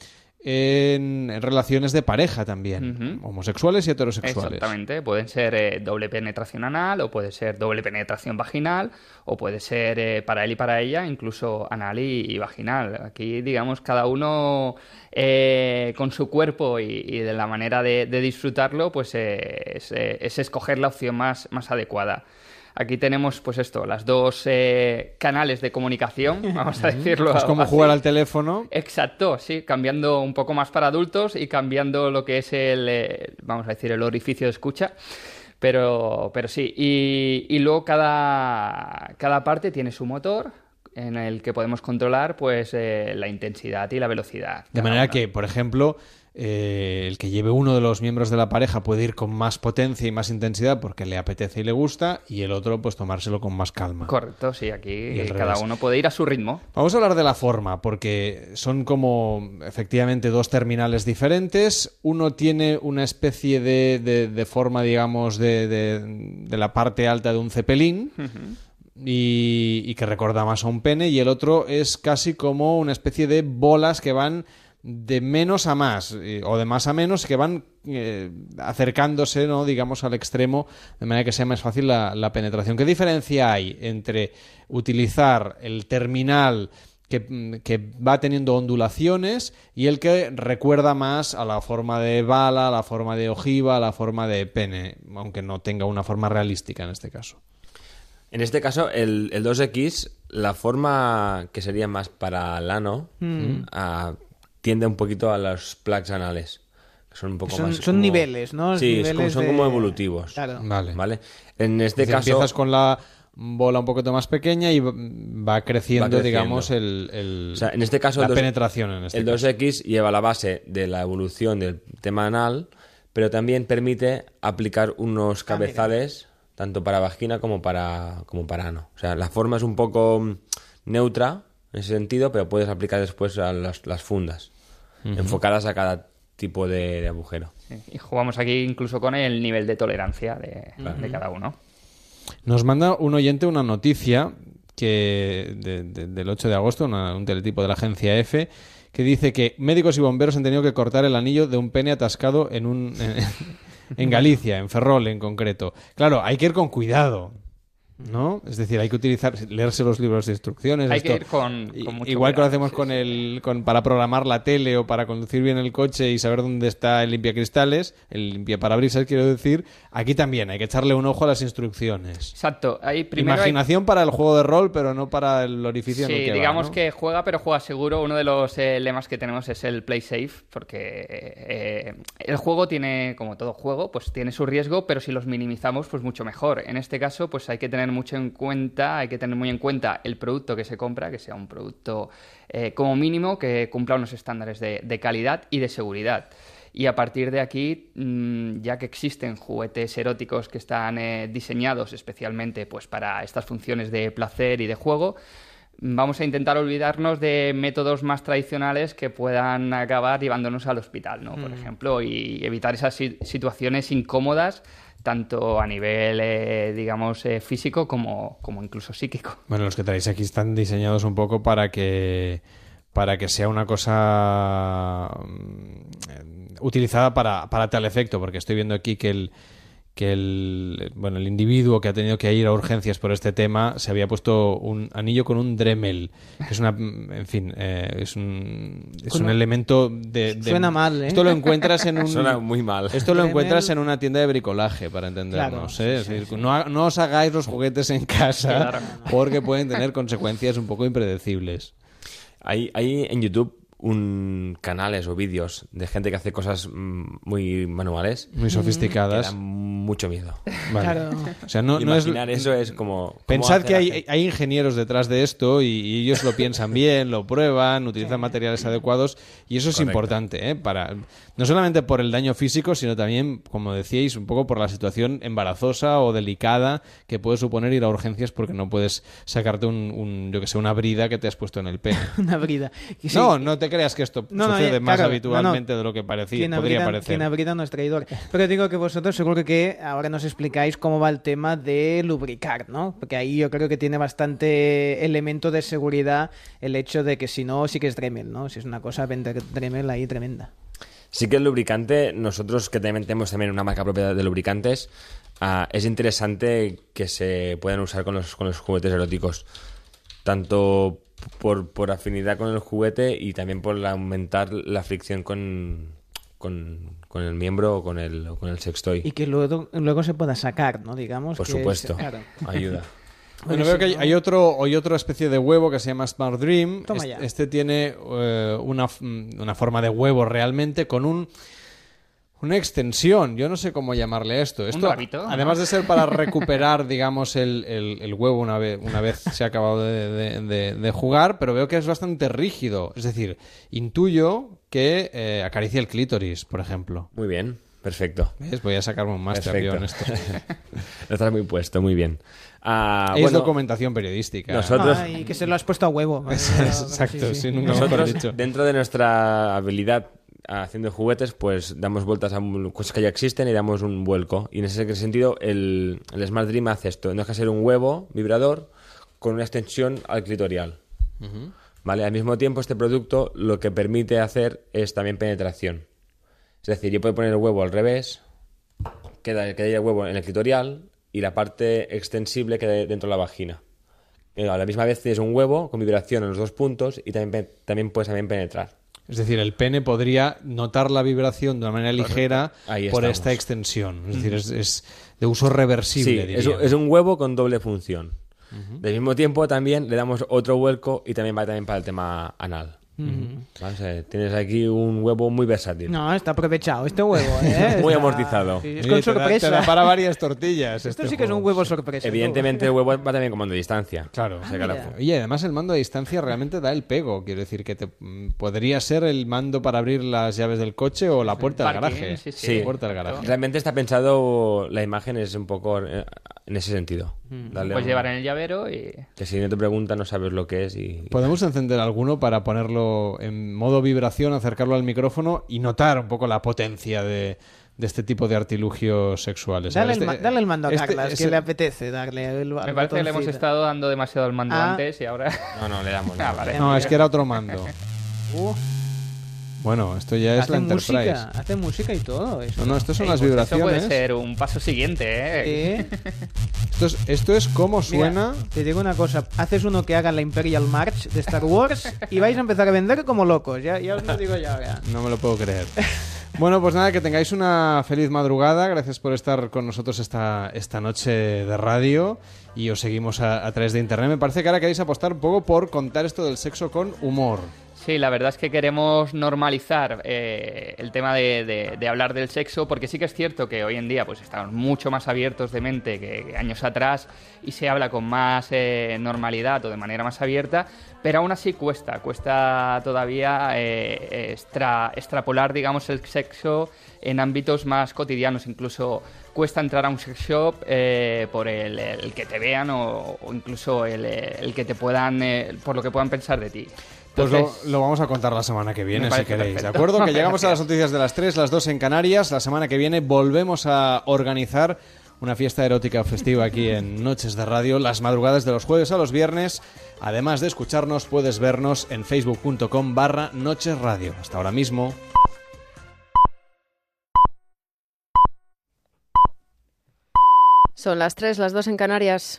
en, en relaciones de pareja también, homosexuales y heterosexuales. Exactamente, pueden ser eh, doble penetración anal o puede ser doble penetración vaginal o puede ser eh, para él y para ella incluso anal y, y vaginal. Aquí, digamos, cada uno eh, con su cuerpo y, y de la manera de, de disfrutarlo, pues eh, es, eh, es escoger la opción más, más adecuada. Aquí tenemos, pues esto, las dos eh, canales de comunicación, vamos a decirlo. Es como así. jugar al teléfono. Exacto, sí, cambiando un poco más para adultos y cambiando lo que es el, eh, vamos a decir, el orificio de escucha. Pero, pero sí, y, y luego cada, cada parte tiene su motor en el que podemos controlar pues eh, la intensidad y la velocidad. De manera que, por ejemplo, eh, el que lleve uno de los miembros de la pareja puede ir con más potencia y más intensidad porque le apetece y le gusta, y el otro, pues tomárselo con más calma. Correcto, sí, aquí cada revés. uno puede ir a su ritmo. Vamos a hablar de la forma, porque son como efectivamente dos terminales diferentes. Uno tiene una especie de, de- de forma, digamos, de, de- de la parte alta de un cepelín. y, y que recuerda más a un pene, y el otro es casi como una especie de bolas que van de menos a más, eh, o de más a menos, que van eh, acercándose, ¿no? digamos, al extremo, de manera que sea más fácil la, la penetración. ¿Qué diferencia hay entre utilizar el terminal que, mm, que va teniendo ondulaciones y el que recuerda más a la forma de bala, a la forma de ojiva, a la forma de pene, aunque no tenga una forma realística en este caso? En este caso, el, el 2X, la forma que sería más para el ano, Mm. ah, tiende un poquito a los plugs anales. que Son un poco Son- más. son como- niveles, ¿no? Sí, como- son de- como evolutivos. Claro. Vale. ¿Vale? En este caso. empiezas con la bola un poquito más pequeña y va- creciendo, Va creciendo. digamos, el, el- O sea, en este caso la el penetración. En este el caso. 2X lleva la base de la evolución del tema anal, pero también permite aplicar Ah, unos cabezales tanto para vagina como para, como para ano. O sea, la forma es un poco neutra en ese sentido, pero puedes aplicar después a las, las fundas, Enfocadas a cada tipo de, de agujero. Y jugamos aquí incluso con el nivel de tolerancia de, cada uno. Nos manda un oyente una noticia que de- de- del 8 de agosto, una- un teletipo de la agencia F, que dice que médicos y bomberos han tenido que cortar el anillo de un pene atascado en un en Galicia, en Ferrol en concreto. Claro, hay que ir con cuidado. ¿No? Es decir, hay que utilizar, leerse los libros de instrucciones. Hay esto- que ir con, mucho Igual que lo hacemos sí, con sí. el con, para programar la tele o para conducir bien el coche y saber dónde está el limpiacristales, el limpiaparabrisas, quiero decir, aquí también hay que echarle un ojo a las instrucciones. Exacto. Ahí primero hay- Imaginación para el juego de rol, pero no para el orificio en Sí, el que va, digamos ¿no? que juega, pero juega seguro. Uno de los eh, lemas que tenemos es el play safe, porque eh, el juego tiene, como todo juego, pues tiene su riesgo, pero si los minimizamos, pues mucho mejor. En este caso, pues hay que tener mucho en cuenta, hay que tener muy en cuenta el producto que se compra, que sea un producto eh, como mínimo que cumpla unos estándares de, de calidad y de seguridad. Y a partir de aquí, mm, ya que existen juguetes eróticos que están eh, diseñados especialmente pues, para estas funciones de placer y de juego, vamos a intentar olvidarnos de métodos más tradicionales que puedan acabar llevándonos al hospital, ¿no? Por Mm. ejemplo, y evitar esas si- situaciones incómodas tanto a nivel, eh, digamos, eh, físico como, como incluso psíquico. Bueno, los que traéis aquí están diseñados un poco para que para que sea una cosa mm, utilizada para, para tal efecto, porque estoy viendo aquí que el que el bueno el individuo que ha tenido que ir a urgencias por este tema se había puesto un anillo con un Dremel que es una en fin eh, es un es un elemento de, de- Suena mal, ¿eh? esto lo encuentras en un Suena muy mal. esto lo Dremel- encuentras en una tienda de bricolaje para entendernos Claro, ¿eh? Es decir, no, no os hagáis los juguetes en casa Claro. porque pueden tener consecuencias un poco impredecibles Hay, hay en YouTube un canales o vídeos de gente que hace cosas mm, muy manuales. Muy sofisticadas. Que dan mucho miedo. Vale. Claro. O sea, no, no es Imaginar eso es como... ¿cómo Pensad que hay, ingenieros detrás de esto y, y ellos lo piensan bien, lo prueban, utilizan materiales adecuados y eso es Correcto. importante, ¿eh? Para, no solamente por el daño físico, sino también, como decíais, un poco por la situación embarazosa o delicada que puede suponer ir a urgencias porque no puedes sacarte un, un, yo que sé, una brida que te has puesto en el pene. Una brida. Sí, No, no te creas que esto No, no, sucede eh, más claro, habitualmente no, no. de lo que parecía, Quien podría abrida- parecer. Quien abrida no es traidor. Pero digo que vosotros seguro que ahora nos explicáis cómo va el tema de lubricar, ¿no? Porque ahí yo creo que tiene bastante elemento de seguridad el hecho de que si no, sí que es Dremel, ¿no? Si es una cosa, Dremel ahí tremenda. Sí que el lubricante, nosotros que también tenemos también una marca propia de lubricantes, ah, es interesante que se puedan usar con los, con los juguetes eróticos. Tanto por, por afinidad con el juguete y también por aumentar la fricción con, con, con el miembro o con el, o con el sextoy. Y que luego, luego se pueda sacar, ¿no? Digamos. Por que supuesto, claro. ayuda. Bueno, veo que hay, hay otro, hay otra especie de huevo que se llama Smart Dream. Toma Este- ya. Este tiene eh, una, una forma de huevo realmente con un una extensión. Yo no sé cómo llamarle esto. Esto, rabito, ¿no? además de ser para recuperar, digamos, el, el- el huevo una vez, una vez se ha acabado de, de- de- de jugar, pero veo que es bastante rígido. Es decir, intuyo que eh, acaricia el clítoris, por ejemplo. Muy bien, perfecto. ¿Ves? Voy a sacarme un máster yo en esto. Lo estás muy puesto, muy bien. Ah, es bueno, documentación periodística. Nosotros, Ah, y que se lo has puesto a huevo. Exacto, sí, nunca mejor Nosotros, dicho. dentro de nuestra habilidad haciendo juguetes, pues damos vueltas a cosas que ya existen y damos un vuelco. Y en ese sentido, el, el Smart Dream hace esto. No deja de ser un huevo vibrador con una extensión al clitorial. ¿Vale? Al mismo tiempo, este producto lo que permite hacer es también penetración. Es decir, yo puedo poner el huevo al revés, queda, queda el huevo en el clitorial y la parte extensible queda dentro de la vagina. Eh, A la misma vez tienes un huevo con vibración en los dos puntos y también, también puedes también penetrar. Es decir, el pene podría notar la vibración de una manera ligera por esta extensión. Es decir, es, es de uso reversible. Sí, es, es un huevo con doble función. Del mismo tiempo también le damos otro vuelco y también va también para el tema anal. Tienes aquí un huevo muy versátil. No, está aprovechado este huevo, ¿eh? Muy Está- amortizado. Sí, es con te da- sorpresa. te da para varias tortillas. Esto este sí que es un huevo sorpresa. Evidentemente el huevo va también con mando de distancia. Claro. La- Y además el mando a distancia realmente da el pego. Quiero decir que te, podría ser el mando para abrir las llaves del coche o la puerta del Parking, garaje. sí, sí. Sí. La puerta del garaje. Realmente está pensado, la imagen es un poco eh, en ese sentido. Puedes un- llevar en el llavero y... Que si no te preguntan no sabes lo que es y... Podemos encender alguno para ponerlo en modo vibración, acercarlo al micrófono y notar un poco la potencia de, de este tipo de artilugios sexuales. A Dale, el, este- dale el mando a este- Carlas, que le apetece darle el Me parece que le hemos estado dando demasiado al mando Ah. antes y ahora... No, no, le damos. Ah, vale. No, es que era otro mando. Uh, Bueno, esto ya es la Enterprise. música, hace música y todo. Eso. No, no, esto son Ey, las pues vibraciones. puede ser un paso siguiente, ¿eh? Sí. Esto es, esto es cómo Mira, suena. te digo una cosa, haces uno que haga la Imperial March de Star Wars y vais a empezar a vender como locos, ya, ya os lo digo ya ahora. No me lo puedo creer. Bueno, pues nada, que tengáis una feliz madrugada. Gracias por estar con nosotros esta, esta noche de radio y os seguimos a, a través de internet. Me parece que ahora queréis apostar un poco por contar esto del sexo con humor. Sí, la verdad es que queremos normalizar eh, el tema de, hablar del sexo, porque sí que es cierto que hoy en día pues estamos mucho más abiertos de mente que, años atrás y se habla con más eh, normalidad o de manera más abierta, pero aún así cuesta, cuesta todavía eh, extra- extrapolar, digamos, el sexo en ámbitos más cotidianos, incluso cuesta entrar a un sex shop eh, por el, que te vean o, incluso el, el que te puedan, eh, por lo que puedan pensar de ti. Pues lo, vamos a contar la semana que viene, si queréis. ¿De acuerdo? Que llegamos a las noticias de las 3, las 2 en Canarias. La semana que viene volvemos a organizar una fiesta erótica festiva aquí en Noches de Radio, las madrugadas de los jueves a los viernes. Además de escucharnos, puedes vernos en facebook.com barra Noches Radio. Hasta ahora mismo. Son las 3, las 2 en Canarias.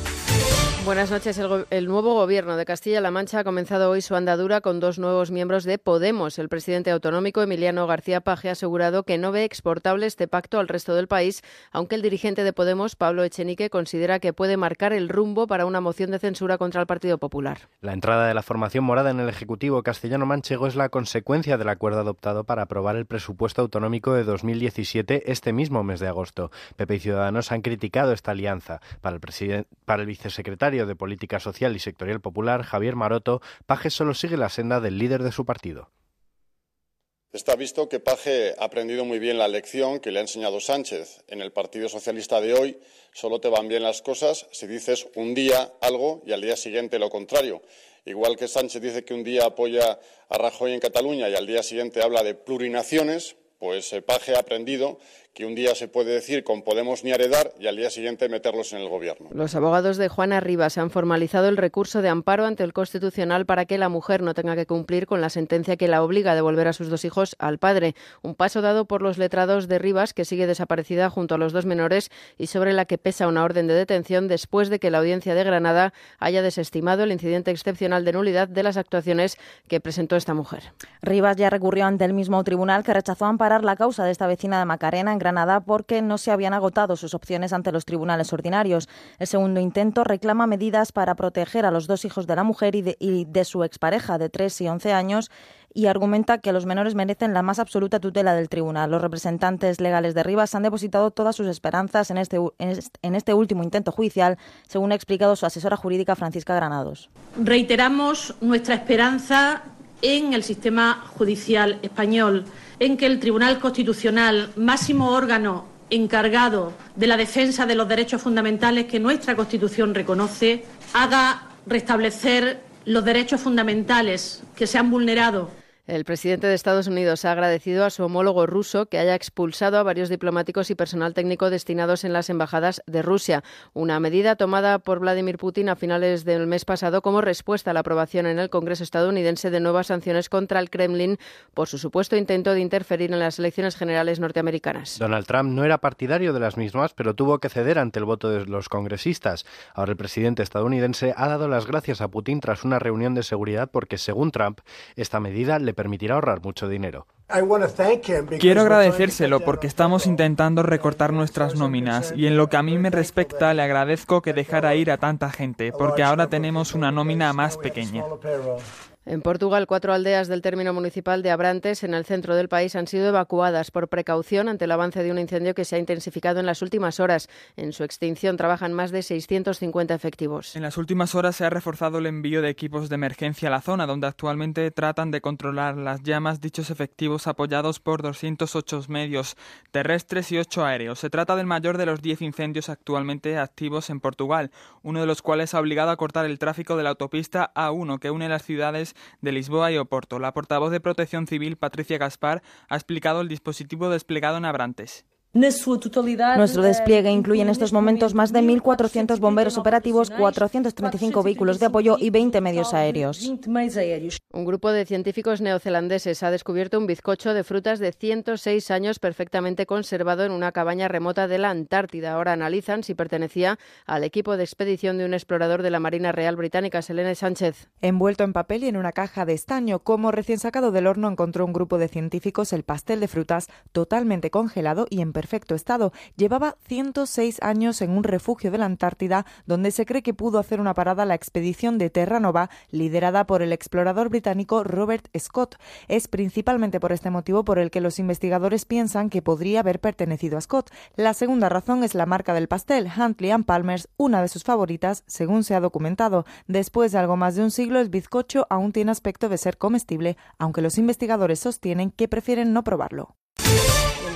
Buenas noches. El, el nuevo gobierno de Castilla-La Mancha ha comenzado hoy su andadura con dos nuevos miembros de Podemos. El presidente autonómico Emiliano García Paje ha asegurado que no ve exportable este pacto al resto del país, aunque el dirigente de Podemos, Pablo Echenique, considera que puede marcar el rumbo para una moción de censura contra el Partido Popular. La entrada de la formación morada en el Ejecutivo castellano-manchego es la consecuencia del acuerdo adoptado para aprobar el presupuesto autonómico de 2017 este mismo mes de agosto. PP y Ciudadanos han criticado esta alianza. Para el, para el vicesecretario de Política Social y Sectorial Popular, Javier Maroto, Pajes solo sigue la senda del líder de su partido. Está visto que Paje ha aprendido muy bien la lección que le ha enseñado Sánchez. En el Partido Socialista de hoy solo te van bien las cosas si dices un día algo y al día siguiente lo contrario. Igual que Sánchez dice que un día apoya a Rajoy en Cataluña y al día siguiente habla de plurinaciones, pues Paje ha aprendido que un día se puede decir con Podemos ni heredar y al día siguiente meterlos en el gobierno. Los abogados de Juana Rivas han formalizado el recurso de amparo ante el Constitucional para que la mujer no tenga que cumplir con la sentencia que la obliga a devolver a sus dos hijos al padre. Un paso dado por los letrados de Rivas, que sigue desaparecida junto a los dos menores y sobre la que pesa una orden de detención después de que la audiencia de Granada haya desestimado el incidente excepcional de nulidad de las actuaciones que presentó esta mujer. Rivas ya recurrió ante el mismo tribunal que rechazó amparar la causa de esta vecina de Macarena en Granada porque no se habían agotado sus opciones ante los tribunales ordinarios. El segundo intento reclama medidas para proteger a los dos hijos de la mujer y de, su expareja de 3 y 11 años y argumenta que los menores merecen la más absoluta tutela del tribunal. Los representantes legales de Rivas han depositado todas sus esperanzas en este, en este último intento judicial, según ha explicado su asesora jurídica Francisca Granados. Reiteramos nuestra esperanza en el sistema judicial español en que el Tribunal Constitucional, máximo órgano encargado de la defensa de los derechos fundamentales que nuestra Constitución reconoce, haga restablecer los derechos fundamentales que se han vulnerado el presidente de Estados Unidos ha agradecido a su homólogo ruso que haya expulsado a varios diplomáticos y personal técnico destinados en las embajadas de Rusia, una medida tomada por Vladimir Putin a finales del mes pasado como respuesta a la aprobación en el Congreso estadounidense de nuevas sanciones contra el Kremlin por su supuesto intento de interferir en las elecciones generales norteamericanas. Donald Trump no era partidario de las mismas, pero tuvo que ceder ante el voto de los congresistas. Ahora el presidente estadounidense ha dado las gracias a Putin tras una reunión de seguridad porque, según Trump, esta medida le permitirá ahorrar mucho dinero. Quiero agradecérselo porque estamos intentando recortar nuestras nóminas y en lo que a mí me respecta le agradezco que dejara ir a tanta gente porque ahora tenemos una nómina más pequeña. En Portugal, cuatro aldeas del término municipal de Abrantes, en el centro del país, han sido evacuadas por precaución ante el avance de un incendio que se ha intensificado en las últimas horas. En su extinción trabajan más de 650 efectivos. En las últimas horas se ha reforzado el envío de equipos de emergencia a la zona, donde actualmente tratan de controlar las llamas dichos efectivos apoyados por 208 medios terrestres y 8 aéreos. Se trata del mayor de los 10 incendios actualmente activos en Portugal, uno de los cuales ha obligado a cortar el tráfico de la autopista A1 que une las ciudades de Lisboa y Oporto. La portavoz de Protección Civil, Patricia Gaspar, ha explicado el dispositivo desplegado en Abrantes. Nuestro despliegue incluye en estos momentos más de 1.400 bomberos operativos, 435 vehículos de apoyo y 20 medios aéreos. Un grupo de científicos neozelandeses ha descubierto un bizcocho de frutas de 106 años perfectamente conservado en una cabaña remota de la Antártida. Ahora analizan si pertenecía al equipo de expedición de un explorador de la Marina Real Británica, Selene Sánchez. Envuelto en papel y en una caja de estaño, como recién sacado del horno, encontró un grupo de científicos el pastel de frutas totalmente congelado y en perfecto estado. Llevaba 106 años en un refugio de la Antártida donde se cree que pudo hacer una parada la expedición de Terranova liderada por el explorador británico Robert Scott. Es principalmente por este motivo por el que los investigadores piensan que podría haber pertenecido a Scott. La segunda razón es la marca del pastel, Huntley and Palmer's, una de sus favoritas, según se ha documentado. Después de algo más de un siglo, el bizcocho aún tiene aspecto de ser comestible, aunque los investigadores sostienen que prefieren no probarlo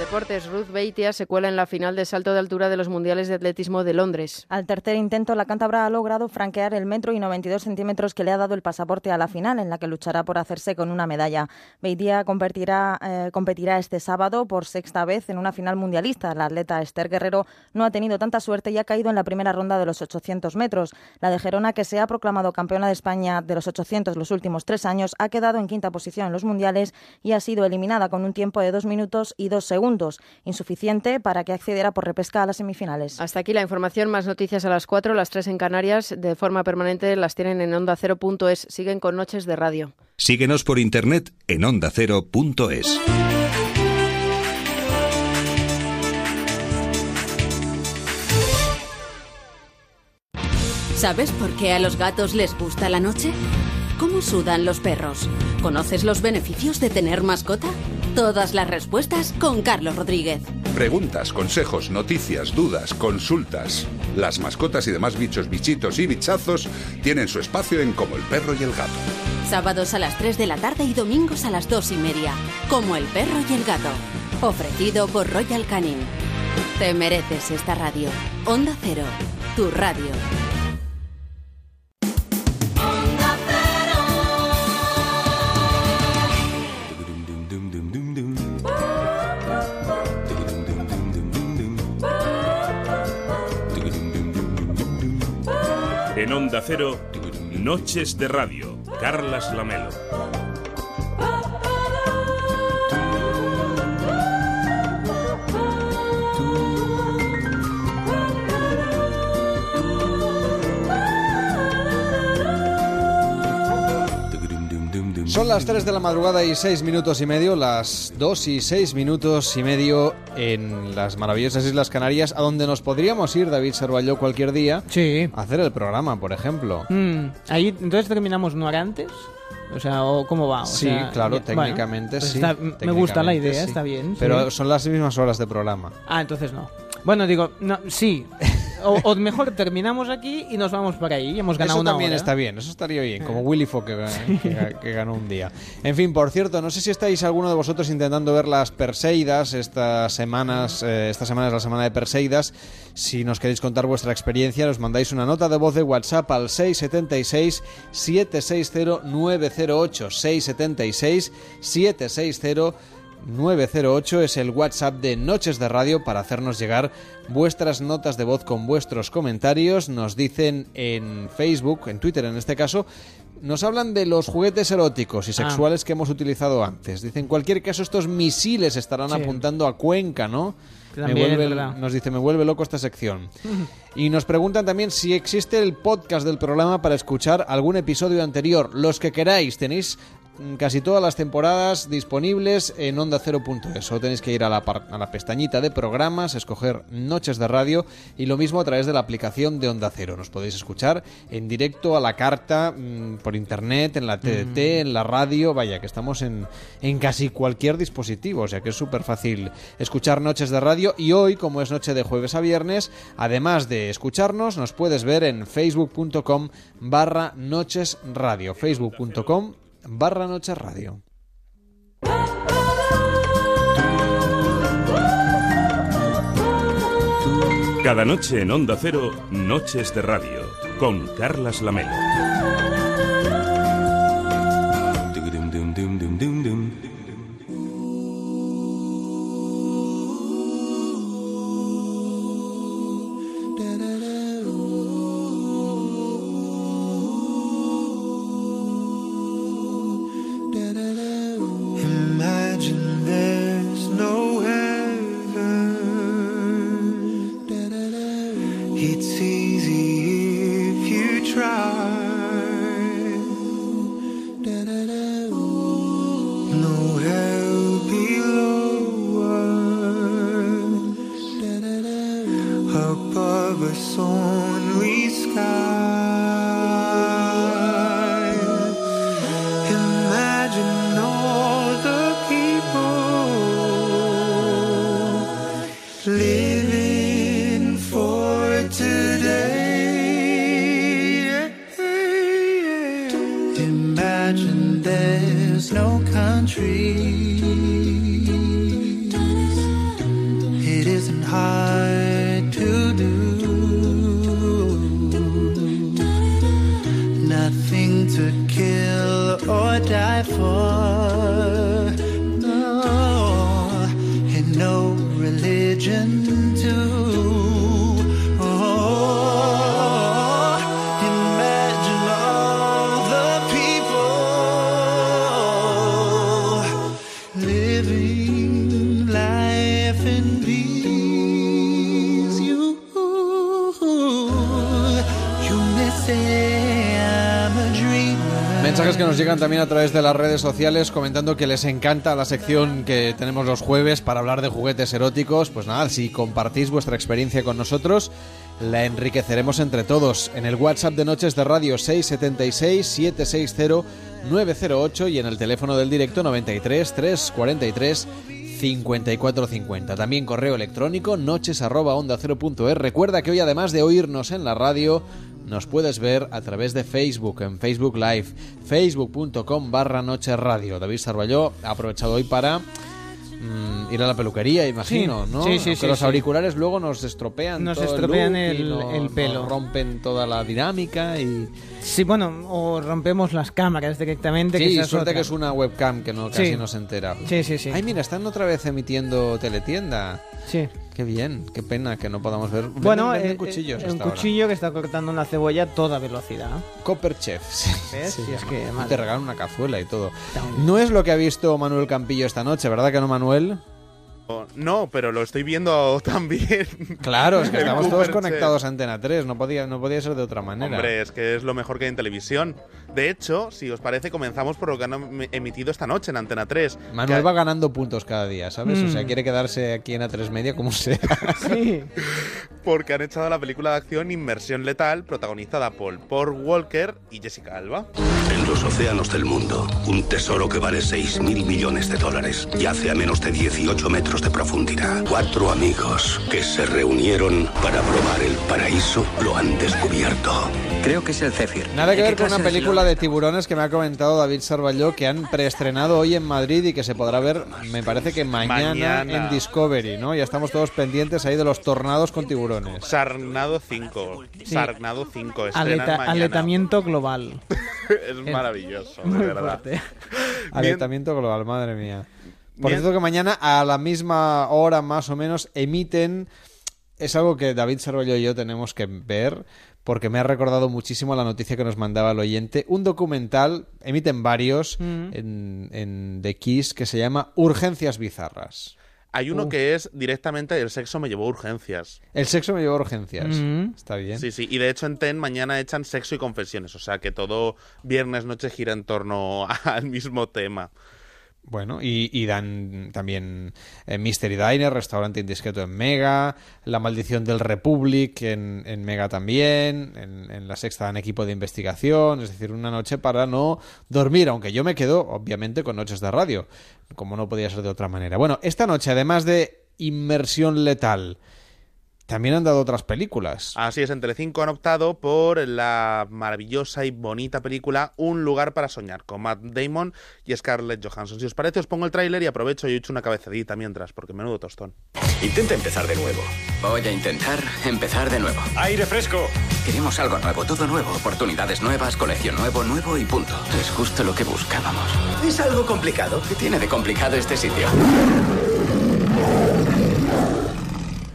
deportes, Ruth Beitia se cuela en la final de salto de altura de los Mundiales de Atletismo de Londres. Al tercer intento, la cántabra ha logrado franquear el metro y 92 centímetros que le ha dado el pasaporte a la final, en la que luchará por hacerse con una medalla. Beitia competirá, eh, competirá este sábado por sexta vez en una final mundialista. La atleta Esther Guerrero no ha tenido tanta suerte y ha caído en la primera ronda de los 800 metros. La de Gerona, que se ha proclamado campeona de España de los 800 los últimos tres años, ha quedado en quinta posición en los mundiales y ha sido eliminada con un tiempo de dos minutos y dos segundos insuficiente para que accediera por repesca a las semifinales. Hasta aquí la información, más noticias a las 4, las 3 en Canarias, de forma permanente las tienen en onda ondacero.es, siguen con Noches de Radio. Síguenos por internet en ondacero.es. ¿Sabes por qué a los gatos les gusta la noche? ¿Cómo sudan los perros? ¿Conoces los beneficios de tener mascota? Todas las respuestas con Carlos Rodríguez. Preguntas, consejos, noticias, dudas, consultas. Las mascotas y demás bichos, bichitos y bichazos tienen su espacio en Como el perro y el gato. Sábados a las 3 de la tarde y domingos a las 2 y media. Como el perro y el gato. Ofrecido por Royal Canin. Te mereces esta radio. Onda Cero, tu radio. En Onda Cero, Noches de Radio, Carlas Lamelo. Son las 3 de la madrugada y 6 minutos y medio, las 2 y 6 minutos y medio en las maravillosas Islas Canarias, a donde nos podríamos ir, David Servalló, cualquier día a hacer el programa, por ejemplo. Mm, ahí entonces terminamos una hora antes. O sea, ¿o ¿cómo va? O Sí, sea, claro, ya- bueno, técnicamente pues sí. está- me gusta la idea, sí. está bien. Pero sí. son las mismas horas de programa. Ah, entonces no. Bueno, digo, no, sí. O, o mejor terminamos aquí y nos vamos por ahí. Hemos ganado Eso una también hora. está bien, eso estaría bien, como Willy que, que- que ganó un día. En fin, por cierto, no sé si estáis alguno de vosotros intentando ver las Perseidas estas semanas, eh, esta semana es la semana de Perseidas. Si nos queréis contar vuestra experiencia, nos mandáis una nota de voz de WhatsApp al 676 760 908 676 760 908 es el WhatsApp de Noches de Radio para hacernos llegar vuestras notas de voz con vuestros comentarios. Nos dicen en Facebook, en Twitter en este caso, nos hablan de los juguetes eróticos y Ah. sexuales que hemos utilizado antes. Dicen, en cualquier caso, estos misiles estarán Sí. apuntando a Cuenca, ¿no? También vuelve- nos dice, me vuelve loco esta sección. Y nos preguntan también si existe el podcast del programa para escuchar algún episodio anterior. Los que queráis, tenéis casi todas las temporadas disponibles en onda ondacero.es. Solo tenéis que ir a la, par- a la pestañita de programas, escoger Noches de Radio y lo mismo a través de la aplicación de Onda Cero. Nos podéis escuchar en directo a la carta, mm, por internet, en la TDT, en la radio. Vaya, que estamos en, en casi cualquier dispositivo, o sea que es súper fácil escuchar Noches de Radio. Y hoy, como es noche de jueves a viernes, además de escucharnos, nos puedes ver en facebook.com barra Noches Radio. Facebook.com barra Noches Radio. Cada noche en Onda Cero, Noches de Radio, con Carlas Lamelo. También a través de las redes sociales comentando que les encanta la sección que tenemos los jueves para hablar de juguetes eróticos. Pues nada, si compartís vuestra experiencia con nosotros, la enriqueceremos entre todos. En el WhatsApp de Noches de Radio 676-760-908 y en el teléfono del directo 93 343 5450. También correo electrónico noches arroba onda cero punto es. Recuerda que hoy además de oírnos en la radio, nos puedes ver a través de Facebook, en Facebook Live, facebook.com barra noche radio. David Sarballó ha aprovechado hoy para mm, ir a la peluquería, imagino, Sí, ¿no? sí, sí, sí, los auriculares luego nos estropean Nos todo estropean el- no- el nos pelo. rompen toda la dinámica y... Sí, bueno, o rompemos las cámaras directamente. que Sí, es suerte otra. que es una webcam que no, casi no se entera. Sí, sí, sí. Ay, mira, están otra vez emitiendo teletienda. Sí. Qué bien, qué pena que no podamos ver. Bueno, venden eh, cuchillos eh, un ahora. cuchillo que está cortando una cebolla a toda velocidad. Copper Chef. Sí, te regalan una cazuela y todo. No es lo que ha visto Manuel Campillo esta noche, ¿verdad que no, Manuel? No, pero lo estoy viendo también. Claro, es que estamos todos conectados Chef. a Antena 3, no podía, no podía ser de otra manera. Hombre, es que es lo mejor que hay en televisión. De hecho, si os parece, comenzamos por lo que han em- emitido esta noche en Antena 3. Manuel Que- va ganando puntos cada día, ¿sabes? O sea, Mm. quiere quedarse aquí en A3 Media como sea. Sí. Porque han echado la película de acción Inmersión Letal, protagonizada por Paul Walker y Jessica Alba. Los océanos del mundo, un tesoro que vale 6 mil millones de dólares yace a menos de 18 metros de profundidad. Cuatro amigos que se reunieron para probar el paraíso lo han descubierto. Creo que es el Zephyr. Nada que ¿De ver con una película de tiburones que me ha comentado David Sarballó que han preestrenado hoy en Madrid y que se podrá ver, me parece que mañana, Mañana. en Discovery, ¿no? Ya estamos todos pendientes ahí de los tornados con tiburones. Sarnado 5. Sí. Sarnado 5. estrenan Aleta- mañana. aletamiento global. es maravilloso, de Muy verdad. fuerte. Alentamiento global, madre mía. Por Bien. cierto que mañana a la misma hora más o menos emiten es algo que David Sarballó y yo tenemos que ver porque me ha recordado muchísimo la noticia que nos mandaba el oyente. Un documental, emiten varios Mm. en, en The Kiss, que se llama Urgencias Bizarras. Hay uno Uh. que es directamente el sexo me llevó a urgencias. El sexo me llevó a urgencias. Mm. Está bien. Sí, sí. Y de hecho en TEN mañana echan sexo y confesiones. O sea que todo viernes noche gira en torno al mismo tema. Bueno, y, y dan también eh, Mystery Diner, restaurante indiscreto en Mega, La Maldición del Republic en, en Mega también, en, en la sexta dan equipo de investigación, es decir, una noche para no dormir, aunque yo me quedo, obviamente, con noches de radio, como no podía ser de otra manera. Bueno, esta noche, además de Inmersión Letal, también han dado otras películas. Así es, en Telecinco han optado por la maravillosa y bonita película Un lugar para soñar, con Matt Damon y Scarlett Johansson. Si os parece, os pongo el tráiler y aprovecho y he hecho una cabezadita mientras, porque menudo tostón. Intenta empezar de nuevo. Voy a intentar empezar de nuevo. ¡Aire fresco! Queremos algo nuevo, todo nuevo, oportunidades nuevas, colegio nuevo, nuevo y punto. Es justo lo que buscábamos. Es algo complicado. ¿Qué tiene de complicado este sitio?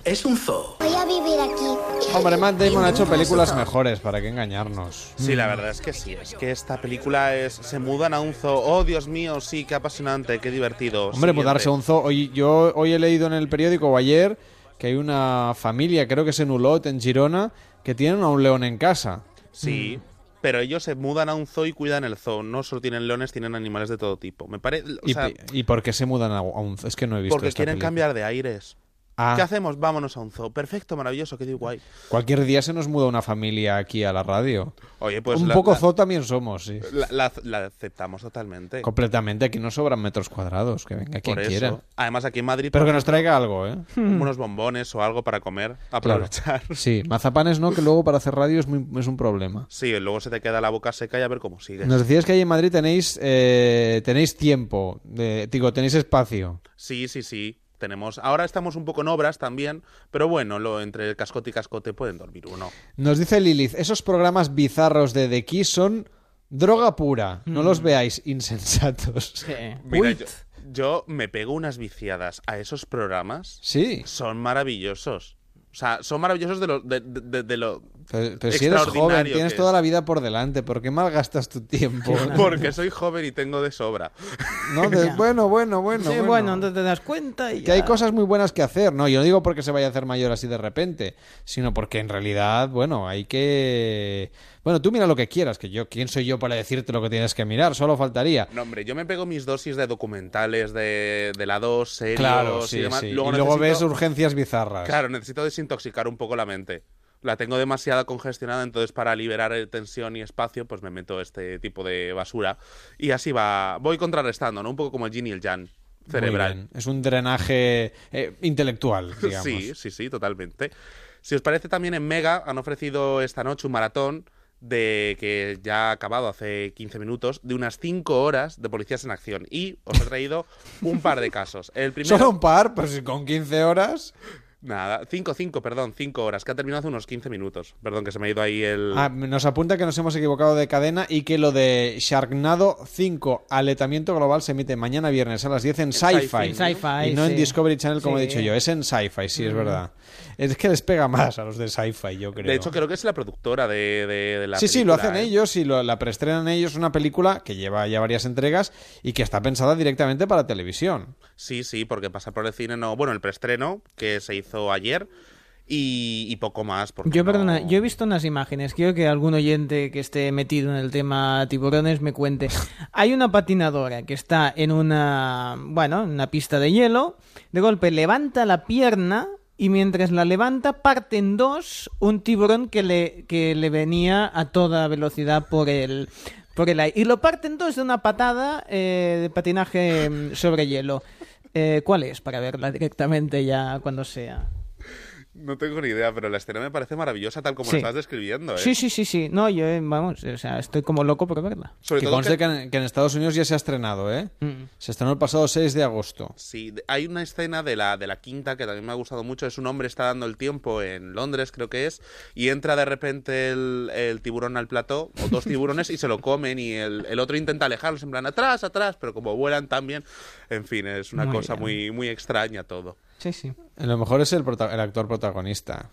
Es un zoo. Voy a vivir aquí. Hombre, Matt Damon ha hecho películas mejores, para qué engañarnos. Sí, la verdad es que sí. Es que esta película es. Se mudan a un zoo. Oh, Dios mío, sí, qué apasionante, qué divertido. Hombre, Siguiente. mudarse a un zoo. Hoy, yo hoy he leído en el periódico o ayer que hay una familia, creo que es en Ulot, en Girona, que tienen a un león en casa. Sí. Pero ellos se mudan a un zoo y cuidan el zoo. No solo tienen leones, tienen animales de todo tipo. Me parece. ¿Y, y por qué se mudan a a un zoo? Es que no he visto porque esta quieren película. cambiar de aires. Ah. ¿Qué hacemos? Vámonos a un zoo. Perfecto, maravilloso, qué guay. Cualquier día se nos muda una familia aquí a la radio. Oye, pues un la- poco la- zoo también somos, sí. La, la- la aceptamos totalmente. Completamente. Aquí no sobran metros cuadrados. Que venga quien quiera. Además, aquí en Madrid. Pero que nos traiga algo, ¿eh? Unos bombones o algo para comer. Claro. Aprovechar. Sí, mazapanes no, que luego para hacer radio es, muy- es un problema. Sí, luego se te queda la boca seca y a ver cómo sigues. Nos decías que ahí en Madrid tenéis eh, tenéis tiempo, de, digo, tenéis espacio. Sí, sí, sí. Tenemos. Ahora estamos un poco en obras también, pero bueno, lo, entre el cascote y cascote pueden dormir uno. Nos dice Lilith, esos programas bizarros de The Kiss son droga pura. No Mm. los veáis insensatos. Mira, yo, yo me pego unas viciadas a esos programas. Sí. Son maravillosos. O sea, son maravillosos de lo, de, de- de- de lo Pero, pero si eres joven, tienes toda la vida por delante, ¿por qué malgastas tu tiempo? Porque soy joven y tengo de sobra. No, de- bueno, bueno, bueno. Sí, bueno, no te das cuenta y Que hay cosas muy buenas que hacer. No, yo no digo porque se vaya a hacer mayor así de repente, sino porque en realidad, bueno, hay que... Bueno, tú mira lo que quieras, que yo, ¿quién soy yo para decirte lo que tienes que mirar? Solo faltaría. No, hombre, yo me pego mis dosis de documentales de, de la 2, series Claro, y sí, demás. sí. Y Luego luego ves urgencias bizarras. Claro, necesito desintoxicar un poco la mente. La tengo demasiado congestionada, entonces para liberar eh, tensión y espacio, pues me meto este tipo de basura. Y así va, voy contrarrestando, ¿no? Un poco como el yin y el yang. cerebral. Es un drenaje eh, intelectual, digamos. Sí, sí, sí, totalmente. Si os parece, también en Mega han ofrecido esta noche un maratón de que ya ha acabado hace 15 minutos, de unas 5 horas de policías en acción. Y os he traído un par de casos. El primero... Solo un par, pues si con 15 horas. Nada, 5, 5, perdón, 5 horas, que ha terminado hace unos 15 minutos. Perdón, que se me ha ido ahí el... Ah, nos apunta que nos hemos equivocado de cadena y que lo de Sharknado 5, aletamiento global, se emite mañana viernes a las 10 en Sci-Fi. Y no en. Discovery Channel, como he dicho yo. Es en Sci-Fi, sí, es Mm. verdad. Es que les pega más a los de Sci-Fi, yo creo. De hecho, creo que es la productora de, de- de la sí, sí, lo película, hacen ¿eh? ellos y lo- la preestrenan ellos. Una película que lleva ya varias entregas y que está pensada directamente para televisión. Sí, sí, porque pasa por el cine, no... Bueno, el preestreno, que se hizo ayer, y, y poco más. Porque Yo, no- perdona, yo he visto unas imágenes. Quiero que algún oyente que esté metido en el tema tiburones me cuente. Hay una patinadora que está en una, bueno, en una pista de hielo. De golpe levanta la pierna y mientras la levanta parte en dos un tiburón que le, que le venía a toda velocidad por el, por el aire. Y lo parte en dos de una patada eh, de patinaje mm, sobre hielo. Eh, ¿Cuál es? Para verla directamente ya cuando sea. No tengo ni idea, pero la escena me parece maravillosa tal como Sí. la estás describiendo, ¿eh? Sí, sí, sí, sí. No, yo, eh, vamos, o sea, estoy como loco por verla. Sobre que todo conste que- que... en, que en Estados Unidos ya se ha estrenado, ¿eh? Mm. Se estrenó el pasado 6 de agosto. Sí, hay una escena de la, de la quinta que también me ha gustado mucho. Es un hombre está dando el tiempo en Londres, creo que es, y entra de repente el, el tiburón al plató, o dos tiburones, y se lo comen, y el, el otro intenta alejarlos, en plan, atrás, atrás, pero como vuelan también, en fin, es una Muy cosa bien. muy, muy extraña todo. Sí, sí. Lo mejor es el, prota- el actor protagonista.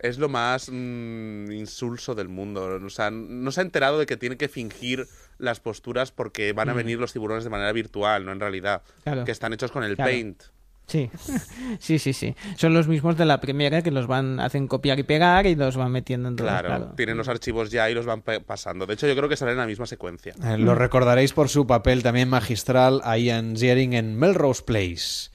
Es lo más mm, insulso del mundo. O sea, no se ha enterado de que tiene que fingir las posturas porque van a Mm. venir los tiburones de manera virtual, no en realidad. Claro. Que están hechos con el Claro. paint. Sí, sí, sí, sí. Son los mismos de la primera que los van, hacen copiar y pegar y los van metiendo en todo. Claro, tienen los archivos ya y los van pasando. De hecho, yo creo que salen en la misma secuencia. Eh, lo recordaréis por su papel también magistral a Ian Ziering en Melrose Place.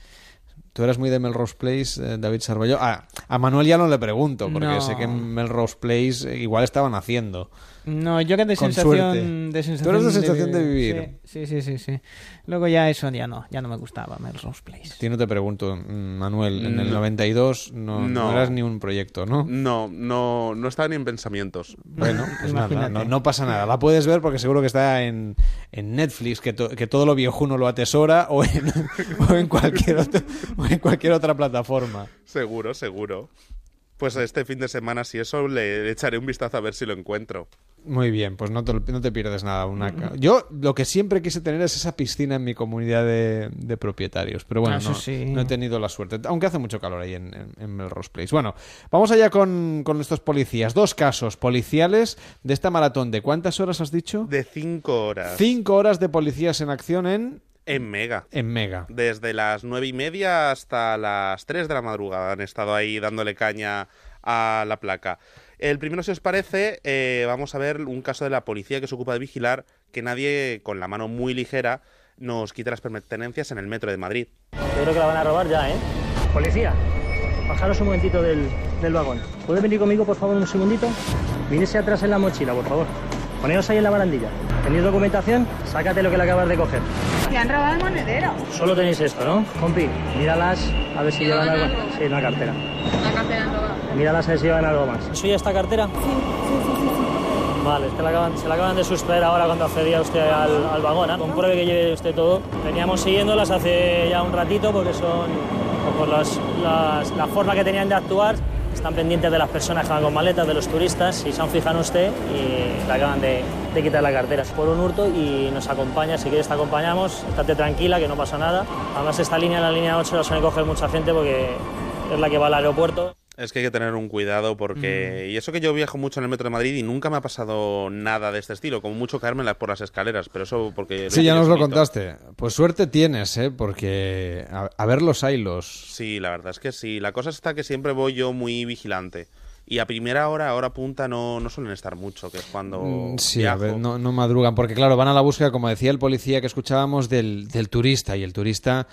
¿Tú eras muy de Melrose Place, eh, David Sarballo? Ah, a Manuel ya no le pregunto, porque No. sé que en Melrose Place eh, igual estaban haciendo. No, yo que de Con sensación, suerte. de sensación. Tú eres de sensación de vivir. Sí, sí, sí, sí. Luego ya eso ya no, ya no me gustaba Melrose Place. A ti no te pregunto, mm, Manuel, en el No. 92 no, no No. eras ni un proyecto, ¿no? No, no, no estaba ni en pensamientos. Bueno, pues nada, no pasa nada. La puedes ver porque seguro que está en, en Netflix, que, to- que todo lo viejuno lo atesora o en, o en cualquier otro- o en cualquier otra plataforma. Seguro, seguro. Pues este fin de semana, si eso, le, echaré un vistazo a ver si lo encuentro. Muy bien, pues no te, no te pierdes nada. Una ca- Yo lo que siempre quise tener es esa piscina en mi comunidad de, de propietarios, pero bueno, Ah, Eso no, sí. no he tenido la suerte, aunque hace mucho calor ahí en, en, en Melrose Place. Bueno, vamos allá con, con estos policías. Dos casos policiales de esta maratón. ¿De cuántas horas has dicho? De cinco horas. Cinco horas de policías en acción en, En Mega. en Mega. Desde las nueve y media hasta las 3 de la madrugada han estado ahí dándole caña a la placa. El primero, si os parece, eh, vamos a ver un caso de la policía que se ocupa de vigilar que nadie, con la mano muy ligera, nos quite las pertenencias en el metro de Madrid. Yo creo que la van a robar ya, ¿eh? Policía, bajaros un momentito del, del vagón. ¿Puede venir conmigo, por favor, un segundito? Mírese atrás en la mochila, por favor. Poneos ahí en la barandilla. ¿Tenéis documentación? Sácate lo que le acabas de coger. Me han robado el monedero. Solo tenéis esto, ¿no? Compi, míralas a ver si llevan ¿Llevan algo. algo? Sí, una cartera. La cartera han robado. Míralas a ver si llevan algo más. ¿Es suya esta cartera? Sí, Vale, es que la acaban- se la acaban de sustraer ahora cuando accedía usted al, al vagón. ¿eh? Compruebe que lleve usted todo. Veníamos siguiéndolas hace ya un ratito porque son, o por las- las- la forma que tenían de actuar, están pendientes de las personas que van con maletas, de los turistas, y se han fijado en usted y le acaban de, de quitar la cartera. Es por un hurto y nos acompaña, si quieres te acompañamos, estate tranquila que no pasa nada. Además esta línea, la línea 8, la suele coger mucha gente porque es la que va al aeropuerto. Es que hay que tener un cuidado porque... Mm. Y eso que yo viajo mucho en el metro de Madrid y nunca me ha pasado nada de este estilo, como mucho caerme por las escaleras, pero eso porque... Sí, ya nos lo contaste. Pues suerte tienes, ¿eh? Porque a, a ver los hilos. Sí, la verdad es que sí. La cosa está que siempre voy yo muy vigilante. Y a primera hora, hora punta, no, no suelen estar mucho, que es cuando Mm, Sí, viajo. a ver, no, no madrugan, porque claro, van a la búsqueda, como decía el policía que escuchábamos, del, del turista, y el turista,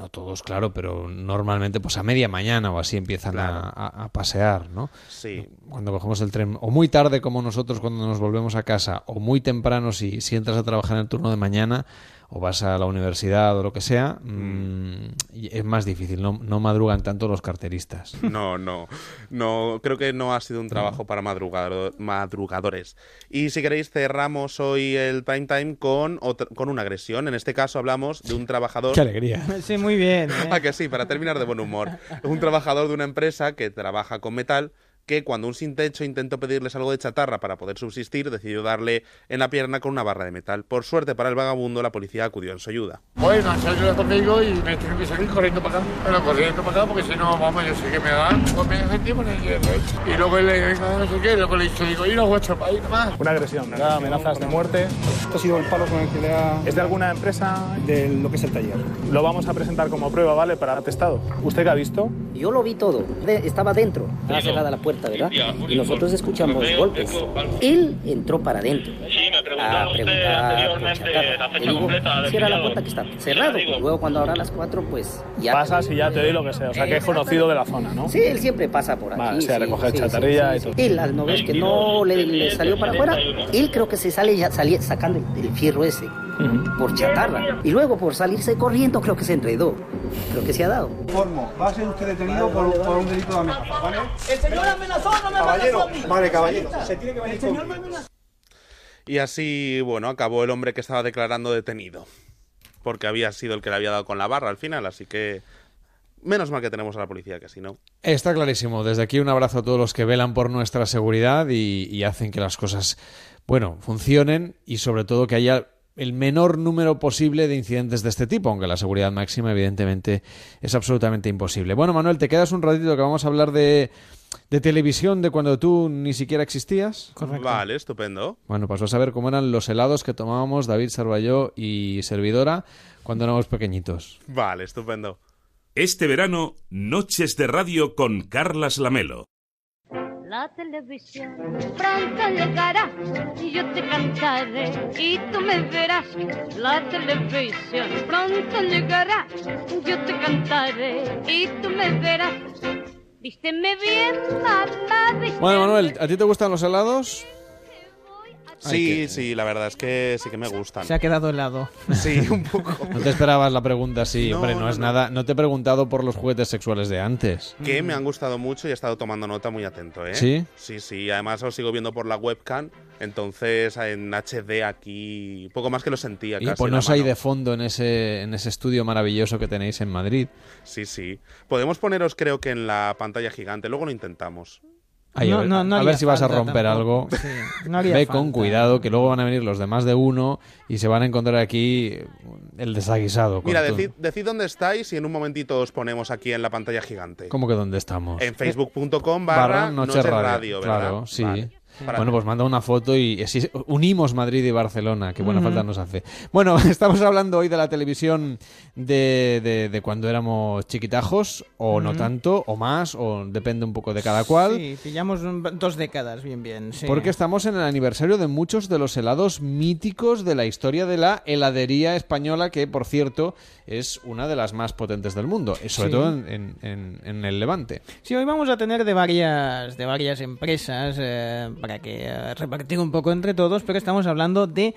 no todos, claro, pero normalmente pues a media mañana o así empiezan a, a- a pasear, ¿no? Sí. Cuando cogemos el tren, o muy tarde como nosotros cuando nos volvemos a casa, o muy temprano si, si entras a trabajar en el turno de mañana, o vas a la universidad o lo que sea, mm, y es más difícil, no, no madrugan tanto los carteristas. No, no, no, creo que no ha sido un trabajo para madrugado- madrugadores. Y si queréis cerramos hoy el prime time con, otra- con una agresión. En este caso hablamos de un trabajador... ¡Qué alegría! Sí, muy bien. ¿eh? Ah, que sí, para terminar de buen humor. Un trabajador de una empresa que trabaja con metal que cuando un sin techo intentó pedirles algo de chatarra para poder subsistir, decidió darle en la pierna con una barra de metal. Por suerte para el vagabundo, la policía acudió en su ayuda. Bueno, salió conmigo y me tuve que salir corriendo para acá. Bueno, corriendo para acá porque si no, vamos, yo sé que me dan. Pues me sentimos en el hierro. Y luego le no sé qué, luego le he dicho, digo, y no guacho para ir más. Una agresión, da amenazas de muerte. Esto ha sido el palo con el que le ha... Es de alguna empresa de lo que es el taller. Lo vamos a presentar como prueba, ¿vale? Para atestado. ¿Usted qué ha visto? Yo lo vi todo. Estaba dentro. Estaba cerrada la puerta, ¿verdad? Y nosotros escuchamos golpes. Él entró para adentro. A preguntar por chatarra. Le digo, cierra la puerta que está cerrado. Luego cuando abra las cuatro, pues ya. Pasas y ya te doy lo que sea. O sea, que es conocido de la zona, ¿no? Sí, él siempre pasa por aquí. Vale, o sea, sí, recoger sí, sí, chatarrilla sí, y todo. Él, al no ver que no le, le salió para afuera, él creo que se sale ya salía sacando el, el fierro ese por chatarra. Y luego por salirse corriendo, creo que se enredó. Creo que se ha dado. Informo, va a ser usted detenido por, por un delito de amenaza, ¿vale? El señor amenazó, no me Caballero, amenazó a mí. vale, caballero, se tiene que venir El señor me amenazó. Y así, bueno, acabó el hombre que estaba declarando detenido. Porque había sido el que le había dado con la barra al final, así que... Menos mal que tenemos a la policía, que si no... Está clarísimo. Desde aquí un abrazo a todos los que velan por nuestra seguridad y, y hacen que las cosas, bueno, funcionen y sobre todo que haya el menor número posible de incidentes de este tipo, aunque la seguridad máxima evidentemente es absolutamente imposible. Bueno, Manuel, te quedas un ratito que vamos a hablar de, de televisión de cuando tú ni siquiera existías. Vale, estupendo. Bueno, pues vas a ver cómo eran los helados que tomábamos David Sarballó y servidora cuando éramos pequeñitos. Vale, estupendo. Este verano, Noches de Radio con Carlas Lamelo. La televisión pronto llegará y yo te cantaré y tú me verás. La televisión pronto llegará, yo te cantaré y tú me verás. Vísteme bien, mamá, vísteme Bueno, Manuel, ¿a ti te gustan los helados? Sí, sí, la verdad es que sí que me gustan. Se ha quedado helado. Sí, un poco. No te esperabas la pregunta así, No, hombre, no, no, es no. nada. No te he preguntado por los juguetes sexuales de antes. Que me han gustado mucho y he estado tomando nota muy atento, ¿eh? ¿Sí? Sí, sí. Además os sigo viendo por la webcam, entonces en HD aquí poco más que lo sentía Y casi. ponos ahí mano. de fondo en ese, en ese estudio maravilloso que tenéis en Madrid. Sí, sí. Podemos poneros creo que en la pantalla gigante, luego lo intentamos. Ahí, a No, ver, no, no a ver si vas a romper tampoco. algo. Sí, no Ve falta. con cuidado, que luego van a venir los de más de uno y se van a encontrar aquí el desaguisado. Mira, decid, decid dónde estáis y en un momentito os ponemos aquí en la pantalla gigante. ¿Cómo que dónde estamos? En facebook.com barra Noche Noches Radio, Radio, ¿verdad? claro, sí. Vale. Para- Bueno, pues manda una foto y así unimos Madrid y Barcelona, que buena Ujú. falta nos hace. Bueno, estamos hablando hoy de la televisión de, de- de cuando éramos chiquitajos, o no tanto, o más, o depende un poco de cada cual. Sí, pillamos un- dos décadas, bien, bien. sí. Porque estamos en el aniversario de muchos de los helados míticos de la historia de la heladería española, que por cierto es una de las más potentes del mundo, eh, sobre Sí. todo en, en- en- en el Levante. Sí, hoy vamos a tener de varias, de varias empresas eh, que eh, repartir un poco entre todos, pero estamos hablando de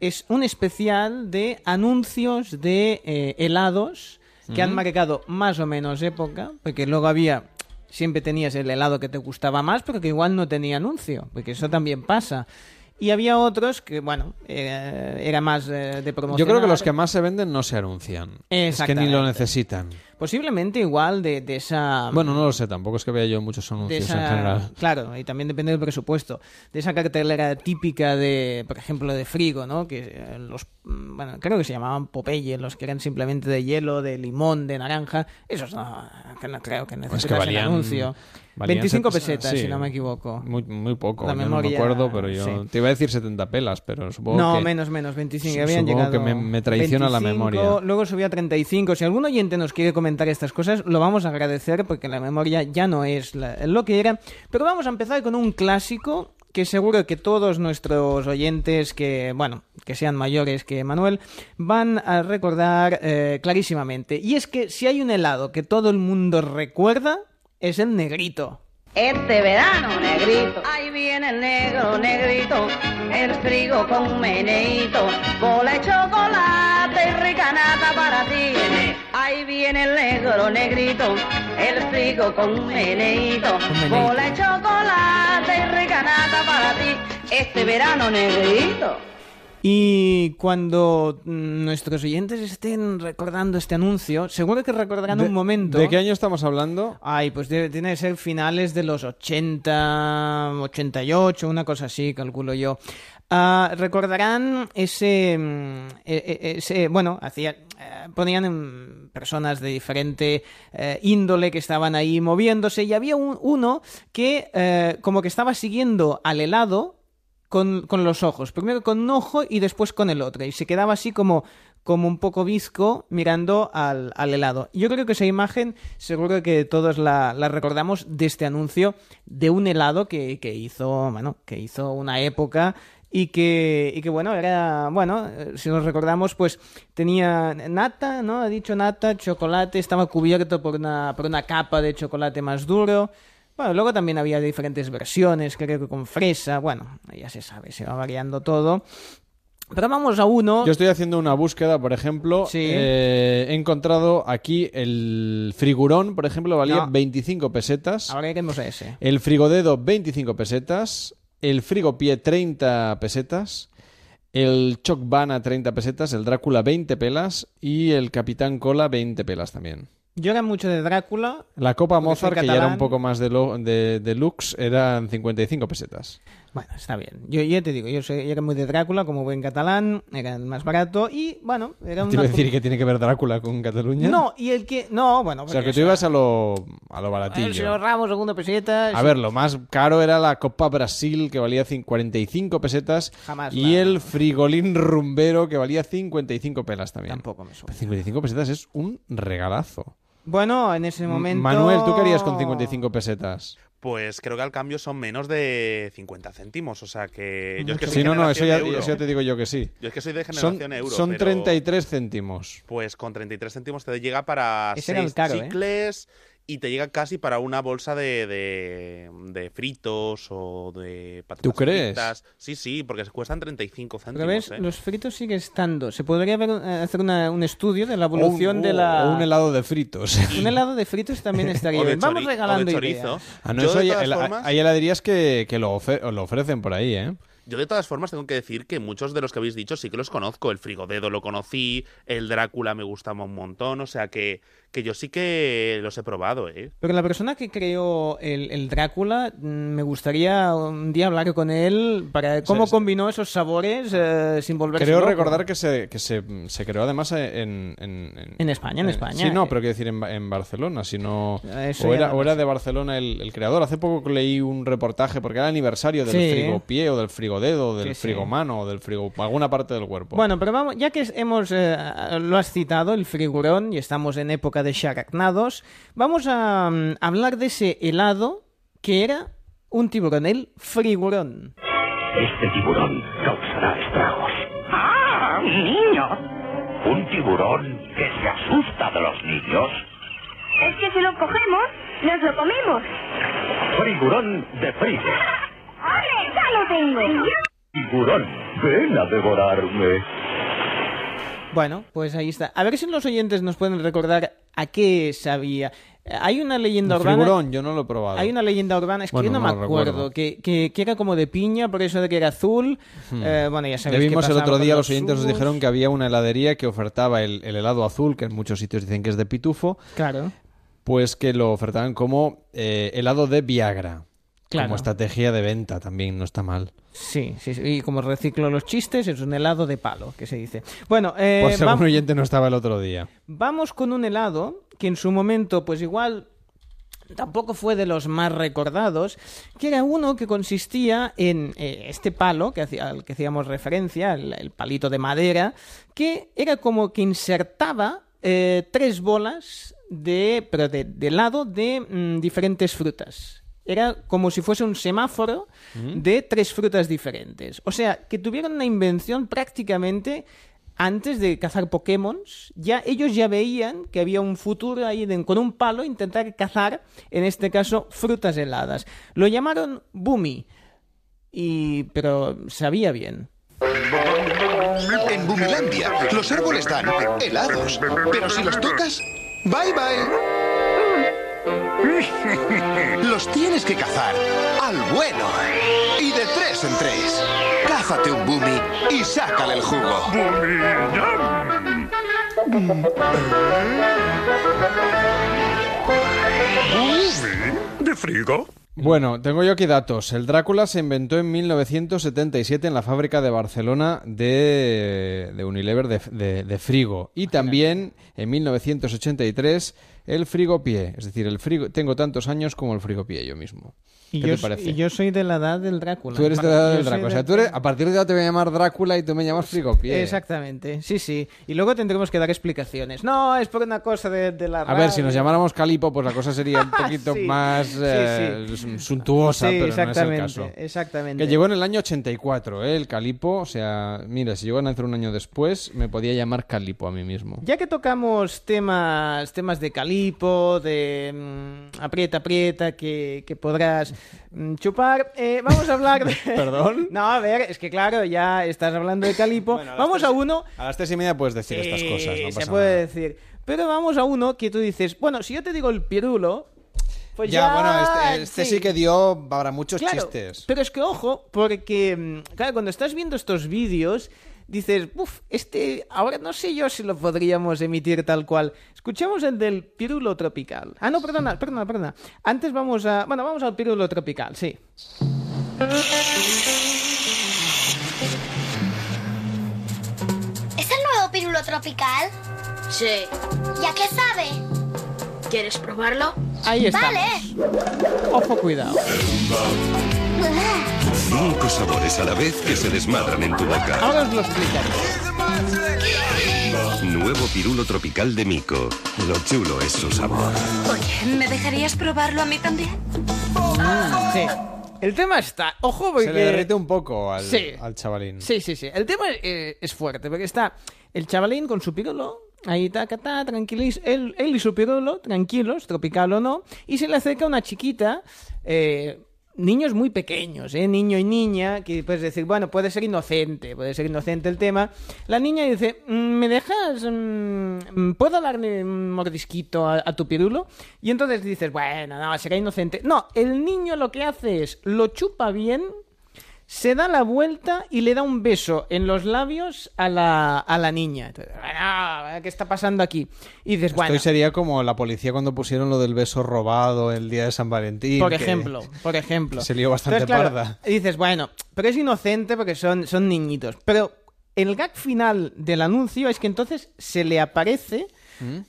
es un especial de anuncios de eh, helados que han marcado más o menos época, porque luego había siempre tenías el helado que te gustaba más, pero que igual no tenía anuncio, porque eso también pasa. Y había otros que, bueno, eh, era más eh, de promoción. Yo creo que los que más se venden no se anuncian. Es que ni lo necesitan. Posiblemente igual de, de esa... Bueno, no lo sé, tampoco es que vea yo muchos anuncios esa- en general. Claro, y también depende del presupuesto. De esa cartelera típica de, por ejemplo, de frigo, ¿no? Que eh, los, mm, bueno, creo que se llamaban Popeye, los que eran simplemente de hielo, de limón, de naranja. Esos no, que no creo que Pues que necesitasen valían, anuncio. valían 25 set- pesetas, sí, si no me equivoco. Muy, muy poco, La yo no me memoria, acuerdo, pero yo sí. te iba a decir 70 pelas, pero supongo No, que... menos, menos, 25. su- habían supongo llegado que me, me traiciona la 25, memoria. Luego subía a 35. Si algún oyente nos quiere comentar estas cosas, lo vamos a agradecer porque la memoria ya no es lo que era. Pero vamos a empezar con un clásico que seguro que todos nuestros oyentes que, bueno, que sean mayores que Manuel, van a recordar eh, clarísimamente. Y es que si hay un helado que todo el mundo recuerda, es el negrito. Este verano, negrito, ahí viene el negro, negrito, el frigo con un meneíto, bola de chocolate y rica nata para ti. Ahí viene el negro, negrito, el frigo con un meneíto, bola de chocolate y rica nata para ti. Este verano, negrito. Y cuando mm, nuestros oyentes estén recordando este anuncio, seguro que recordarán ¿De- un momento. ¿De qué año estamos hablando? Ay, pues debe, tiene que ser finales de los 80, 88, una cosa así, calculo yo. Ah, recordarán ese, mm, e- e- ese bueno, hacía, eh, ponían personas de diferente eh, índole que estaban ahí moviéndose y había un- uno que eh, como que estaba siguiendo al helado con, con los ojos. Primero con un ojo y después con el otro. Y se quedaba así como, como un poco visco mirando al, al helado. Yo creo que esa imagen seguro que todos la, la recordamos de este anuncio de un helado que, que hizo, bueno, que hizo una época y que, y que bueno, era, bueno, eh, si nos recordamos, pues tenía nata, ¿no? Ha dicho nata, chocolate, estaba cubierto por una, por una capa de chocolate más duro. Bueno, luego también había diferentes versiones, creo que con fresa, bueno, ya se sabe, se va variando todo. Pero vamos a uno. Yo estoy haciendo una búsqueda, por ejemplo. Sí. eh, he encontrado aquí el frigurón, por ejemplo, valía No. 25 pesetas. Ahora iremos a ese. El frigodedo, 25 pesetas. El frigopié, 30 pesetas. El Chocbana, 30 pesetas. El Drácula, 20 pelas. Y el Capitán Cola, 20 pelas también. Yo era mucho de Drácula. La Copa Mozart, que ya era un poco más de, lo, de, de lux, eran 55 pesetas. Bueno, está bien. Yo ya te digo, yo, soy, yo era muy de Drácula, como buen catalán, era el más barato y, bueno, era Te iba a decir que tiene que ver Drácula con Cataluña. No, y el que... No, bueno, O sea, que tú ibas a lo, a lo El baratillo. señor Ramos, segundo peseta... A ver, lo más caro era la Copa Brasil, que valía cin- 45 pesetas. Jamás Y la- el frigolín rumbero, que valía 55 pelas también. Tampoco me suena. 55 pesetas es un regalazo. Bueno, en ese momento... Manuel, ¿tú qué harías con 55 pesetas? Pues creo que al cambio son menos de 50 céntimos. O sea que. Yo es que soy Sí, no, no, eso ya, eso ya te digo yo que sí. Yo es que soy de Son, generación euro. son pero, 33 céntimos. Pues con 33 céntimos te llega para Ese era el seis caro, ¿eh? Y te llega casi para una bolsa de, de, de fritos o de patatas ¿Tú crees? fritas. Sí, sí, porque se cuestan 35 Pero céntimos. ves, ¿eh? los fritos sigue estando. Se podría ver, eh, hacer una- un estudio de la evolución de la... o un helado de fritos. Un helado de fritos también estaría bien. Vamos chori- o de regalando chorizo. ideas. Ah, no, Yo, eso de hay, formas- heladerías que, que lo, ofe- lo ofrecen por ahí, ¿eh? Yo de todas formas tengo que decir que muchos de los que habéis dicho sí que los conozco. El frigodedo lo conocí, el Drácula me gustaba un montón, o sea que, que yo sí que los he probado, ¿eh? Pero la persona que creó el, el Drácula, mm, me gustaría un día hablar con él para cómo Sí, sí. combinó esos sabores eh, sin volverse Creo loco. recordar que se, que se, se creó además en... En, En España, en España. Sí, no, pero quiero decir en, en Barcelona, si no... Eso O era, o era de Barcelona el, el creador. Hace poco leí un reportaje porque era el aniversario del Sí. frigopié o del frigodedo o del Sí, sí. frigomano o del frigo... alguna parte del cuerpo. Bueno, pero vamos, ya que hemos eh, lo has citado, el frigurón, y estamos en época de characnados, vamos a mm, hablar de ese helado que era un tiburón, el frigurón. Este tiburón causará estragos. ¡Ah, un niño! ¿Un tiburón que se asusta de los niños? Es que si lo cogemos, nos lo comemos. Frigurón de frigo. ¡Ole! ¡Ya lo tengo! Tiburón, ven a devorarme. Bueno, pues ahí está. A ver si los oyentes nos pueden recordar a qué sabía. Hay una leyenda El urbana. frigurón, yo no lo he probado. Hay una leyenda urbana, es que Bueno, yo no, no me acuerdo, que, que, que era como de piña, por eso de que era azul. Hmm. Eh, bueno, ya Ya sabéis qué vimos el otro día, los oyentes nos dijeron que había una heladería que ofertaba el, el helado azul, que en muchos sitios dicen que es de pitufo, Claro. pues que lo ofertaban como eh, helado de Viagra. Claro. Como estrategia de venta también, no está mal. Sí, sí, sí, y como reciclo los chistes, es un helado de palo, que se dice. Bueno, eh, vam- algún oyente no estaba el otro día. vamos con un helado que en su momento, pues igual tampoco fue de los más recordados, que era uno que consistía en eh, este palo que hacía- al que hacíamos referencia, el, el palito de madera, que era como que insertaba eh, tres bolas de, pero de, de helado de mm, diferentes frutas. Era como si fuese un semáforo de tres frutas diferentes. O sea, que tuvieron una invención prácticamente antes de cazar Pokémon, ya ellos ya veían que había un futuro ahí de- con un palo intentar cazar, en este caso, frutas heladas. Lo llamaron Boomy, y pero sabía bien. En Bumilandia, los árboles dan helados. Pero si los tocas, bye bye. Los tienes que cazar al vuelo. Y de tres en tres. Cázate un Bumi y sácale el jugo. ¿De frigo? Bueno, tengo yo aquí datos. El Drácula se inventó en 1977 en la fábrica de Barcelona de, de Unilever de, de- de frigo. Y también en 1983 el frigopié. Es decir, el frigo, tengo tantos años como el frigopié yo mismo. Y ¿Qué yo, te parece? y yo soy de la edad del Drácula. Tú eres de la edad Yo del Drácula. O sea, tú eres, a partir de ahora te voy a llamar Drácula y tú me llamas frigopié. Exactamente, sí, sí. Y luego tendremos que dar explicaciones. No, es por una cosa de, de la A ver, si nos llamáramos Calipo, pues la cosa sería un poquito Sí, más sí, eh, suntuosa, Sí, pero no es el exactamente, caso. exactamente. Que llegó en el año 84, ¿eh? El Calipo. O sea, mira, si llegó a nacer un año después, me podía llamar Calipo a mí mismo. Ya que tocamos temas, temas de calipo, de mm, aprieta, aprieta, que, que podrás chupar, eh, vamos a hablar de... ¿Perdón? No, a ver, es que claro, ya estás hablando de calipo. vamos a uno... A las tres y media puedes decir estas cosas, no se pasa puede nada. decir. Pero vamos a uno que tú dices, bueno, si yo te digo el pirulo, pues ya, ya... bueno, este, este sí. que dio para muchos Claro, chistes. Pero es que ojo, porque mm, claro, cuando estás viendo estos vídeos, dices, uff, este, ahora no sé yo si lo podríamos emitir tal cual. Escuchamos el del pirulo tropical. Ah, no, perdona, perdona, perdona. Antes vamos a, bueno, vamos al pirulo tropical, sí. ¿Es el nuevo pirulo tropical? Sí. ¿Y a qué sabe? ¿Quieres probarlo? Ahí está. Vale. Ojo, cuidado. Cinco sabores a la vez que se desmadran en tu boca. Ahora os lo explicaré. Nuevo pirulo tropical de Mico. Lo chulo es su sabor. Oye, ¿me dejarías probarlo a mí también? Sí. El tema está, ojo, porque... Se le derrite un poco al, Sí. al chavalín. Sí, sí, sí. El tema eh, es fuerte, porque está el chavalín con su pirulo, ahí taca, ta, tranquilis, él, él y su pirulo, tranquilos, tropical o no, y se le acerca una chiquita, eh, niños muy pequeños, ¿eh? niño y niña, que puedes decir, bueno, puede ser inocente, puede ser inocente el tema. La niña dice, "Mm, ¿me dejas, mm, puedo darle un mordisquito a, a tu pirulo? Y entonces dices, bueno, no, será inocente. No, el niño lo que hace es, lo chupa bien, se da la vuelta y le da un beso en los labios a la, a la niña. Entonces, ¿qué está pasando aquí? Y dices, bueno, Esto sería como la policía cuando pusieron lo del beso robado el día de San Valentín. por ejemplo, por ejemplo. Se lió bastante Entonces, claro, parda. y dices, bueno, pero es inocente porque son, son niñitos. Pero el gag final del anuncio es que entonces se le aparece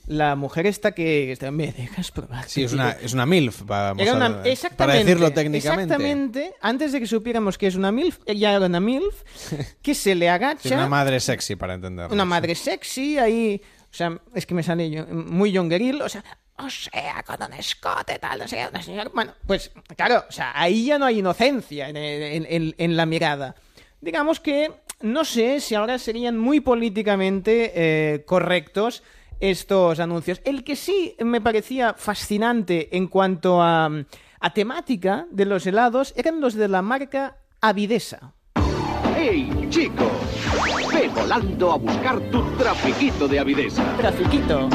la mujer esta que... Me dejas probar. ¿Mm? Sí, es una, es una MILF, vamos Era a- una- para decirlo técnicamente. Exactamente. Antes de que supiéramos que es una MILF, ella era una MILF, que se le agacha. Sí, una madre sexy, para entenderlo. Una madre sexy ahí. O sea, es que me sale yo- muy youngeril. O sea, o sea, con un escote, tal, no sé, una señora. Bueno, pues claro, o sea, ahí ya no hay inocencia en, en- en- en la mirada. Digamos que no sé si ahora serían muy políticamente eh, correctos estos anuncios. El que sí me parecía fascinante en cuanto a, a temática de los helados eran los de la marca Avidesa. ¡Hey, chico! Ve volando a buscar tu trafiquito de avidesa. Trafiquito.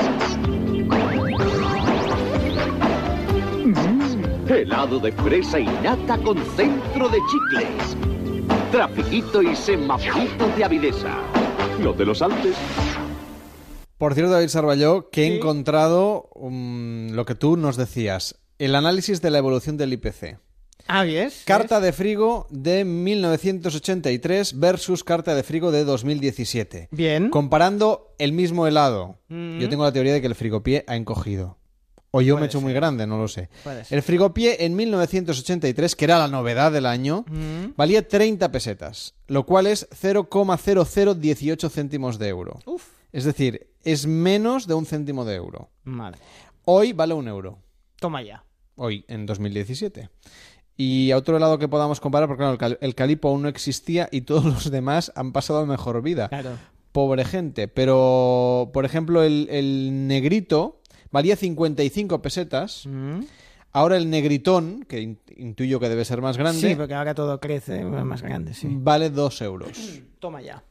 Mm, helado de fresa y nata con centro de chicles. Trafiquito y semaforito de avidesa. No te lo saltes. Por cierto, David Sarballó, que he encontrado um, lo que tú nos decías, el análisis de la evolución del IPC. Ah, ¿ves? Carta de frigo de 1983 versus carta de frigo de 2017. Bien. Comparando el mismo helado. Mm. Yo tengo la teoría de que el frigopié ha encogido. O yo me he hecho muy grande, no lo sé. El frigopié en 1983, que era la novedad del año, Mm. valía 30 pesetas, lo cual es 0,0018 céntimos de euro. Uf. Es decir, es menos de un céntimo de euro. Vale. Hoy vale un euro. Toma ya. Hoy, en 2017. Y a otro helado que podamos comparar, porque claro, el, cal- el calipo aún no existía y todos los demás han pasado a mejor vida. Claro. pobre gente. Pero, por ejemplo, el, el negrito valía 55 pesetas. Mm. Ahora el negritón, que in- intuyo que debe ser más grande, Sí, porque ahora todo crece, más grande, sí. vale 2 euros. Toma ya.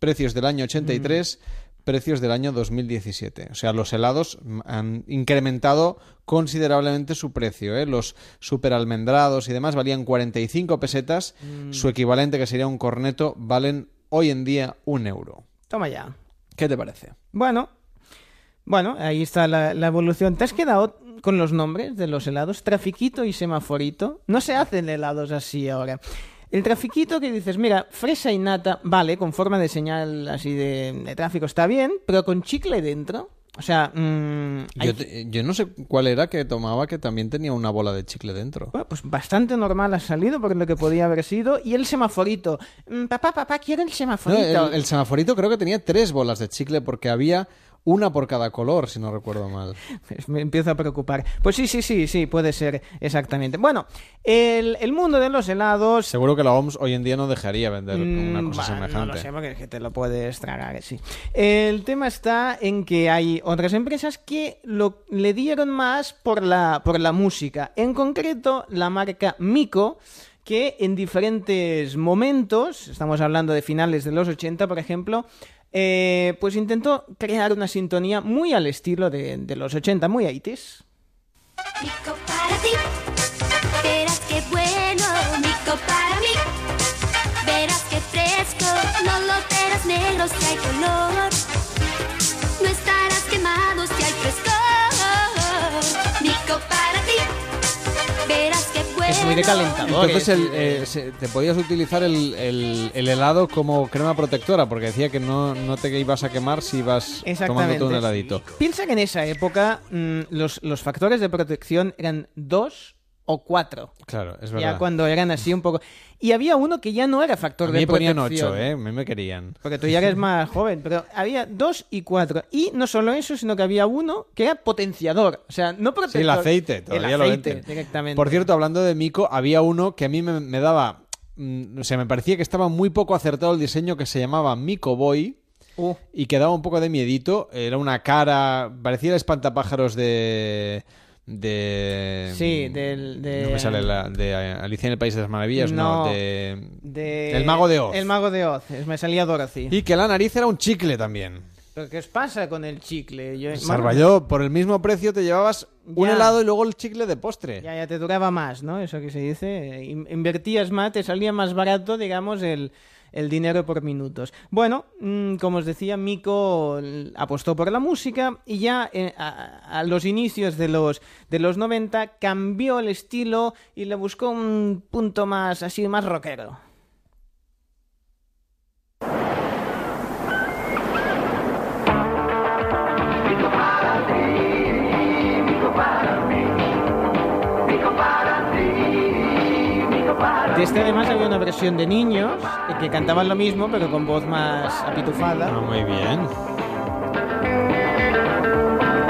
Precios del año 83, Mm. Precios del año 2017. O sea, los helados han incrementado considerablemente su precio. ¿eh? Los super almendrados y demás valían 45 pesetas. Mm. Su equivalente, que sería un corneto, valen hoy en día un euro. Toma ya. ¿Qué te parece? Bueno, bueno, ahí está la, la evolución. ¿Te has quedado con los nombres de los helados? Trafiquito y semaforito. No se hacen helados así ahora. El trafiquito que dices, mira, fresa y nata, vale, con forma de señal así de, de tráfico está bien, pero con chicle dentro. O sea, mm, hay- Yo, te- yo no sé cuál era que tomaba que también tenía una bola de chicle dentro. Bueno, pues bastante normal ha salido por lo que podía haber sido. Y el semaforito. Mm, papá, papá, quiero el No, semaforito. el, el semaforito creo que tenía tres bolas de chicle porque había una por cada color, si no recuerdo mal. Pues Me empiezo a preocupar. Pues sí, sí, sí, sí, puede ser exactamente. Bueno, el, el mundo de los helados... Seguro que la OMS hoy en día no dejaría vender una Mm, cosa bah, No semejante. lo sé, porque es que te lo puedes tragar, sí. El tema está en que hay otras empresas que lo, le dieron más por la, por la música. En concreto, la marca Mico, que en diferentes momentos, estamos hablando de finales de los 80, por ejemplo, eh, pues intentó crear una sintonía muy al estilo de, de los 80, muy 80s. Mico para ti, verás qué bueno, mico para mí. Verás qué fresco, no lo verás negro si hay color. Muy de calentador. Entonces el, eh, se- te podías utilizar el, el- el helado como crema protectora porque decía que no, no te ibas a quemar si ibas tomándote un heladito. Piensa que en esa época mm, los, los factores de protección eran dos o cuatro. Claro, es Ya verdad. cuando eran así un poco. Y había uno que ya no era factor A de mí me ponían protección. ocho, ¿eh? A mí me querían. Porque tú ya eres más joven, pero había dos y cuatro. Y no solo eso, sino que había uno que era potenciador. O sea, no protector. Sí, el aceite, todavía el lo aceite, venden. directamente. Por cierto, hablando de Mico, había uno que a mí me, me daba... mm, O sea, me parecía que estaba muy poco acertado el diseño que se llamaba Mico Boy. Uh. Y que daba un poco de miedito. Era una cara... Parecía el espantapájaros de... De... Sí, del. De, No me sale la... De Alicia en el País de las Maravillas, no. No. de... de- El Mago de Oz. El mago de Oz. Me salía Dorothy. Y que la nariz era un chicle también. ¿Pero qué os pasa con el chicle? Yo, Sarballó, por el mismo precio te llevabas un Ya. helado y luego el chicle de postre. Ya, ya te duraba más, ¿no? Eso que se dice. In- Invertías más, te salía más barato, digamos, el, el dinero por minutos. Bueno, mm, como os decía, Miko apostó por la música y ya eh, a, a los inicios de los, de los 90 cambió el estilo y le buscó un punto más, así, más rockero. De este además había una versión de niños que cantaban lo mismo, pero con voz más apitufada. Ah, muy bien.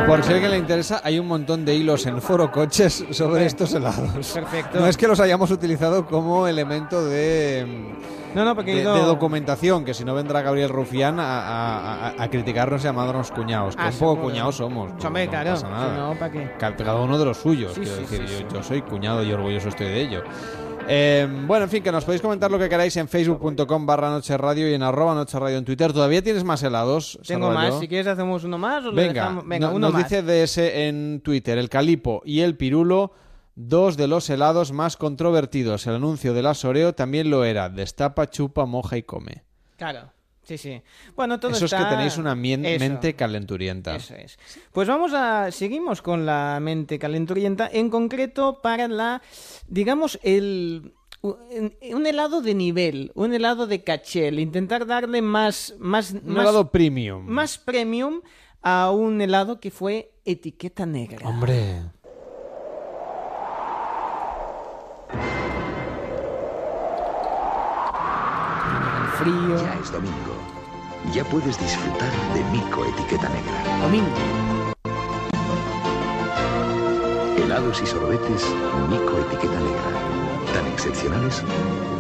Por si a alguien le interesa, hay un montón de hilos en Foro Coches sobre estos helados. Perfecto. No es que los hayamos utilizado como elemento de, No, no, porque de, ido- de documentación, que si no vendrá Gabriel Rufián a, a- a- a criticarnos llamándonos cuñados. Que Ah, un poco seguro. cuñados somos. Hombre, no claro, pasa nada. si no, ¿para qué? Ca- Cada uno de los suyos. Sí, quiero sí, decir, sí, yo, sí. yo soy cuñado y orgulloso estoy de ello. Eh, bueno, en fin, que nos podéis comentar lo que queráis en facebook.com barra noche radio y en arroba noche radio en Twitter. ¿Todavía tienes más helados? Tengo más, si quieres hacemos uno más o Venga, no- uno nos más. dice DS en Twitter, el calipo y el pirulo, dos de los helados más controvertidos. El anuncio de la Soreo también lo era, destapa, chupa, moja y come. Claro, sí, sí. Bueno, todo Eso es que tenéis una Eso. mente calenturienta. Eso es. Pues vamos a. Seguimos con la mente calenturienta, en concreto para la. Digamos, el. Un un helado de nivel, un helado de caché, el intentar darle más. más Un más, helado premium. Más premium a un helado que fue etiqueta negra. Hombre. frío. Ya es domingo. Ya puedes disfrutar de Mico Etiqueta Negra. Domingo. Helados y sorbetes Mico Etiqueta Negra. Tan excepcionales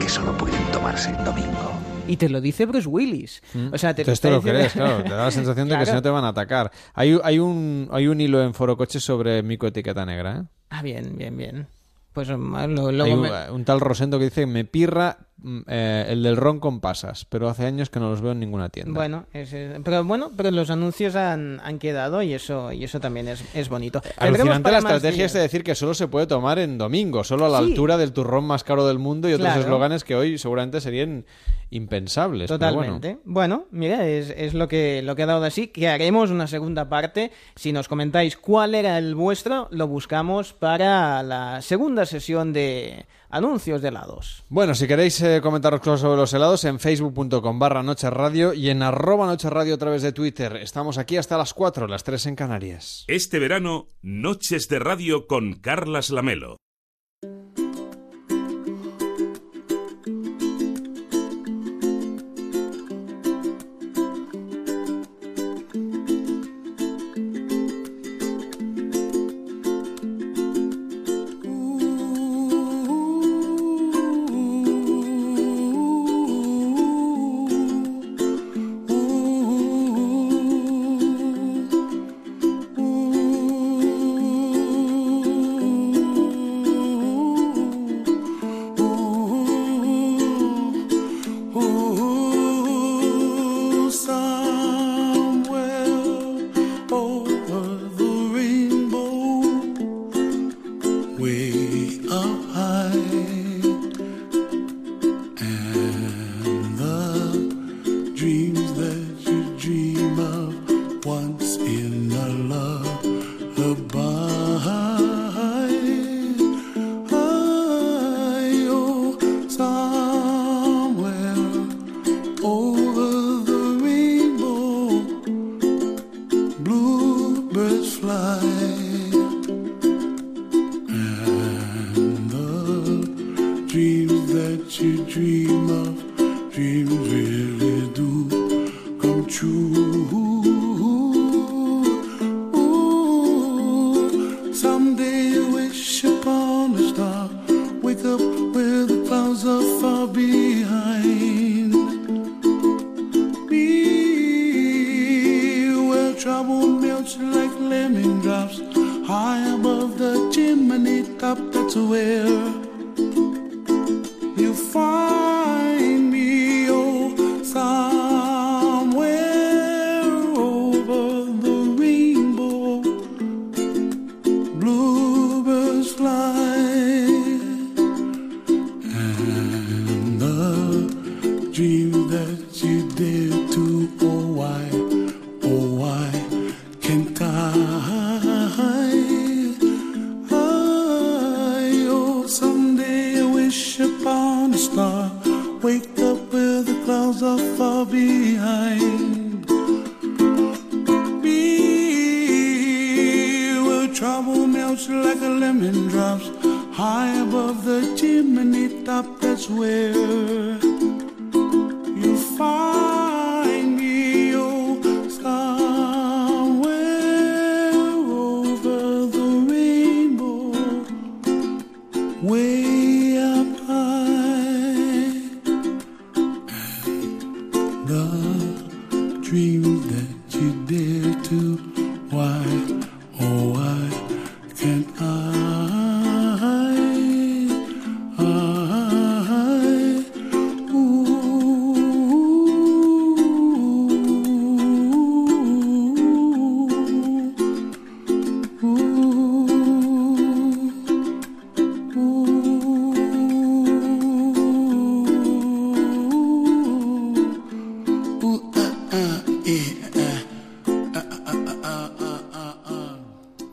que solo pueden tomarse en domingo. Y te lo dice Bruce Willis. O sea, te, Entonces te lo diciendo- crees, claro. Te da la sensación de que si no te van a atacar. Hay, hay, un, hay un hilo en Foro Coches sobre Mico Etiqueta Negra, ¿eh? Ah, bien, bien, bien. Pues um, lo- luego Hay un, me- un tal Rosendo que dice, me pirra mm, eh, el del ron con pasas, pero hace años que no los veo en ninguna tienda. Bueno, es- pero bueno, pero los anuncios han, han quedado y eso y eso también es, es bonito. Alucinante la estrategia es de decir que solo se puede tomar en domingo, solo a la Sí. altura del turrón más caro del mundo y otros Claro. eslóganes que hoy seguramente serían impensables. pero bueno. Totalmente. Bueno, mira, es, es lo que lo que ha dado de sí, que haremos una segunda parte. Si nos comentáis cuál era el vuestro, lo buscamos para la segunda sesión de anuncios de helados. Bueno, si queréis eh, comentaros cosas sobre los helados, en facebook.com barra Noche Radio y en arroba Noche Radio a través de Twitter. Estamos aquí hasta las 4, las 3 en Canarias. Este verano, Noches de Radio con Carlas Lamelo.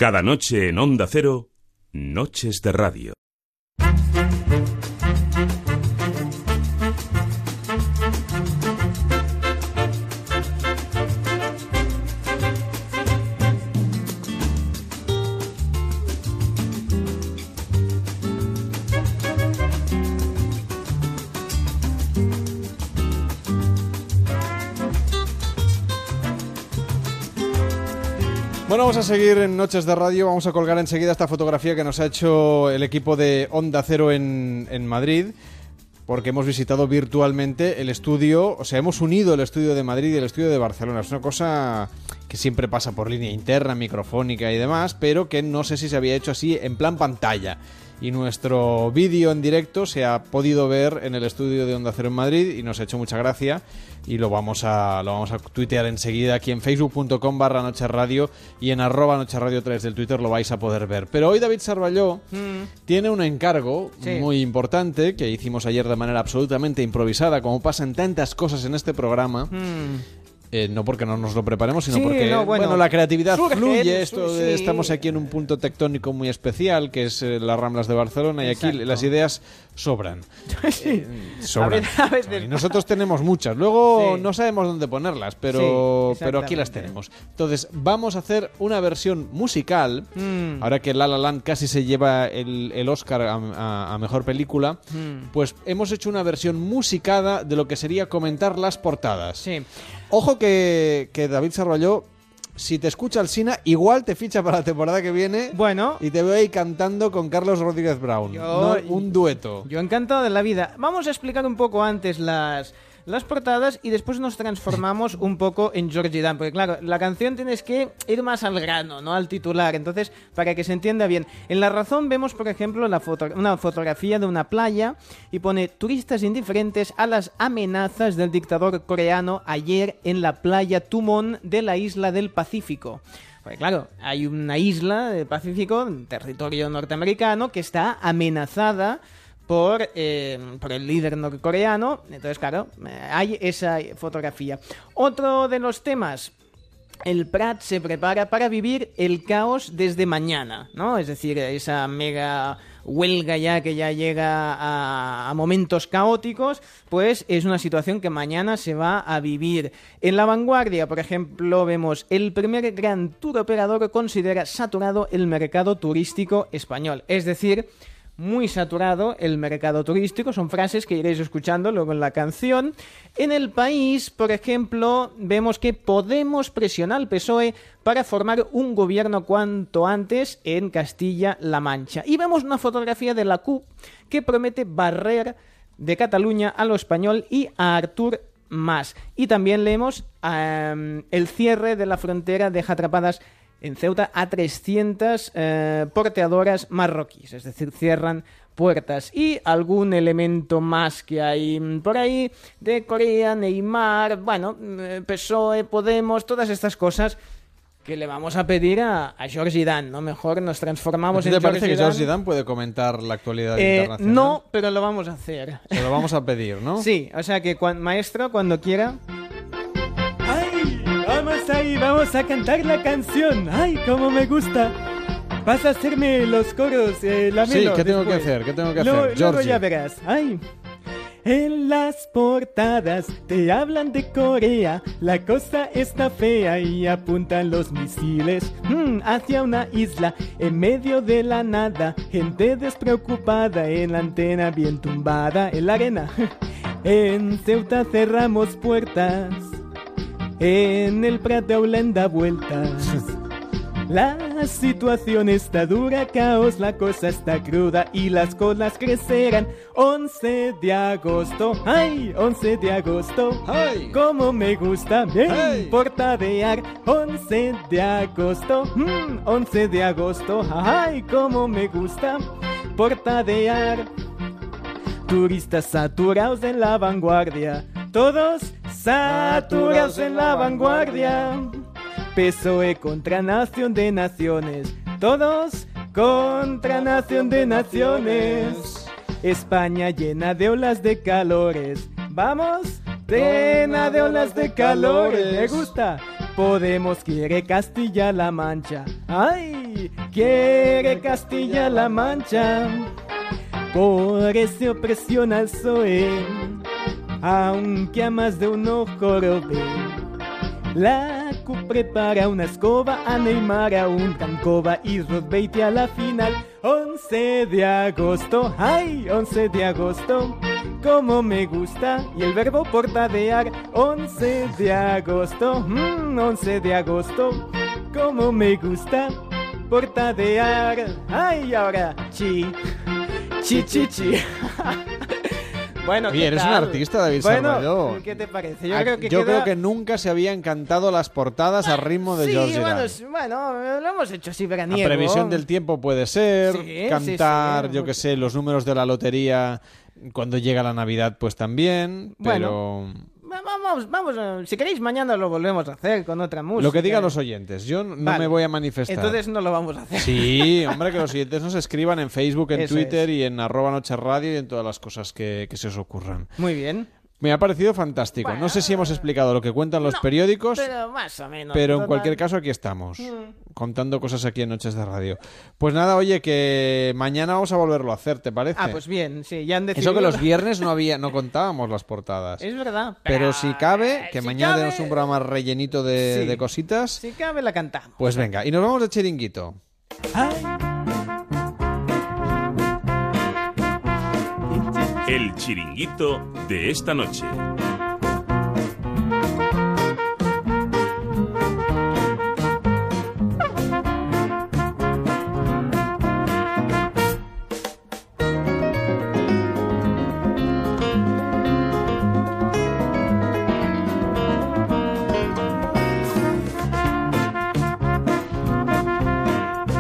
Cada noche en Onda Cero, Noches de Radio. A seguir en Noches de Radio. Vamos a colgar enseguida esta fotografía que nos ha hecho el equipo de Onda Cero en, en Madrid. porque hemos visitado virtualmente el estudio, o sea, hemos unido el estudio de Madrid y el estudio de Barcelona. Es una cosa que siempre pasa por línea interna, microfónica y demás, pero que no sé si se había hecho así en plan pantalla. Y nuestro vídeo en directo se ha podido ver en el estudio de Onda Cero en Madrid y nos ha hecho mucha gracia y lo vamos a, lo vamos a tuitear enseguida aquí en facebook.com barra Noche Radio y en arroba Noche Radio 3 del Twitter lo vais a poder ver. Pero hoy David Sarballó Mm. tiene un encargo Sí. muy importante que hicimos ayer de manera absolutamente improvisada, como pasan tantas cosas en este programa. Mm. Eh, no porque no nos lo preparemos, sino Sí, porque no, bueno, bueno, la creatividad fluye. Esto de- sí. estamos aquí en un punto tectónico muy especial, que es eh, las Ramblas de Barcelona, y aquí las ideas sobran. Sí. Sobran. A a veces- Y nosotros tenemos muchas. Luego no sabemos dónde ponerlas, pero, pero aquí las tenemos. Entonces, vamos a hacer una versión musical. Mm. Ahora que La La Land casi se lleva el, el Oscar a, a- a mejor película, Mm. pues hemos hecho una versión musicada de lo que sería comentar las portadas. Sí. Ojo que, que David Sarballó, si te escucha el Sina, igual te ficha para la temporada que viene. Bueno. Y te veo ahí cantando con Carlos Rodríguez Brown. Yo- ¿no? Un dueto. Yo encantado de la vida. Vamos a explicar un poco antes las, las portadas y después nos transformamos un poco en Georgie Dan. Porque claro, la canción tienes que ir más al grano, ¿no? Al titular. Entonces, para que se entienda bien. En La Razón vemos, por ejemplo, la foto, una fotografía de una playa y pone turistas indiferentes a las amenazas del dictador coreano ayer en la playa Tumón de la isla del Pacífico. Porque claro, hay una isla del Pacífico, territorio norteamericano, que está amenazada por, eh, por el líder norcoreano. Entonces, claro, eh, hay esa fotografía. Otro de los temas. El Prat se prepara para vivir el caos desde mañana, ¿no? Es decir, esa mega huelga ya que ya llega a, a momentos caóticos, pues es una situación que mañana se va a vivir. En la vanguardia, por ejemplo, vemos el primer gran tour operador considera saturado el mercado turístico español. Es decir, muy saturado el mercado turístico, son frases que iréis escuchando luego en la canción. En el país, por ejemplo, vemos que Podemos presiona al PSOE para formar un gobierno cuanto antes en Castilla-La Mancha. Y vemos una fotografía de la CUP que promete barrer de Cataluña a lo español y a Artur Mas. Y también leemos em, el cierre de la frontera deja atrapadas en Ceuta a 300 eh, porteadoras marroquíes, es decir, cierran puertas. Y algún elemento más que hay por ahí de Corea, Neymar, bueno, eh, PSOE, Podemos, todas estas cosas que le vamos a pedir a, a George Dan, ¿no? Mejor nos transformamos ¿A ti en ¿Te parece que George Zidane puede comentar la actualidad Eh, internacional? no, pero lo vamos a hacer. Se lo vamos a pedir, ¿no? Sí, o sea que cuan- maestro, cuando quiera. Vamos a cantar la canción. ¡Ay, cómo me gusta! Vas a hacerme los coros, eh, la Sí, ¿qué tengo que hacer? ¿Qué tengo que Lo- hacer? Luego ya verás. ¡Ay! En las portadas te hablan de Corea, la cosa está fea y apuntan los misiles mm, hacia una isla en medio de la nada, gente despreocupada en la antena bien tumbada en la arena. En Ceuta cerramos puertas, en el Prat de Aulén da vueltas. La situación está dura, caos, la cosa está cruda y las colas crecerán. 11 de agosto, ay, 11 de agosto, ay, como me gusta, bien, portadear. 11 de agosto, mm, 11 de agosto, ay, como me gusta, portadear. Turistas saturados en la vanguardia, todos saturados en la vanguardia. PSOE contra Nación de Naciones, todos contra Nación de Naciones. España llena de olas de calores, vamos, llena de olas de calores, me gusta. Podemos quiere Castilla-La Mancha, ay, quiere Castilla-La Mancha. Por esa opresión al PSOE, aunque a más de uno jorobe. La CUP prepara una escoba a Neymar, a un Cancova y Rodbeite a la final. 11 de agosto, ay, 11 de agosto, como me gusta. Y el verbo portadear, 11 de agosto, mm, 11 de agosto, como me gusta. Portadear, ay, ahora, chi, chi, chi, chi. Bueno, Oye, ¿qué eres un artista, David bueno. ¿Qué te parece? Yo Ah, creo que yo queda- creo que nunca se habían cantado las portadas al ritmo de sí, George bueno, lo hemos hecho así La veraniego. previsión del tiempo puede ser, Sí, cantar, sí. yo que sé, los números de la lotería cuando llega la Navidad, pues también, pero Vamos, vamos, si queréis mañana lo volvemos a hacer con otra música. lo que digan los oyentes, yo no Vale. me voy a manifestar. Entonces no lo vamos a hacer. Sí, hombre, que los oyentes nos escriban en Facebook, en Eso Twitter y en arroba noche radio y en todas las cosas que, que se os ocurran. Muy bien. Me ha parecido fantástico. no sé si hemos explicado lo que cuentan los periódicos, Pero más o menos. pero en cualquier caso aquí estamos, Mm. contando cosas aquí en Noches de Radio. Pues nada, oye, que mañana vamos a volverlo a hacer, ¿te parece? Ah, pues bien, sí, ya han decidido. Eso que los viernes no había, no contábamos las portadas. Es verdad. Pero si cabe, que si mañana cabe- tenemos un programa rellenito de, Sí. de cositas, Si cabe la cantamos. pues venga. Y nos vamos de chiringuito. El chiringuito de esta noche.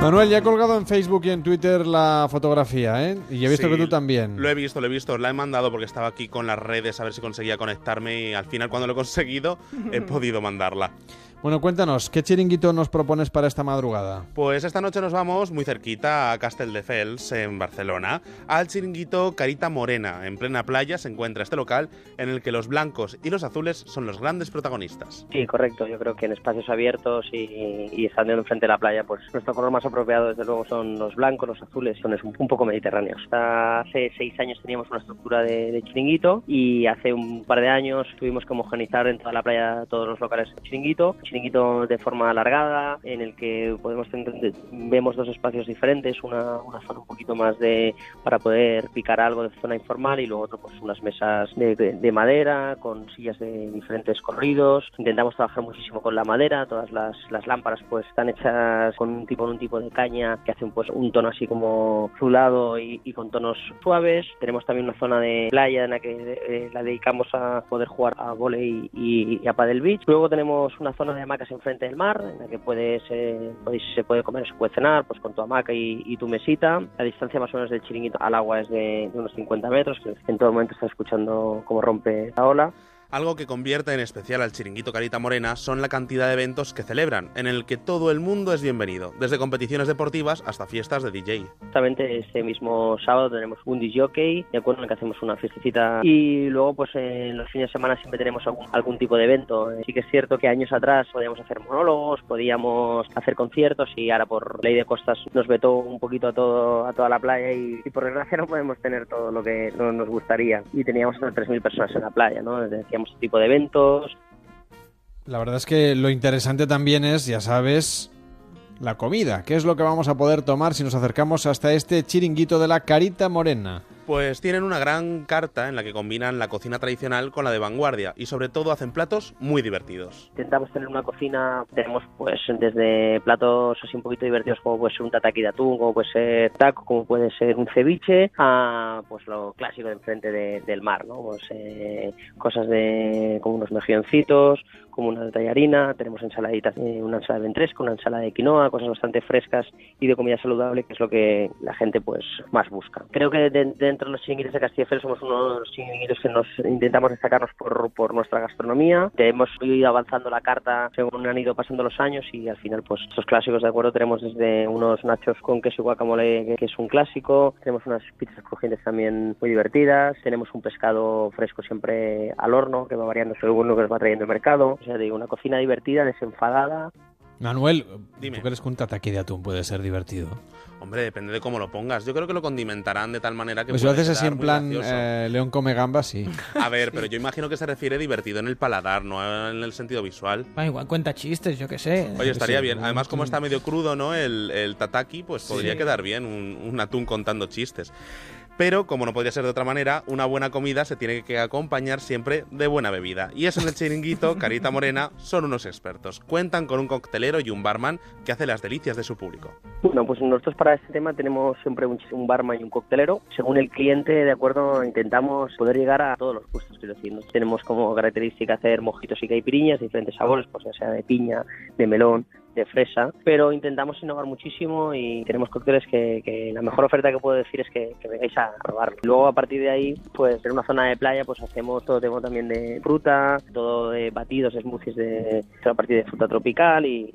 Manuel, ya he colgado en Facebook y en Twitter la fotografía, ¿eh? Y he visto Sí, que tú también. Lo he visto, lo he visto. La he mandado porque estaba aquí con las redes a ver si conseguía conectarme y al final cuando lo he conseguido he podido mandarla. Bueno, cuéntanos, ¿qué chiringuito nos propones para esta madrugada? Pues esta noche nos vamos muy cerquita a Castelldefels, en Barcelona, al chiringuito Carita Morena. En plena playa se encuentra este local en el que los blancos y los azules son los grandes protagonistas. Sí, correcto. Yo creo que en espacios abiertos y, y estando enfrente de la playa, pues nuestro color más apropiado, desde luego, son los blancos, los azules, son es un, un poco mediterráneos. Hasta hace seis años teníamos una estructura de, de chiringuito y hace un par de años tuvimos que homogenizar en toda la playa todos los locales de chiringuito. Chiringuito de forma alargada, en el que podemos vemos dos espacios diferentes, una, una zona un poquito más de para poder picar algo de zona informal y luego otro pues unas mesas de, de- de madera con sillas de diferentes corridos. Intentamos trabajar muchísimo con la madera, todas las, las lámparas pues están hechas con un tipo un tipo de caña que hacen pues un tono así como azulado y, y con tonos suaves. Tenemos también una zona de playa en la que eh, la dedicamos a poder jugar a volei y, y a paddle beach. Luego tenemos una zona de hamacas enfrente del mar en la que puedes, eh, se puede comer, se puede cenar pues con tu hamaca y, tu mesita. La distancia más o menos del chiringuito al agua es de, de unos 50 metros, que en todo momento estás escuchando cómo rompe la ola. Algo que convierte en especial al chiringuito Carita Morena son la cantidad de eventos que celebran, en el que todo el mundo es bienvenido, desde competiciones deportivas hasta fiestas de DJ. Justamente este mismo sábado tenemos un disc jockey, de acuerdo, en el que hacemos una fiestecita y luego pues en los fines de semana siempre tenemos algún, algún tipo de evento. Eh, Sí que es cierto que años atrás podíamos hacer monólogos, podíamos hacer conciertos y ahora por ley de costas nos vetó un poquito a todo a toda la playa y, y por desgracia no podemos tener todo lo que no- nos gustaría y teníamos hasta 3.000 personas en la playa, ¿no? Este tipo de eventos, La verdad es que lo interesante también es, ya sabes, la comida. ¿Qué es lo que vamos a poder tomar si nos acercamos hasta este chiringuito de la Carita Morena? Pues tienen una gran carta en la que combinan la cocina tradicional con la de vanguardia y sobre todo hacen platos muy divertidos. intentamos tener una cocina, tenemos pues desde platos así un poquito divertidos como puede ser un tataki de atún, como puede ser taco, como puede ser un ceviche, a pues lo clásico de enfrente de- del mar, ¿no? Pues eh, cosas de como unos mejilloncitos, como una tallarina, tenemos ensaladitas, eh, una ensalada de ventresca, una ensalada de quinoa, cosas bastante frescas y de comida saludable, que es lo que la gente pues más busca. Creo que de- dentro de los chiringuitos de Castilla somos uno de los chiringuitos que nos intentamos destacarnos por, por nuestra gastronomía. Que hemos ido avanzando la carta según han ido pasando los años y al final pues estos clásicos de acuerdo tenemos desde unos nachos con queso y guacamole que es un clásico, tenemos unas pizzas crujientes también muy divertidas, tenemos un pescado fresco siempre al horno que va variando según lo que nos va trayendo el mercado. O sea, digo, una cocina divertida, desenfadada, Manuel, Dime. ¿tú crees que un tataki de atún puede ser divertido? Hombre, depende de cómo lo pongas. Yo creo que lo condimentarán de tal manera que Pues si lo puede haces así en plan eh, León come gambas, sí. A ver, pero yo imagino que se refiere divertido en el paladar, no en el sentido visual. Ah, igual cuenta chistes, yo qué sé. Oye, estaría Sí, bien. Además, como está medio crudo, ¿no? El, el tataki, pues podría Sí. quedar bien, un, un atún contando chistes. Pero, como no podría ser de otra manera, una buena comida se tiene que acompañar siempre de buena bebida. Y eso en el chiringuito, Carita Morena, son unos expertos. Cuentan con un coctelero y un barman que hace las delicias de su público. Bueno, pues nosotros para este tema tenemos siempre un, barman y un coctelero. Según el cliente, de acuerdo, intentamos poder llegar a todos los gustos. Quiero decir, tenemos como característica hacer mojitos y caipiriñas diferentes sabores, pues ya sea de piña, de melón, de fresa, pero intentamos innovar muchísimo y tenemos cócteles que, que la mejor oferta que puedo decir es que, vengáis a probarlo. Luego a partir de ahí, pues en una zona de playa, pues hacemos todo tipo también de fruta, todo de batidos, smoothies de a partir de fruta tropical y,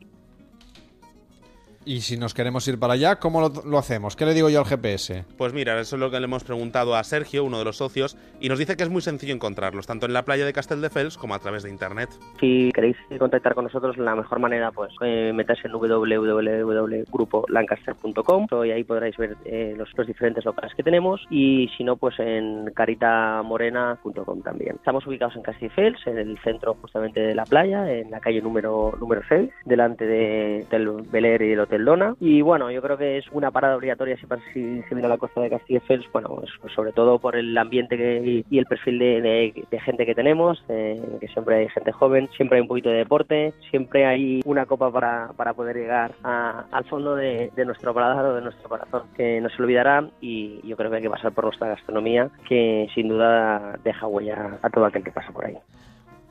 Y si nos queremos ir para allá, ¿cómo lo, lo hacemos? ¿Qué le digo yo al GPS? Pues mira, eso es lo que le hemos preguntado a Sergio, uno de los socios, y nos dice que es muy sencillo encontrarlos, tanto en la playa de Castelldefels como a través de internet. Si queréis contactar con nosotros, la mejor manera, pues eh, meterse en www.grupolancaster.com y ahí podréis ver eh, los, los diferentes locales que tenemos y si no, pues en caritamorena.com también. Estamos ubicados en Castelldefels, en el centro justamente de la playa, en la calle número número 6, delante de- del Bel Air y del Hotel Dona. Y bueno, yo creo que es una parada obligatoria si, si se viene a la costa de Castelldefels, bueno, pues, pues sobre todo por el ambiente que- y el perfil de gente que tenemos, eh, que siempre hay gente joven, siempre hay un poquito de deporte, siempre hay una copa para, para poder llegar a- al fondo de, de nuestro paladar o de nuestro corazón, que no se olvidará y yo creo que hay que pasar por nuestra gastronomía, que sin duda deja huella a todo aquel que pasa por ahí.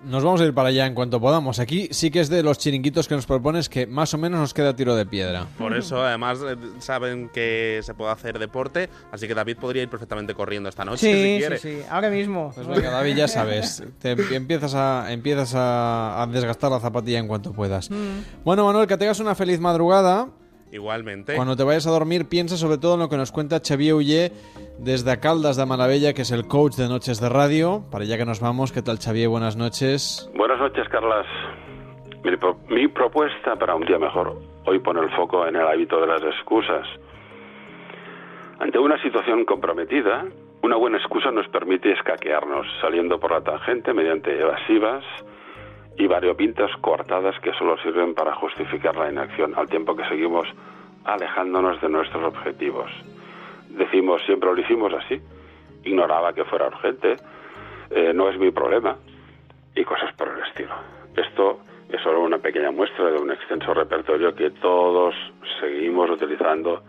Nos vamos a ir para allá en cuanto podamos. Aquí sí que es de los chiringuitos que nos propones que más o menos nos queda tiro de piedra. Por eso, además, eh, saben que se puede hacer deporte, así que David podría ir perfectamente corriendo esta noche si quiere. sí, sí, ahora mismo. Pues venga, David, ya sabes. Te empiezas a, empiezas a, a desgastar la zapatilla en cuanto puedas. Mm. Bueno, Manuel, que tengas una feliz madrugada. Igualmente. Cuando te vayas a dormir, piensa sobre todo en lo que nos cuenta Xavier Ullé desde Caldas de Malavella, que es el coach de Noches de Radio. Para allá que nos vamos, ¿qué tal, Xavier? Buenas noches. Buenas noches, Carlas. Mi, pro- mi propuesta para un día mejor hoy pone el foco en el hábito de las excusas. Ante una situación comprometida, una buena excusa nos permite escaquearnos, saliendo por la tangente mediante evasivas y variopintas coartadas que solo sirven para justificar la inacción, al tiempo que seguimos alejándonos de nuestros objetivos. Decimos, siempre lo hicimos así, ignoraba que fuera urgente, eh, no es mi problema, y cosas por el estilo. Esto es solo una pequeña muestra de un extenso repertorio que todos seguimos utilizando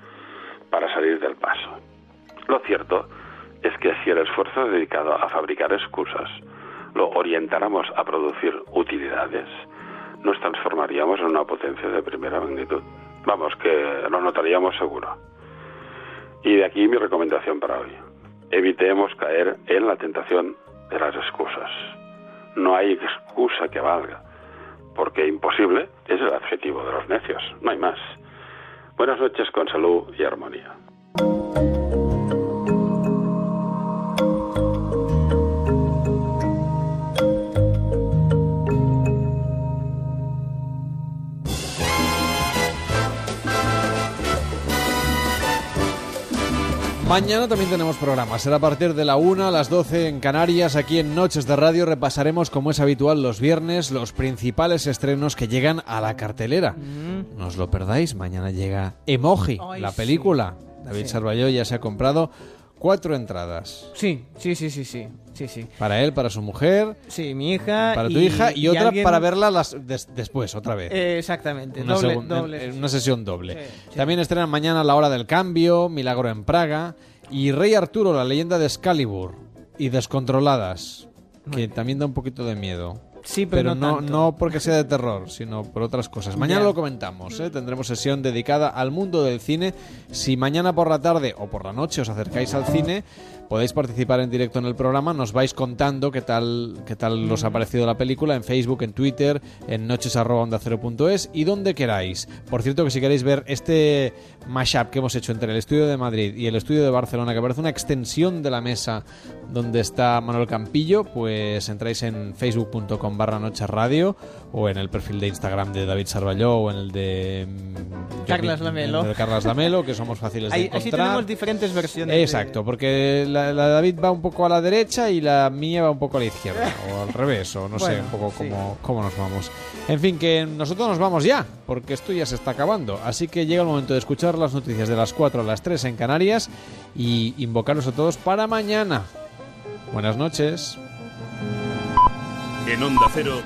para salir del paso. Lo cierto es que si el esfuerzo dedicado a fabricar excusas lo orientáramos a producir utilidades, nos transformaríamos en una potencia de primera magnitud. Vamos, que lo notaríamos seguro. Y de aquí mi recomendación para hoy. Evitemos caer en la tentación de las excusas. No hay excusa que valga, porque imposible es el adjetivo de los necios, no hay más. Buenas noches con salud y armonía. Mañana también tenemos programa. Será a partir de la 1 a las 12 en Canarias. Aquí en Noches de Radio repasaremos, como es habitual los viernes, los principales estrenos que llegan a la cartelera. No os lo perdáis. Mañana llega Emoji, Ay, la sí. película. David Sí. Ya se ha comprado cuatro entradas. Sí, sí, sí, sí, sí, sí, sí. Para él, para su mujer, Sí, mi hija. para tu hija y, otra alguien- para verla las, des- después, otra vez. Eh, exactamente, Una, doble, doble. en- en una sesión doble. Sí. También estrenan mañana La Hora del Cambio, Milagro en Praga y Rey Arturo, la leyenda de Excalibur y Descontroladas, que también da un poquito de miedo. Sí, pero no no, tanto. no porque sea de terror, sino por otras cosas. Mañana lo comentamos, ¿eh? tendremos sesión dedicada al mundo del cine. Si mañana por la tarde o por la noche os acercáis al cine, podéis participar en directo en el programa. Nos vais contando qué tal, qué tal os ha parecido la película en Facebook, en Twitter, en noches.onda0.es y donde queráis. Por cierto, que si queréis ver este mashup que hemos hecho entre el estudio de Madrid y el estudio de Barcelona, que parece una extensión de la mesa donde está Manuel Campillo, pues entráis en facebook.com barra noche radio o en el perfil de Instagram de David Sarballó o en el de mm, Carlas yo- Lamelo. de Lamelo, que somos fáciles de encontrar. así tenemos diferentes versiones. Exacto, porque la, la de David va un poco a la derecha y la mía va un poco a la izquierda, o al revés, o no sé, un poco sí. cómo, cómo nos vamos. En fin, que nosotros nos vamos ya, porque esto ya se está acabando. Así que llega el momento de escuchar las noticias de las 4 a las 3 en Canarias y invocaros a todos para mañana. Buenas noches. En Onda Cero,